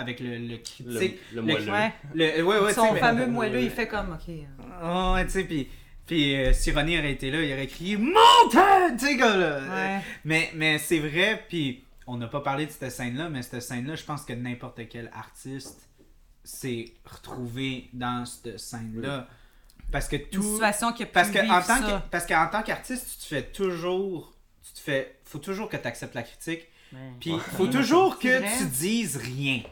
avec le, le Le, critique. le moelleux. Ouais. Le, ouais, ouais, tu sais, Son mais- fameux moelleux, il fait comme, ok. euh, Oh, ouais, tu sais, puis. Puis euh, si Ronnie aurait été là, il aurait crié Montagne! Tu sais, comme là. Ouais. Mais, mais c'est vrai, puis on n'a pas parlé de cette scène-là, mais cette scène-là, je pense que n'importe quel artiste s'est retrouvé dans cette scène-là. Parce que Une tout. situation qui a Parce que en tant ça. que, parce qu'en tant qu'artiste, tu te fais toujours. Tu te fais. Faut toujours que tu acceptes la critique. Puis faut toujours que tu dises rien.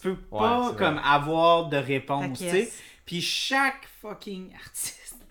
Tu peux Ouais, pas comme avoir de réponse, tu sais. Puis chaque fucking artiste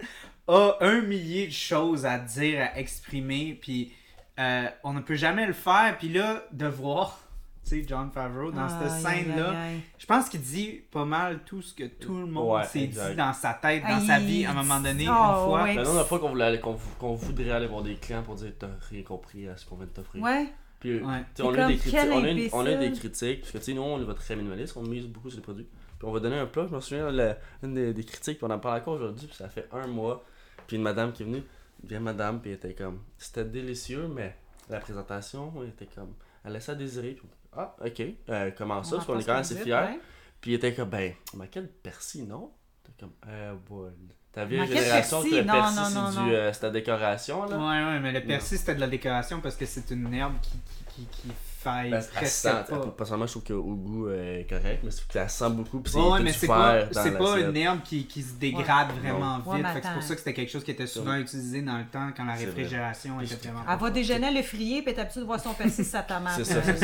a un millier de choses à dire, à exprimer, puis euh, on ne peut jamais le faire. Puis là, de voir, tu sais, John Favreau dans cette scène-là, je pense qu'il dit pas mal tout ce que tout le monde s'est dit dans sa tête, dans Aïe, sa vie, à un moment donné, oh, une fois. ouais. La dernière fois qu'on voulait aller- qu'on qu'on voudrait aller voir des clients pour dire t'as rien compris à ce qu'on vient de t'offrir. Ouais. Puis, Ouais. on, a eu des critiques, on, a on a des critiques, parce que tu sais, nous on va très minimaliste, on mise beaucoup sur les produits. Puis on va donner un plat, je me souviens, la- une des, des critiques, puis on en parle encore aujourd'hui, puis ça fait un mois. Puis une madame qui est venue, vieille madame, puis elle était comme, c'était délicieux, mais la présentation, elle était comme, elle laissait à désirer. Puis, ah, ok, euh, comment ça, On parce qu'on est quand même assez fiers. Puis il était comme, ben, mais quel persil, non? T'es comme, euh, ouais. Ta vieille génération, persil? le Non, persil, non, c'est du, non. euh, c'est décoration, là? Ouais, ouais, mais le persil, c'était de la décoration parce que c'est une herbe qui, qui, qui, qui faille Ben, elle presque sent, pas. personnellement, je trouve qu'au goût euh, est correct, mais c'est qu'elle sent beaucoup, puis c'est Ouais, mais c'est pas, c'est pas une herbe qui, qui se dégrade Ouais. vraiment Ouais, vite. mais Fait que c'est pour ça que c'était quelque chose qui était souvent utilisé dans le temps quand la réfrigération était vraiment. Elle va déjeuner le frier, puis elle est habituée de voir son persil sa tomate. C'est ça, c'est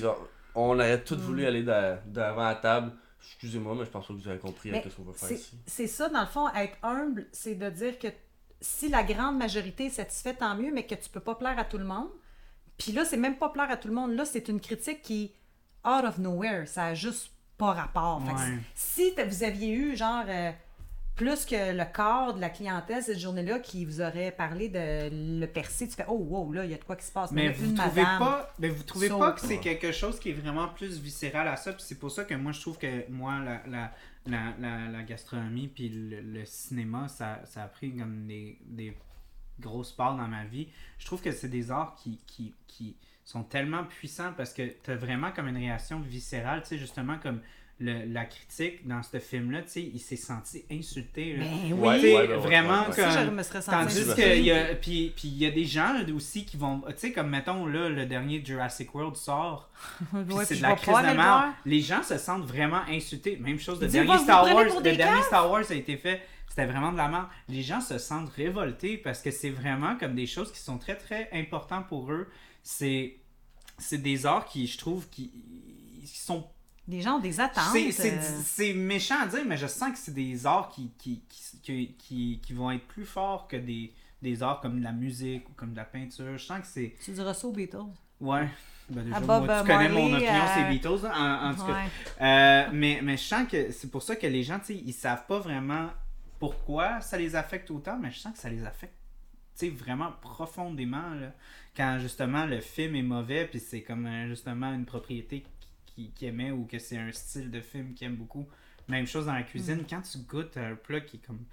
ça. On aurait tous voulu Mm. aller d'avant la table. Excusez-moi, mais je pense pas que vous avez compris Mais ce qu'on va faire c'est- ici. C'est ça, dans le fond, être humble, c'est de dire que si la grande majorité est satisfaite, tant mieux, mais que tu peux pas plaire à tout le monde. Puis là, c'est même pas plaire à tout le monde. Là, c'est une critique qui out of nowhere. Ça a juste pas rapport. Fait Ouais. si vous aviez eu, genre, euh, plus que le corps de la clientèle cette journée-là qui vous aurait parlé de le percer, tu fais oh wow là il y a de quoi qui se passe. Mais vous une trouvez madame, pas, mais vous trouvez pas que c'est quelque chose qui est vraiment plus viscéral à ça, puis c'est pour ça que moi je trouve que moi la, la, la, la, la gastronomie puis le, le cinéma ça, ça a pris comme des, des grosses parts dans ma vie. Je trouve que c'est des arts qui, qui, qui sont tellement puissants parce que t'as vraiment comme une réaction viscérale, tu sais justement comme le- la critique dans ce film-là, tu sais, il s'est senti insulté. là. Ben oui. Ouais, ouais, ouais, vraiment ouais, ouais. Si, je comme me serais senti Tandis insulté. qu'il y a, puis, puis il y a des gens aussi qui vont, tu sais, comme mettons là, le dernier Jurassic World sort, puis Ouais, c'est de la crise de le merde. voir. Les gens se sentent vraiment insultés. Même chose, le dernier Star Wars, le dernier? Star Wars a été fait, c'était vraiment de la merde. Les gens se sentent révoltés parce que c'est vraiment comme des choses qui sont très très importantes pour eux. C'est, c'est des arts qui, je trouve, qui, qui sont Les gens ont des attentes. c'est, c'est, euh, c'est méchant à dire, mais je sens que c'est des arts qui, qui, qui, qui, qui- vont être plus forts que des, des arts comme de la musique ou comme de la peinture. Je sens que c'est. Tu diras ça aux Beatles. Ouais. Ben déjà, À moi, tu connais mon opinion, euh, c'est Beatles, hein, en, en tout cas. Euh, mais, mais je sens que c'est pour ça que les gens, tu sais, ils savent pas vraiment pourquoi ça les affecte autant, mais je sens que ça les affecte, vraiment profondément, là. Quand, justement, le film est mauvais, puis c'est comme, euh, justement, une propriété qui, qui aimait ou que c'est un style de film qu'il aime beaucoup. Même chose dans la Mm. cuisine, quand tu goûtes un plat qui est comme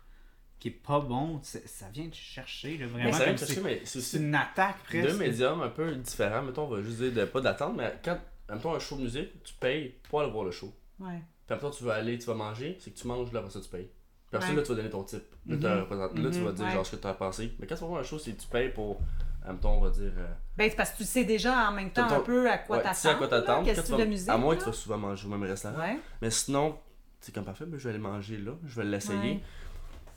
qui est pas bon, ça vient te chercher, là, vraiment. c'est- une attaque, presque. deux médiums un peu différents. Mettons, on va juste dire de, pas d'attente, mais quand, mettons, un show de musique, tu payes pour aller voir le show. Ouais. Puis après, tu vas aller, tu vas manger, c'est que tu manges, là, après ça, tu payes. Puis après ça, Ouais. là, tu vas donner ton type. Là, Mhm. représentant- là, tu vas Mhm, dire ouais. genre ce que tu as pensé. Mais quand tu vas voir un show, c'est que tu payes pour, mettons, on va dire. euh, Ben, c'est parce que tu sais déjà en même temps un peu à quoi ouais, tu sais à quoi t'attendre. tu. À moins que tu vas souvent manger au même restaurant. Ouais. Mais sinon, c'est comme parfait, ben, je vais aller manger là, je vais l'essayer. Ouais.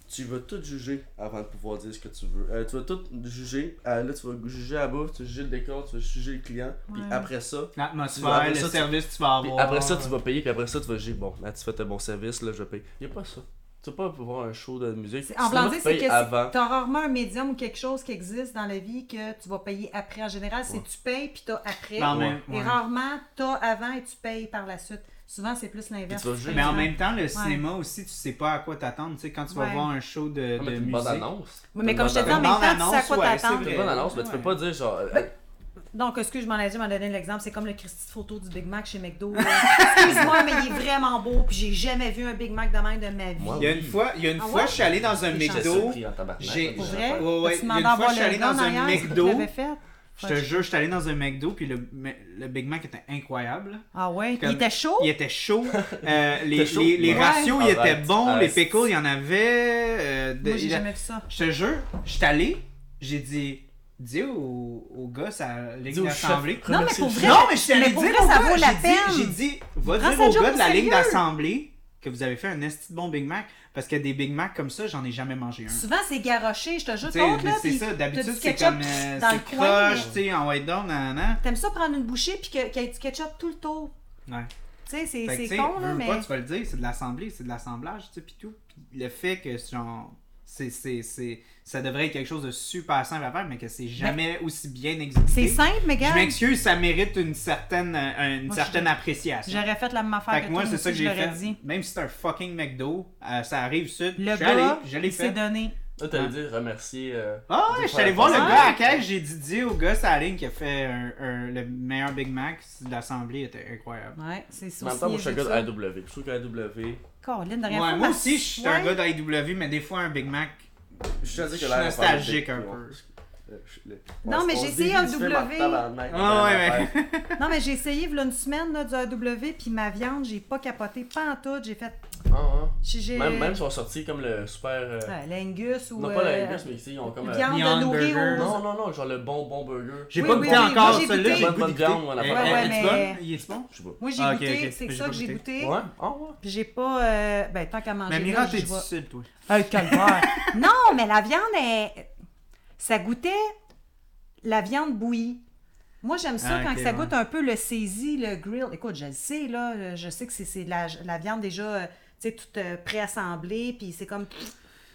Tu vas tout juger avant de pouvoir dire ce que tu veux. Euh, tu vas tout juger. Euh, là, tu vas juger la bouffe, tu vas juger le décor, tu vas juger le client. Puis après ça, L'atmosphère, le ça, tu- service que tu vas puis avoir. après ça, tu vas payer. Puis après ça, tu vas juger. Bon, là, tu fais un bon service, là, je vais payer. Il a pas ça. Tu vas pas pouvoir un show de musique. C'est- En blanc, tu c'est que payes avant. tu as rarement un médium ou quelque chose qui existe dans la vie que tu vas payer après. En général, c'est Ouais. tu payes puis tu as après. Mais Et ouais. rarement, tu as avant et tu payes par la suite. Souvent, c'est plus l'inverse. Mais en même temps, le cinéma aussi, tu sais pas à quoi t'attendre. Tu sais, quand tu vas Ouais. voir un show de, Ah, de mais t'as une musique. bande annonce. Oui, mais comme je te dis, en Une même temps, tu sais à quoi ouais, t'attendre. c'est T'as une bonne annonce, mais tu peux pas dire genre. Ben, Donc, excuse, je m'en ai dit, je m'en donné l'exemple. C'est comme le Christy photo du Big Mac chez McDo. Excuse-moi, mais il est vraiment beau. Puis j'ai jamais vu un Big Mac de même de ma vie. Moi, Il y a une fois, il y a une Ah fois ouais? je suis allé dans un McDo. j'ai- là, des Pour gens vrai? font- Ouais, ouais. T'as-tu Il y a demandé une fois, je suis allé le gars dans un McDo. Je te jure, je suis allé dans un McDo, puis le, le Big Mac était incroyable. Ah ouais? Comme- il était chaud? Il était chaud. Euh, les, chaud? les, les Ouais. ratios, ils étaient bons. Les pickles, il y en avait. euh, de- Moi, j'ai jamais vu ça. Je te jure, je suis allé, j'ai dit, dis au, au gars, ça ligne d'assemblée. Non, mais pour vrai. Non, mais je suis allé Mais pour dire vrai, au ça gars, vaut la j'ai dit- peine. J'ai dit, va dire sa au gars de la ligne d'assemblée que vous avez fait un esti de bon Big Mac. Parce que des Big Mac comme ça, j'en ai jamais mangé un. Souvent, c'est garoché, je te jure. C'est puis ça, d'habitude, c'est comme. euh, dans le c'est croche, tu sais, en white down, nanana. T'aimes ça prendre une bouchée puis qu'il y ait du ketchup tout le tour. Ouais. Tu sais, c'est con, là, mais... pas, tu vas le dire, c'est de l'assemblée, c'est de l'assemblage, tu sais, pis tout. Pis le fait que, genre, c'est, c'est, c'est, ça devrait être quelque chose de super simple à faire, mais que c'est jamais aussi bien exécuté. C'est simple, mais Je gars. m'excuse, ça mérite une certaine, euh, une Moi, certaine je- appréciation. J'aurais fait la même affaire Fait que que moi, c'est ça que j'ai je fait. dit. Même si c'est un fucking McDo, euh, ça arrive sud. Le je gars, je il s'est donné. Là, t'allais dire remercier. euh, Ah de ouais, je suis allé voir le gars à la caisse, j'ai dit, au gars, ligne qui a fait un, un- le meilleur Big Mac, l'assemblée était incroyable. Ouais, c'est aussi. En même temps, moi, je suis un gars de ça. AW. Je trouve qu'à AW. Caroline, derrière Ouais, moi aussi, je suis Ouais. un gars d'IW, mais des fois, un Big Mac, Je suis à nostalgique un peu. Euh, Non, on- mais j'ai essayé AW. Ah, ouais. Non, mais j'ai essayé, il une semaine, là, du AW, puis ma viande, j'ai pas capoté, pas en tout. J'ai fait. Ah, ah. Même, même ils sont sortis comme le super. euh, l'Angus ou. non, pas euh, la Angus, mais ici, ils ont comme. euh, Viande de. Non, non, non, genre le bon, bon burger. J'ai Oui, pas goûté oui, encore celui-là, j'ai Bonne, viande, bon? Il est bon? Je sais pas. Moi, j'ai Ah, goûté, c'est ça pas que j'ai goûté. Ouais? Ah, ouais. Puis j'ai pas. euh, Ben, tant qu'à manger. Mais là, Mira, t'es difficile, toi. Un calvaire. non, mais la viande, est... ça goûtait la viande bouillie. Moi, j'aime ça Ah, quand ça ouais. goûte un peu le saisie, le grill. Écoute, je le sais, là. Je sais que c'est c'est la, la viande déjà, euh, tu sais, toute euh, préassemblée. Puis c'est comme.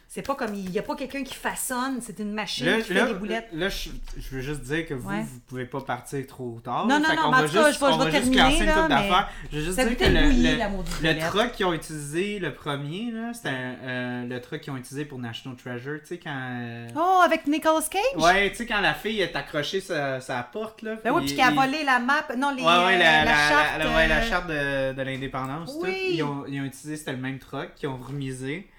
C'est pas comme il y a pas quelqu'un qui façonne, c'est une machine Là, qui là, fait des boulettes. là, je, je veux juste dire que vous, Ouais. vous pouvez pas partir trop tard. Non, non, non, mais en tout cas, je vais- je vais terminer, une là, mais. Je veux juste ça dire que le, le- la le truck qu'ils ont utilisé, le premier, c'était euh, le truck qu'ils ont utilisé pour National Treasure, tu sais, quand... euh, Oh, avec Nicolas Cage? Ouais, tu sais, quand la fille est accrochée sa, sa porte, là. Ben oui, puis qui a volé la map. Non, les, Ouais, ouais, euh, la, la, la- charte. la- ouais, la charte de, de l'indépendance. Oui. Ils, ont, ils ont utilisé, c'était le même truck, qu'ils ont remisé.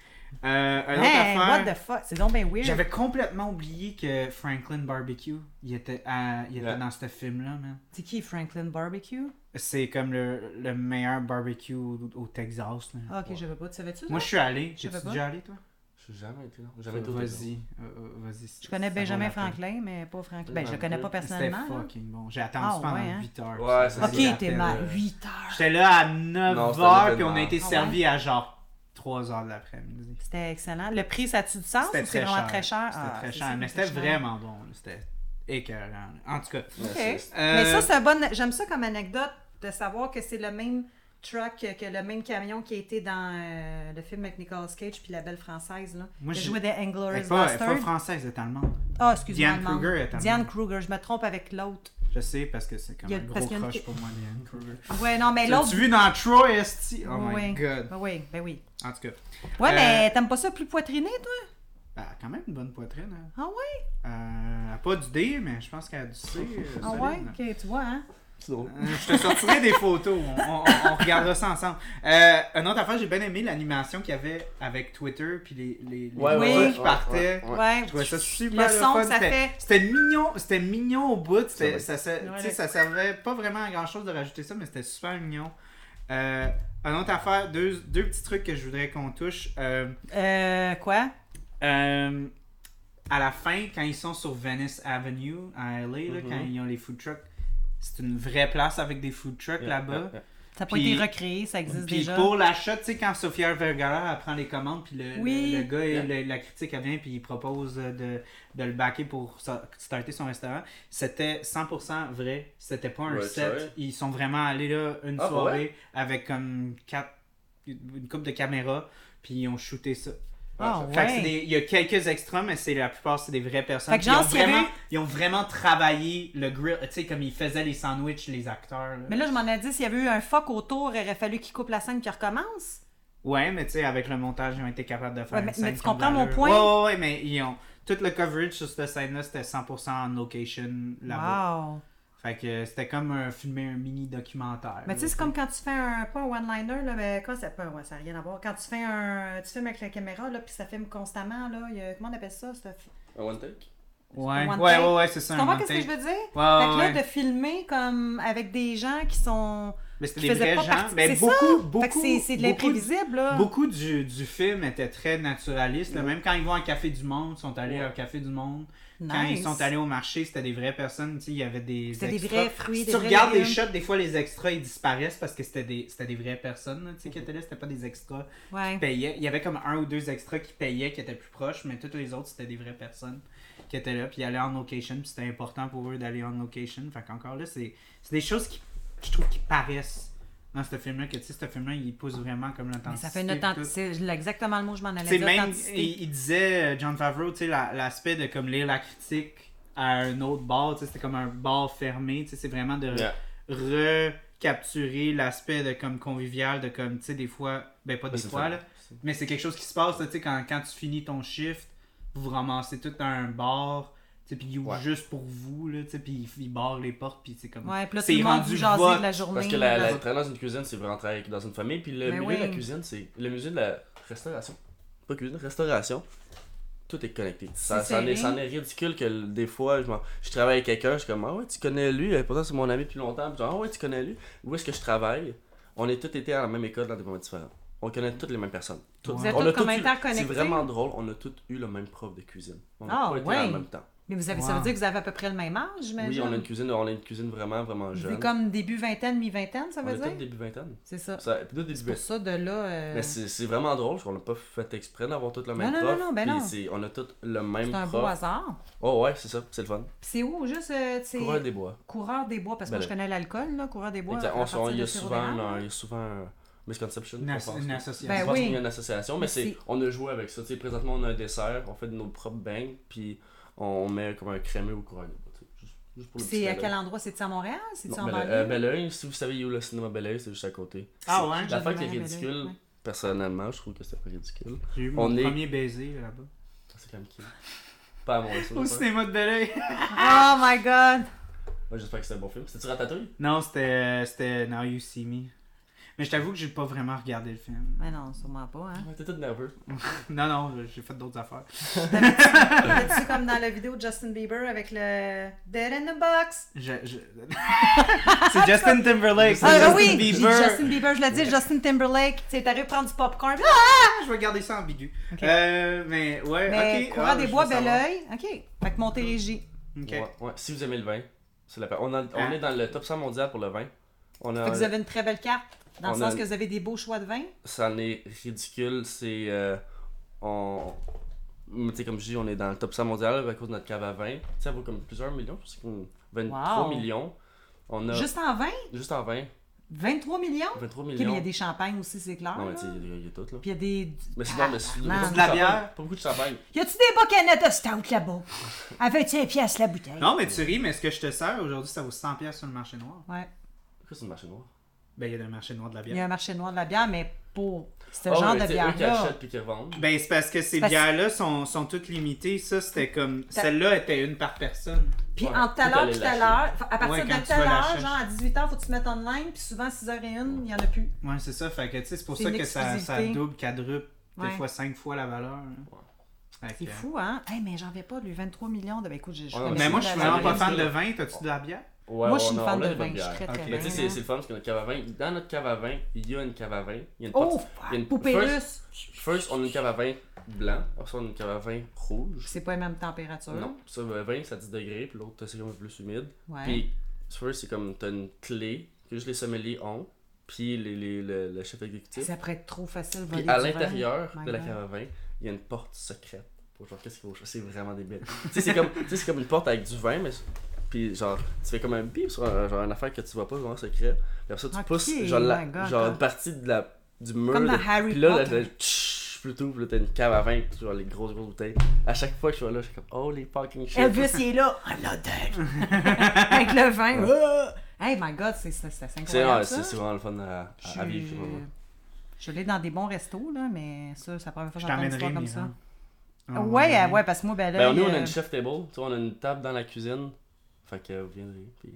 Euh, autre affaire, what the fuck? C'est donc bien weird. j'avais complètement oublié que Franklin Barbecue, il était, à- il était Ouais. dans ce film-là, man. C'est qui Franklin Barbecue? C'est comme le, le meilleur barbecue au, au Texas. là. Ah, ok, je veux pas. Tu savais-tu? Moi, ça? je suis allé. Pas. déjà allé, toi? Je suis jamais été là. Été. Vas-y. euh, euh, vas-y. Je connais Benjamin. Franklin, mais pas Franklin. Ben, je le connais pas C'était personnellement. là. fucking bon. J'ai attendu Ah, pendant ouais, hein? 8 heures. Ouais, ça, Ok, t'es mal. peine. 8 heures. J'étais là à 9 Non, c'était un h puis on a été Ah servi à genre 3 h de l'après-midi. C'était excellent. Le prix, ça a-tu du sens C'était ou c'est très vraiment cher. très cher? C'était Ah, très cher, ça, mais c'était vraiment bon. C'était écœurant. En tout cas. Mais euh, ça, c'est un bon. J'aime ça comme anecdote de savoir que c'est le même truck, que le même camion qui a été dans euh, le film avec Nicolas Cage puis la belle française. Là, Moi, je- joué des pas, elle est pas française, elle est allemande. Ah, excuse-moi. Diane. Kruger est allemande. Diane Kruger, je me trompe avec l'autre. Je sais parce que c'est comme a- un gros une- crush pour moi, Diane Kruger. Ouais, non, mais l'autre. L'as-tu vu dans Troy, Esti? Oh my Oui. god. Ben oui, ben oui. En tout cas. Ouais, Euh, mais t'aimes pas ça plus poitriné, toi? Elle a quand même une bonne poitrine. hein. Ah ouais? Euh, elle pas du D, mais je pense qu'elle a du C. euh, Ah solide, ouais? Ok, tu vois, hein? C'est drôle. Euh, je te sortirai des photos. On, on- on- on regardera ça ensemble. Euh, une autre affaire, j'ai bien aimé l'animation qu'il y avait avec Twitter puis les, les, les Ouais, qui ouais, partaient. ouais, ouais. Ouais. Je trouvais ça super Le son fun. que ça C'était- fait. C'était mignon, c'était mignon au bout. Ça ça, ça, servait pas vraiment à grand chose de rajouter ça, mais c'était super mignon. Euh, une autre affaire, deux, deux petits trucs que je voudrais qu'on touche. Euh, Euh, quoi? euh, à la fin, quand ils sont sur Venice Avenue à LA, là, quand ils ont les food trucks, c'est une vraie place avec des food trucks Yeah, là-bas. yeah. Ça n'a pas Puis- été recréé, ça existe Puis déjà. pour l'achat, tu sais, quand Sofia Vergara prend les commandes, puis le, Oui. le, le gars, Yeah. le- la critique, elle vient, puis il propose de, de le backer pour starter son restaurant, c'était 100% vrai. C'était pas un Ouais, set. Ils sont vraiment allés là une Ah, soirée avec comme quatre, une coupe de caméras, puis ils ont shooté ça. Ah, Fait que il y a quelques extras, mais c'est la plupart c'est des vraies personnes. Fait que Puis ils, ont avait vraiment, ils ont vraiment travaillé le grill, tu sais, comme ils faisaient les sandwichs, les acteurs. là. Mais là, je m'en ai dit, s'il y avait eu un fuck autour, il aurait fallu qu'il coupe la scène qui recommence. Ouais, mais tu sais, avec le montage, ils ont été capables de faire Ouais, une mais- scène mais tu comprends mon point? Ouais, ouais, ouais, mais ils ont... Tout le coverage sur cette scène-là, c'était 100% en location là-bas. Wow. Fait que c'était comme un, filmer un mini-documentaire. Mais tu sais, c'est comme quand tu fais un, pas un one-liner, là, mais quoi, ça, pas, ouais, ça n'a rien à voir. Quand tu fais un, tu filmes avec la caméra, là, puis ça filme constamment, là, il y a, comment on appelle ça? Un one take? Ouais, ouais, ouais, c'est ça. Tu comprends qu'est-ce que je veux dire? Ouais, fait que ouais, là, de filmer comme avec des gens qui sont. Mais c'était des vrais gens. partie- Mais c'est beaucoup, ça! beaucoup. fait que c'est, c'est de l'imprévisible, là. Beaucoup du, du film était très naturaliste. là. Même quand ils vont à Café du Monde, ils sont allés Ouais. au Café du Monde. Quand ils sont allés au marché, c'était des vraies personnes. Il y avait des. Des vrais fruits, Si des tu vrais regardes les légumes. shots, des fois les extras ils disparaissent parce que c'était des, c'était des vraies personnes là, tu sais, qui étaient là. C'était pas des extras Ouais. qui payaient. Il y avait comme un ou deux extras qui payaient, qui étaient plus proches, mais toutes les autres c'était des vraies personnes qui étaient là. Puis ils allaient en location. Puis c'était important pour eux d'aller en location. Fait qu'encore là, c'est, c'est des choses qui, je trouve, qui paraissent dans ce film-là. Que tu sais, ce film-là, il pousse vraiment comme Mais l'intensité. ça fait une authenticité. C'est exactement le mot que je m'en allais dire. même, il, il disait, euh, John Favreau, tu sais, la- l'aspect de comme lire la critique à un autre bar, tu sais, c'était comme un bar fermé, tu sais, c'est vraiment de Yeah. recapturer l'aspect de comme convivial, de comme, tu sais, des fois, ben pas des Ouais, fois, là, mais c'est quelque chose qui se passe, tu sais, quand, quand tu finis ton shift, vous vous ramassez tout dans un bar, puis il ouvre Ouais. juste pour vous, là, puis il, il barre les portes, puis c'est comme... Ouais, puis là, tout c'est le monde rendu jaser de la journée. Parce que la, la, travailler dans une cuisine, c'est vraiment travailler dans une famille. Puis le Ben milieu de la oui. cuisine, c'est le milieu de la restauration. Pas cuisine, restauration. Tout est connecté. Ça, C'est ça, en est, ça en est ridicule que des fois, je, je travaille avec quelqu'un, je suis comme, ah ouais, tu connais lui, Euh, pourtant c'est mon ami depuis longtemps. Puis, genre, ah ouais, tu connais lui. Où est-ce que je travaille? On est tous été à la même école dans des moments différents. On connaît toutes les mêmes personnes. Toutes. Vous êtes on tous a comme tous interconnectés? C'est vraiment drôle, on a tous eu le même prof de cuisine. On Ah, a pas été ouais. dans le même temps. Mais vous avez, ça veut dire que vous avez à peu près le même âge, Oui, j'imagine? on a une cuisine, on a une cuisine vraiment, vraiment jeune. êtes comme début vingtaine, mi-vingtaine, ça on veut dire? début vingtaine. C'est ça. Ça, début C'est pour ça, de là... euh, Mais c'est c'est vraiment drôle parce qu'on n'a pas fait exprès d'avoir tout le même Non, non, prof. non, non, ben puis non. c'est- on a tous le même c'est un prof. beau hasard. Oh ouais, c'est ça, c'est le fun. Puis c'est où, juste, euh, c'est... Coureur des bois. Coureur des bois, parce que Ben moi, je connais l'alcool, là, coureur des bois. Exact. On, il y a souvent, un, il y a souvent Misconception, Une, as- association. Ben pense oui. qu'il y a une association, mais Mais c'est, c'est- on a joué avec ça. Tu sais, présentement, on a un dessert, on fait de nos propres beignes, puis on met comme un crémeux au petit C'est à quel endroit? C'est-tu à Montréal? C'est-tu en Belle- banlieue? euh, Belleuil, si vous savez où est le cinéma Belleuil, c'est juste à côté. Ah C'est- ouais? La fête est Belleuil, ridicule. Ouais. Personnellement, je trouve que c'était pas ridicule. J'ai eu On mon est- premier baiser là-bas. C'est quand même qui Pas à mon resto. Au cinéma de Belleuil. Oh my god! Ouais, j'espère que c'était un bon film. C'était-tu Ratatouille? Non, c'était c'était Now You See Me. Mais je t'avoue que j'ai pas vraiment regardé le film. Mais non, sûrement pas, hein. Ouais, T'es tout nerveux. Non, non, j'ai fait d'autres affaires. T'as-tu comme dans la vidéo de Justin Bieber avec le Dead in the Box? Je, je... c'est Justin Timberlake, c'est Ah, Justin oui! Bieber. Justin Bieber, je l'ai dit, Justin Timberlake. Tu sais, t'arrives prendre du popcorn. Ah! Ah, je vais garder ça ambigu. Ok. Euh, mais ouais, Mais ok. Courant ah, des Bois, savoir. Belleuil. OK. Fait que Montérégie. Ok. Ouais, ouais. Si vous aimez le vin, c'est la peine. On, a- on Ah. est dans le top 100 mondial pour le vin. On a, Fait que vous avez une très belle carte. Dans le sens a- que vous avez des beaux choix de vin? Ça en est ridicule. C'est. euh, on... mais Tu sais, comme je dis, on est dans le top 100 mondial à cause de notre cave à vin. Tu sais, ça vaut comme plusieurs millions. Je pense que c'est comme 23 Wow. millions. On a. Juste en vin? Juste en vin. 23 millions? 23 OK, mais millions. il y a des champagnes aussi, c'est clair. Non, mais là. tu sais, il y a- il y a tout là. Puis il y a des. Mais sinon, mais c'est Ah, pas man. beaucoup De la champagne. bière? Pas beaucoup de champagne. Y a-tu des bas canettes de stout là-bas? À 25 piastres la bouteille. Non, mais tu ris, mais ce que je te sers aujourd'hui, ça vaut 100$ piastres sur le marché noir. Ouais. Pourquoi c'est une marché noire Ben, il y a le marché noir de la Il y a bière. un marché noir de la bière, mais pour ce Ah genre de eux qui bière-là. achètent puis qui revendent. Ben, c'est parce que ces Parce- bières-là sont, sont toutes limitées. Ça, c'était comme. Celle-là était une par personne. Puis Ouais, entre tout à faut l'heure aller puis tout à l'acheter. l'heure, à partir Ouais, de telle heure, genre à 18h, faut que tu te mettes online, puis souvent 6h01, il n'y en a plus. Ouais, c'est ça. Fait que, tu sais, c'est pour ça que ça, ça double, quadruple, Ouais. des fois cinq fois la valeur. hein. C'est fou, hein? Hey, mais j'en vais pas, lui, 23 millions de. Ben écoute, j'ai. je Mais moi, je suis vraiment pas fan de vin. T'as-tu de la bière? Ouais, Moi, je suis une fan de des vin, je suis très très Ok. Mais tu sais, c'est- le fun parce que notre cave à vin, dans notre cave à vin, il y a une cave à vin. Il y a une Oh, il y a une- poupée first- on a une cave à vin blanc, après ça, on a une cave à vin rouge. C'est pas la même température. Non, ça, le vin, c'est à 10 degrés, puis l'autre, c'est comme plus humide. Ouais. Puis, first, c'est comme, t'as une clé que juste les sommeliers ont, puis les, les, le, le chef exécutif. Ça pourrait être trop facile de Puis voler à l'intérieur de la cave à vin, il y a une porte secrète. Pour genre, qu'est-ce qu'il faut C'est vraiment débile. tu sais, c'est comme, tu sais, c'est comme une porte avec du vin, mais. Puis genre, tu fais comme un bip sur un- genre une affaire que tu vois pas, vraiment secret. Puis après ça, tu Ok, pousses genre, la- God, genre God. une partie de la, du mur. Comme dans de- Harry puis là, là, Potter. là, tch, plutôt, puis là, t'as une cave à vin, puis genre les grosses, grosses bouteilles. À chaque fois que je suis là, je suis comme, oh les fucking shit. Elvis, il est là. I'm not dead. Avec le vin. Ah! Hey, my God, c'est c'est- c'est C'est incroyable. ouais, ça. c'est c'est vraiment le fun à, à, Je à vivre. je l'ai dans des bons restos, là, mais ça, c'est la première fois que j'entends une histoire comme ça. Mira. ouais, euh, ouais, parce que moi, ben là. Ben, nous, on a une chef table, tu vois, on a une table dans la cuisine. Fait que vous viendrez, puis.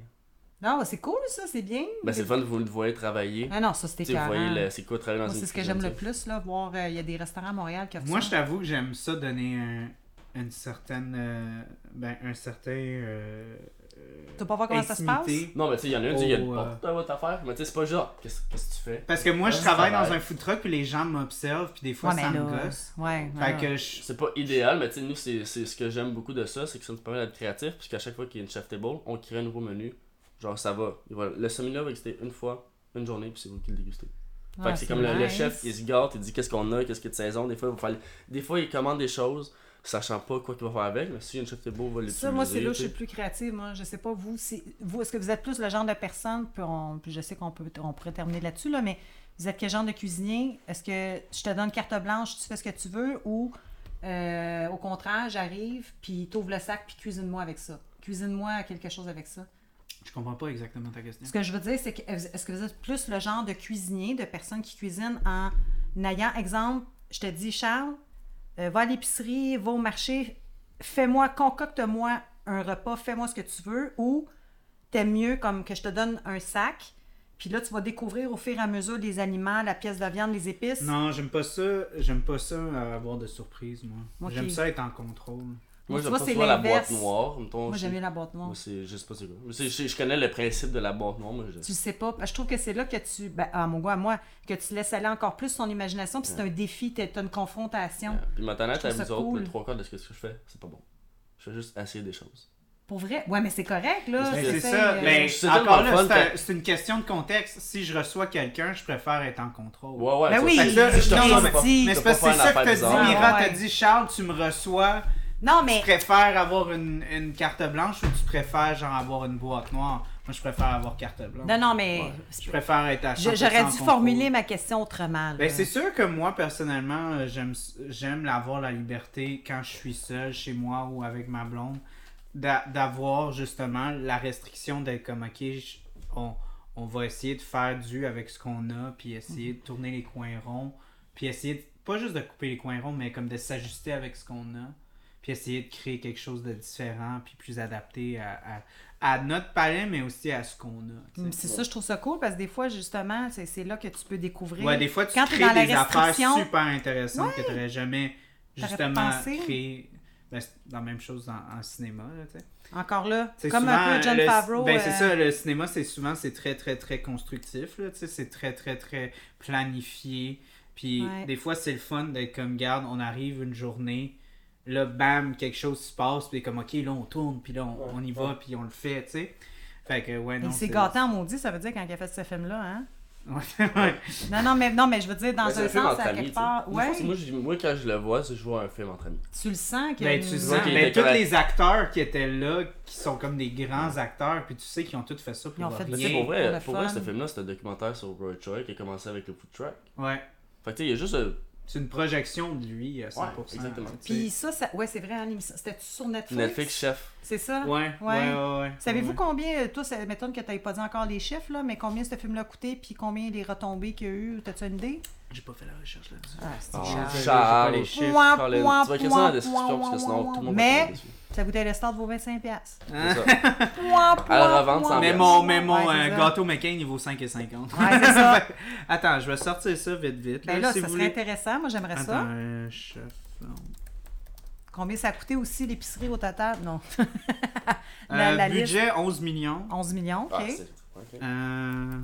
Non, c'est cool, ça, c'est bien. Ben, c'est le fun de vous le voyez travailler. Ah non, ça, c'était sais, vous voyez c'est quoi travailler dans Moi, une c'est ce que j'aime le plus, là, voir. euh, Il y a des restaurants à Montréal qui Moi, ça. je t'avoue que j'aime ça donner un, une certaine. euh, ben, un certain. euh, Tu veux pas voir comment ça se passe? Non, mais tu sais, il y en a un, il y a une Oh, euh, porte à votre affaire. Mais tu sais, c'est pas genre, qu'est-ce qu'est-ce que tu fais? Parce que moi, je travaille dans un food truck, puis les gens m'observent, puis des fois, Ouais, ça me là. gosse. Ouais. Fait non. que je. C'est pas idéal, mais tu sais, nous, c'est c'est ce que j'aime beaucoup de ça, c'est que ça nous permet d'être créatif, puisqu'à chaque fois qu'il y a une chef table, on crée un nouveau menu. Genre, ça va. Le seminar va exister une fois, une journée, puis c'est vous qui le dégustez. Fait que c'est comme le, chef, il se gâte, il dit qu'est-ce qu'on a, qu'est-ce qu'il y a de saison. Des fois, il va faire- des fois, il commande des choses, sachant pas quoi qu'il va faire avec, mais si une chef table va l'utiliser. Ça, moi, c'est là où je tu suis plus créative. Moi, je sais pas, vous, si- vous est-ce que vous êtes plus le genre de personne, puis, on- puis je sais qu'on peut, on pourrait terminer là-dessus, là, mais vous êtes quel genre de cuisinier? Est-ce que je te donne carte blanche, tu fais ce que tu veux, ou euh, au contraire, j'arrive, puis t'ouvres le sac, puis cuisine-moi avec ça? Cuisine-moi quelque chose avec ça. Je comprends pas exactement ta question. Ce que je veux dire, c'est que est-ce que vous êtes plus le genre de cuisinier, de personne qui cuisine en ayant, exemple, je te dis, Charles, euh, va à l'épicerie, va au marché, fais-moi, concocte-moi un repas, fais-moi ce que tu veux, ou t'aimes mieux comme que je te donne un sac, puis là, tu vas découvrir au fur et à mesure les aliments, la pièce de viande, les épices. Non, j'aime pas ça. J'aime pas ça avoir de surprises, moi. J'aime ça être en contrôle. Moi, Tu j'aime vois, pas c'est souvent la boîte noire. mettons, Moi, j'aime bien la boîte noire. Moi, c'est juste pas c'est quoi. Mais Je, je connais le principe de la boîte noire, moi. Je... Tu sais pas. Je trouve que c'est là que tu, ben, à mon goût, à moi, que tu laisses aller encore plus ton imagination, puis c'est un défi, t'as t'as une confrontation. Ouais. Puis maintenant, Je à ça vous autres, le trois quarts de ce que je fais, c'est pas bon. Je fais juste essayer des choses. Pour vrai? Ouais, mais c'est correct, là. Mais Mais c'est ça. euh, Mais c'est encore là, c'est un- une question de contexte. Si je reçois quelqu'un, je préfère être en contrôle. Ouais, ouais. Ben ça, oui, là, je te non, mais. Mais c'est parce pas que c'est ça que t'as dit. Mira. T'as dit, Charles, tu me reçois, Non, Tu mais. préfères avoir une, une carte blanche ou tu préfères genre avoir une boîte noire? Moi, je préfère avoir carte blanche. Non, non, mais. Je préfère être à 100% Je- J'aurais dû formuler ma question autrement. Ben, c'est sûr que moi, personnellement, j'aime, j'aime avoir la liberté quand je suis seul chez moi ou avec ma blonde, d'a- d'avoir justement la restriction d'être comme, ok, je- on, on va essayer de faire du avec ce qu'on a, puis essayer de tourner les coins ronds, puis essayer, de- pas juste de couper les coins ronds, mais comme de s'ajuster avec ce qu'on a, puis essayer de créer quelque chose de différent, puis plus adapté à, à, à notre palais, mais aussi à ce qu'on a. sais. C'est ça, je trouve ça cool parce que des fois, justement, c'est là que tu peux découvrir. Ouais, des fois, tu Quand crées dans des affaires super intéressantes que tu n'aurais jamais justement pensé. créé. Ben, c'est la même chose en, en cinéma, là, tu sais. Encore là, C'est comme souvent, un peu John le- Favreau. Ben, c'est euh, ça, le cinéma, c'est souvent, c'est très, très, très constructif, là, tu sais. C'est très, très, très planifié. Puis, Ouais. des fois, c'est le fun d'être comme, garde, on arrive une journée, là, bam, quelque chose se passe, puis comme, ok, là, on tourne, puis là, on, Ouais, on y va, puis on le fait, tu sais. Fait que, ouais, non. Il s'est c'est- gâté en maudit, ça veut dire quand il a fait ce film-là, hein? Ouais, ouais. Non, non, mais, non, mais je veux dire, dans un, un film sens, entre à quelque part. Ouais, que moi, je- moi, quand je le vois, c'est je vois un film entre amis. tu le sens qu'il y a Ben, tu vois sens, ben, était tous les acteurs qui étaient là, qui sont comme des grands acteurs, puis tu sais qu'ils ont tous fait ça pour Ils ont fait Mais rien. pour pour vrai, le pour vrai, ce film-là, c'est un documentaire sur Roy Choi qui a commencé avec le food truck. Ouais. Fait que tu sais, il y a juste. euh, C'est une projection de lui à 100%. Ouais, exactement. Puis ça, ça ouais, c'est vrai, hein. C'était-tu sur Netflix? Netflix chef. C'est ça? Ouais, ouais, ouais. ouais, Savez-vous ouais. combien, euh, toi, ça m'étonne que tu pas dit encore les chiffres, là, mais combien ce film-là a coûté, puis combien les retombées qu'il y a eu? T'as-tu une idée? J'ai pas fait la recherche là-dessus. Ah, c'est Ah, les chiffres. Ouin, Colin, ouin, tu vas écrire ça dans la ouin, description parce que sinon tout le monde Mais- va. Ça coûtait le start vaut 25$. piastres. Hein? C'est ça. Ouin, À la revente, ça Mais mon, mais mon Ouais, euh, gâteau McCain, il vaut 5,50. Ouais, c'est ça. Attends, je vais sortir ça vite, vite. Ben là, si ça vous serait voulez. intéressant. Moi, j'aimerais Attends, ça. euh, chef. non. Combien ça a coûté aussi l'épicerie au total? Non. La- Euh, la budget 11 millions. 11 millions, OK. Ah, c'est- ok. Euh...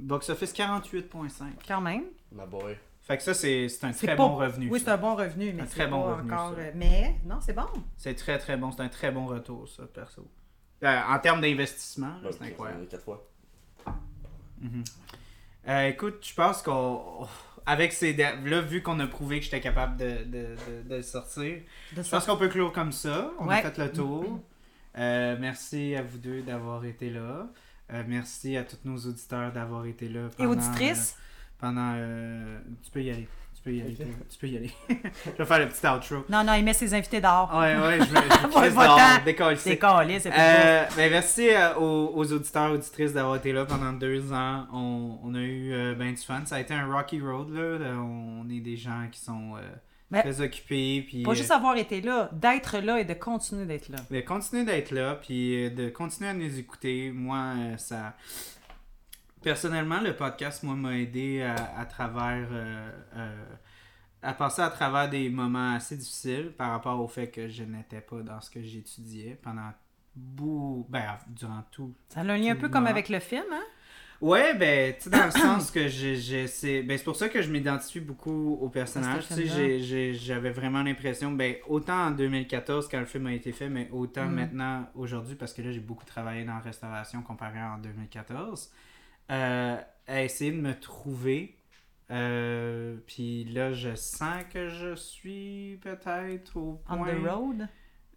Box office 48,5. Quand même. Ma boy. Fait que ça, c'est c'est un très pas- bon revenu. Oui, c'est un bon revenu, mais Un c'est très bon pas revenu, encore... ça. euh, Mais, non, c'est bon. C'est très très bon. C'est un très bon retour, ça, perso. Euh, en termes d'investissement, Ouais, c'est incroyable. Quatre fois. Euh, écoute, je pense qu'on. Avec ces. Là, vu qu'on a prouvé que j'étais capable de, de, de, de le sortir, De je pense qu'on peut clore comme ça. On Ouais. a fait le tour. Euh, merci à vous deux d'avoir été là. Euh, merci à tous nos auditeurs d'avoir été là. Et pendant, auditrices? euh, pendant. euh, tu peux y aller. Tu peux y aller. Tu peux y aller. je vais faire le petit outro. Non, non, il met ses invités dehors. Ouais, ouais, je vais. Je Ouais, vais va-t'en. décoller. C'est Euh, ben, merci euh, aux, aux auditeurs auditrices d'avoir été là pendant deux ans. On, on a eu euh, ben du fun. Ça a été un rocky road. Là. Là, On est des gens qui sont euh, Ben, très occupés. Puis, Pas euh, juste avoir été là, d'être là et de continuer d'être là. de continuer d'être là. Puis euh, de continuer à nous écouter. Moi, euh, ça. Personnellement, le podcast, moi, m'a aidé à, à travers. euh, euh, à passer à travers des moments assez difficiles par rapport au fait que je n'étais pas dans ce que j'étudiais pendant bout, ben, durant tout Ça a un lien un peu comme avec le film, hein? Ouais, ben, tu sais, dans le sens que j'ai, c'est, ben, c'est pour ça que je m'identifie beaucoup au personnage. Tu sais, j'avais vraiment l'impression, ben, autant en 2014 quand le film a été fait, mais autant Mhm. maintenant, aujourd'hui, parce que là, j'ai beaucoup travaillé dans la restauration comparé à en 2014, euh, à essayer de me trouver. Euh, puis là, je sens que je suis peut-être au On point... the road?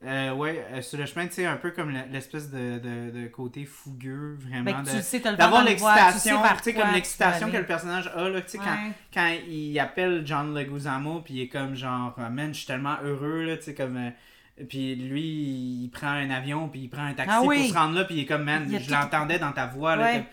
Euh, ouais, euh, sur le chemin, tu sais, un peu comme le- l'espèce de, de, de côté fougueux, vraiment. Ben, D'avoir l'excitation, tu sais, comme l'excitation que le personnage a, là, tu sais, quand, Ouais. quand il appelle John Leguizamo, puis il est comme genre, Ah, man, je suis tellement heureux, là, tu sais, comme. euh, puis lui, il prend un avion, puis il prend un taxi Ah oui. pour se rendre là, puis il est comme, man, je l'entendais dans ta voix, là. Ouais,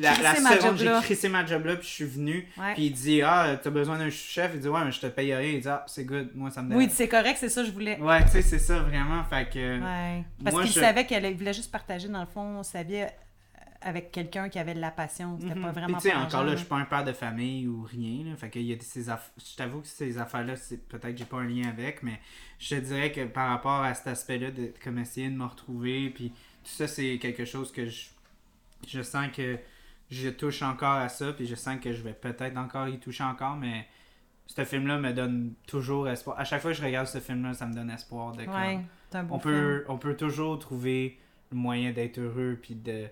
La, la seconde, j'ai crissé ma job là, puis je suis venu. Ouais. Puis il dit, ah, t'as besoin d'un chef. Il dit, ouais, mais je te paye rien. Il dit, ah, c'est good, moi, ça me Oui, dérange. c'est correct, c'est ça que je voulais. Ouais, tu sais, c'est ça, vraiment. Fait que. Ouais. Parce qu'il je- savait qu'elle voulait juste partager, dans le fond, sa vie avec quelqu'un qui avait de la passion. C'était Mhm. pas vraiment tu sais, encore là, je suis pas un père de famille ou rien. Là, fait qu'il y a ces aff... Je t'avoue que ces affaires-là, c'est peut-être que j'ai pas un lien avec, mais je te dirais que par rapport à cet aspect-là, de comme essayer de me retrouver, puis tout ça, c'est quelque chose que je, je sens que je touche encore à ça, puis je sens que je vais peut-être encore y toucher encore, mais ce film-là me donne toujours espoir. À chaque fois que je regarde ce film-là, ça me donne espoir de Ouais, on film. peut, on peut toujours trouver le moyen d'être heureux puis de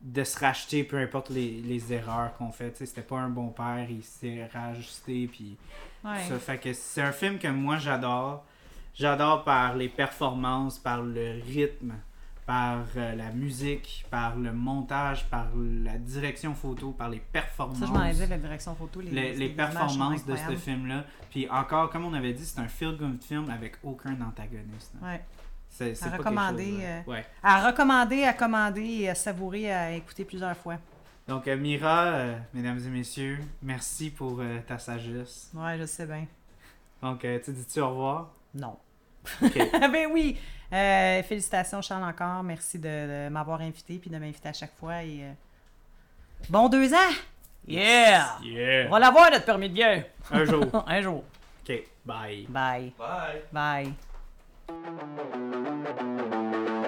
de se racheter peu importe les, les erreurs qu'on fait. C'était pas un bon père, il s'est rajusté. Puis Ouais. ça fait que c'est un film que moi j'adore. J'adore par les performances, par le rythme, par euh, la musique, par le montage, par la direction photo, par les performances. Ça, je m'en ai dit, la direction photo, les, les, les performances de ce film-là. Puis encore, comme on avait dit, c'est un feel-good film avec aucun antagoniste. Ouais. C'est c'est À pas recommander, chose, euh, ouais. À recommander, à commander et à savourer, à écouter plusieurs fois. Donc, euh, Mira, euh, mesdames et messieurs, merci pour euh, ta sagesse. Ouais, je sais bien. Donc, euh, tu dis-tu au revoir? Non. Ok. ben oui! Euh, félicitations, Charles, encore. Merci de, de m'avoir invité puis de m'inviter à chaque fois. Et, euh, Bon deux ans! Yeah! On Yeah! va l'avoir, notre permis de guerre! Un jour. Un jour. Ok, bye. Bye. Bye! Bye. Thank you.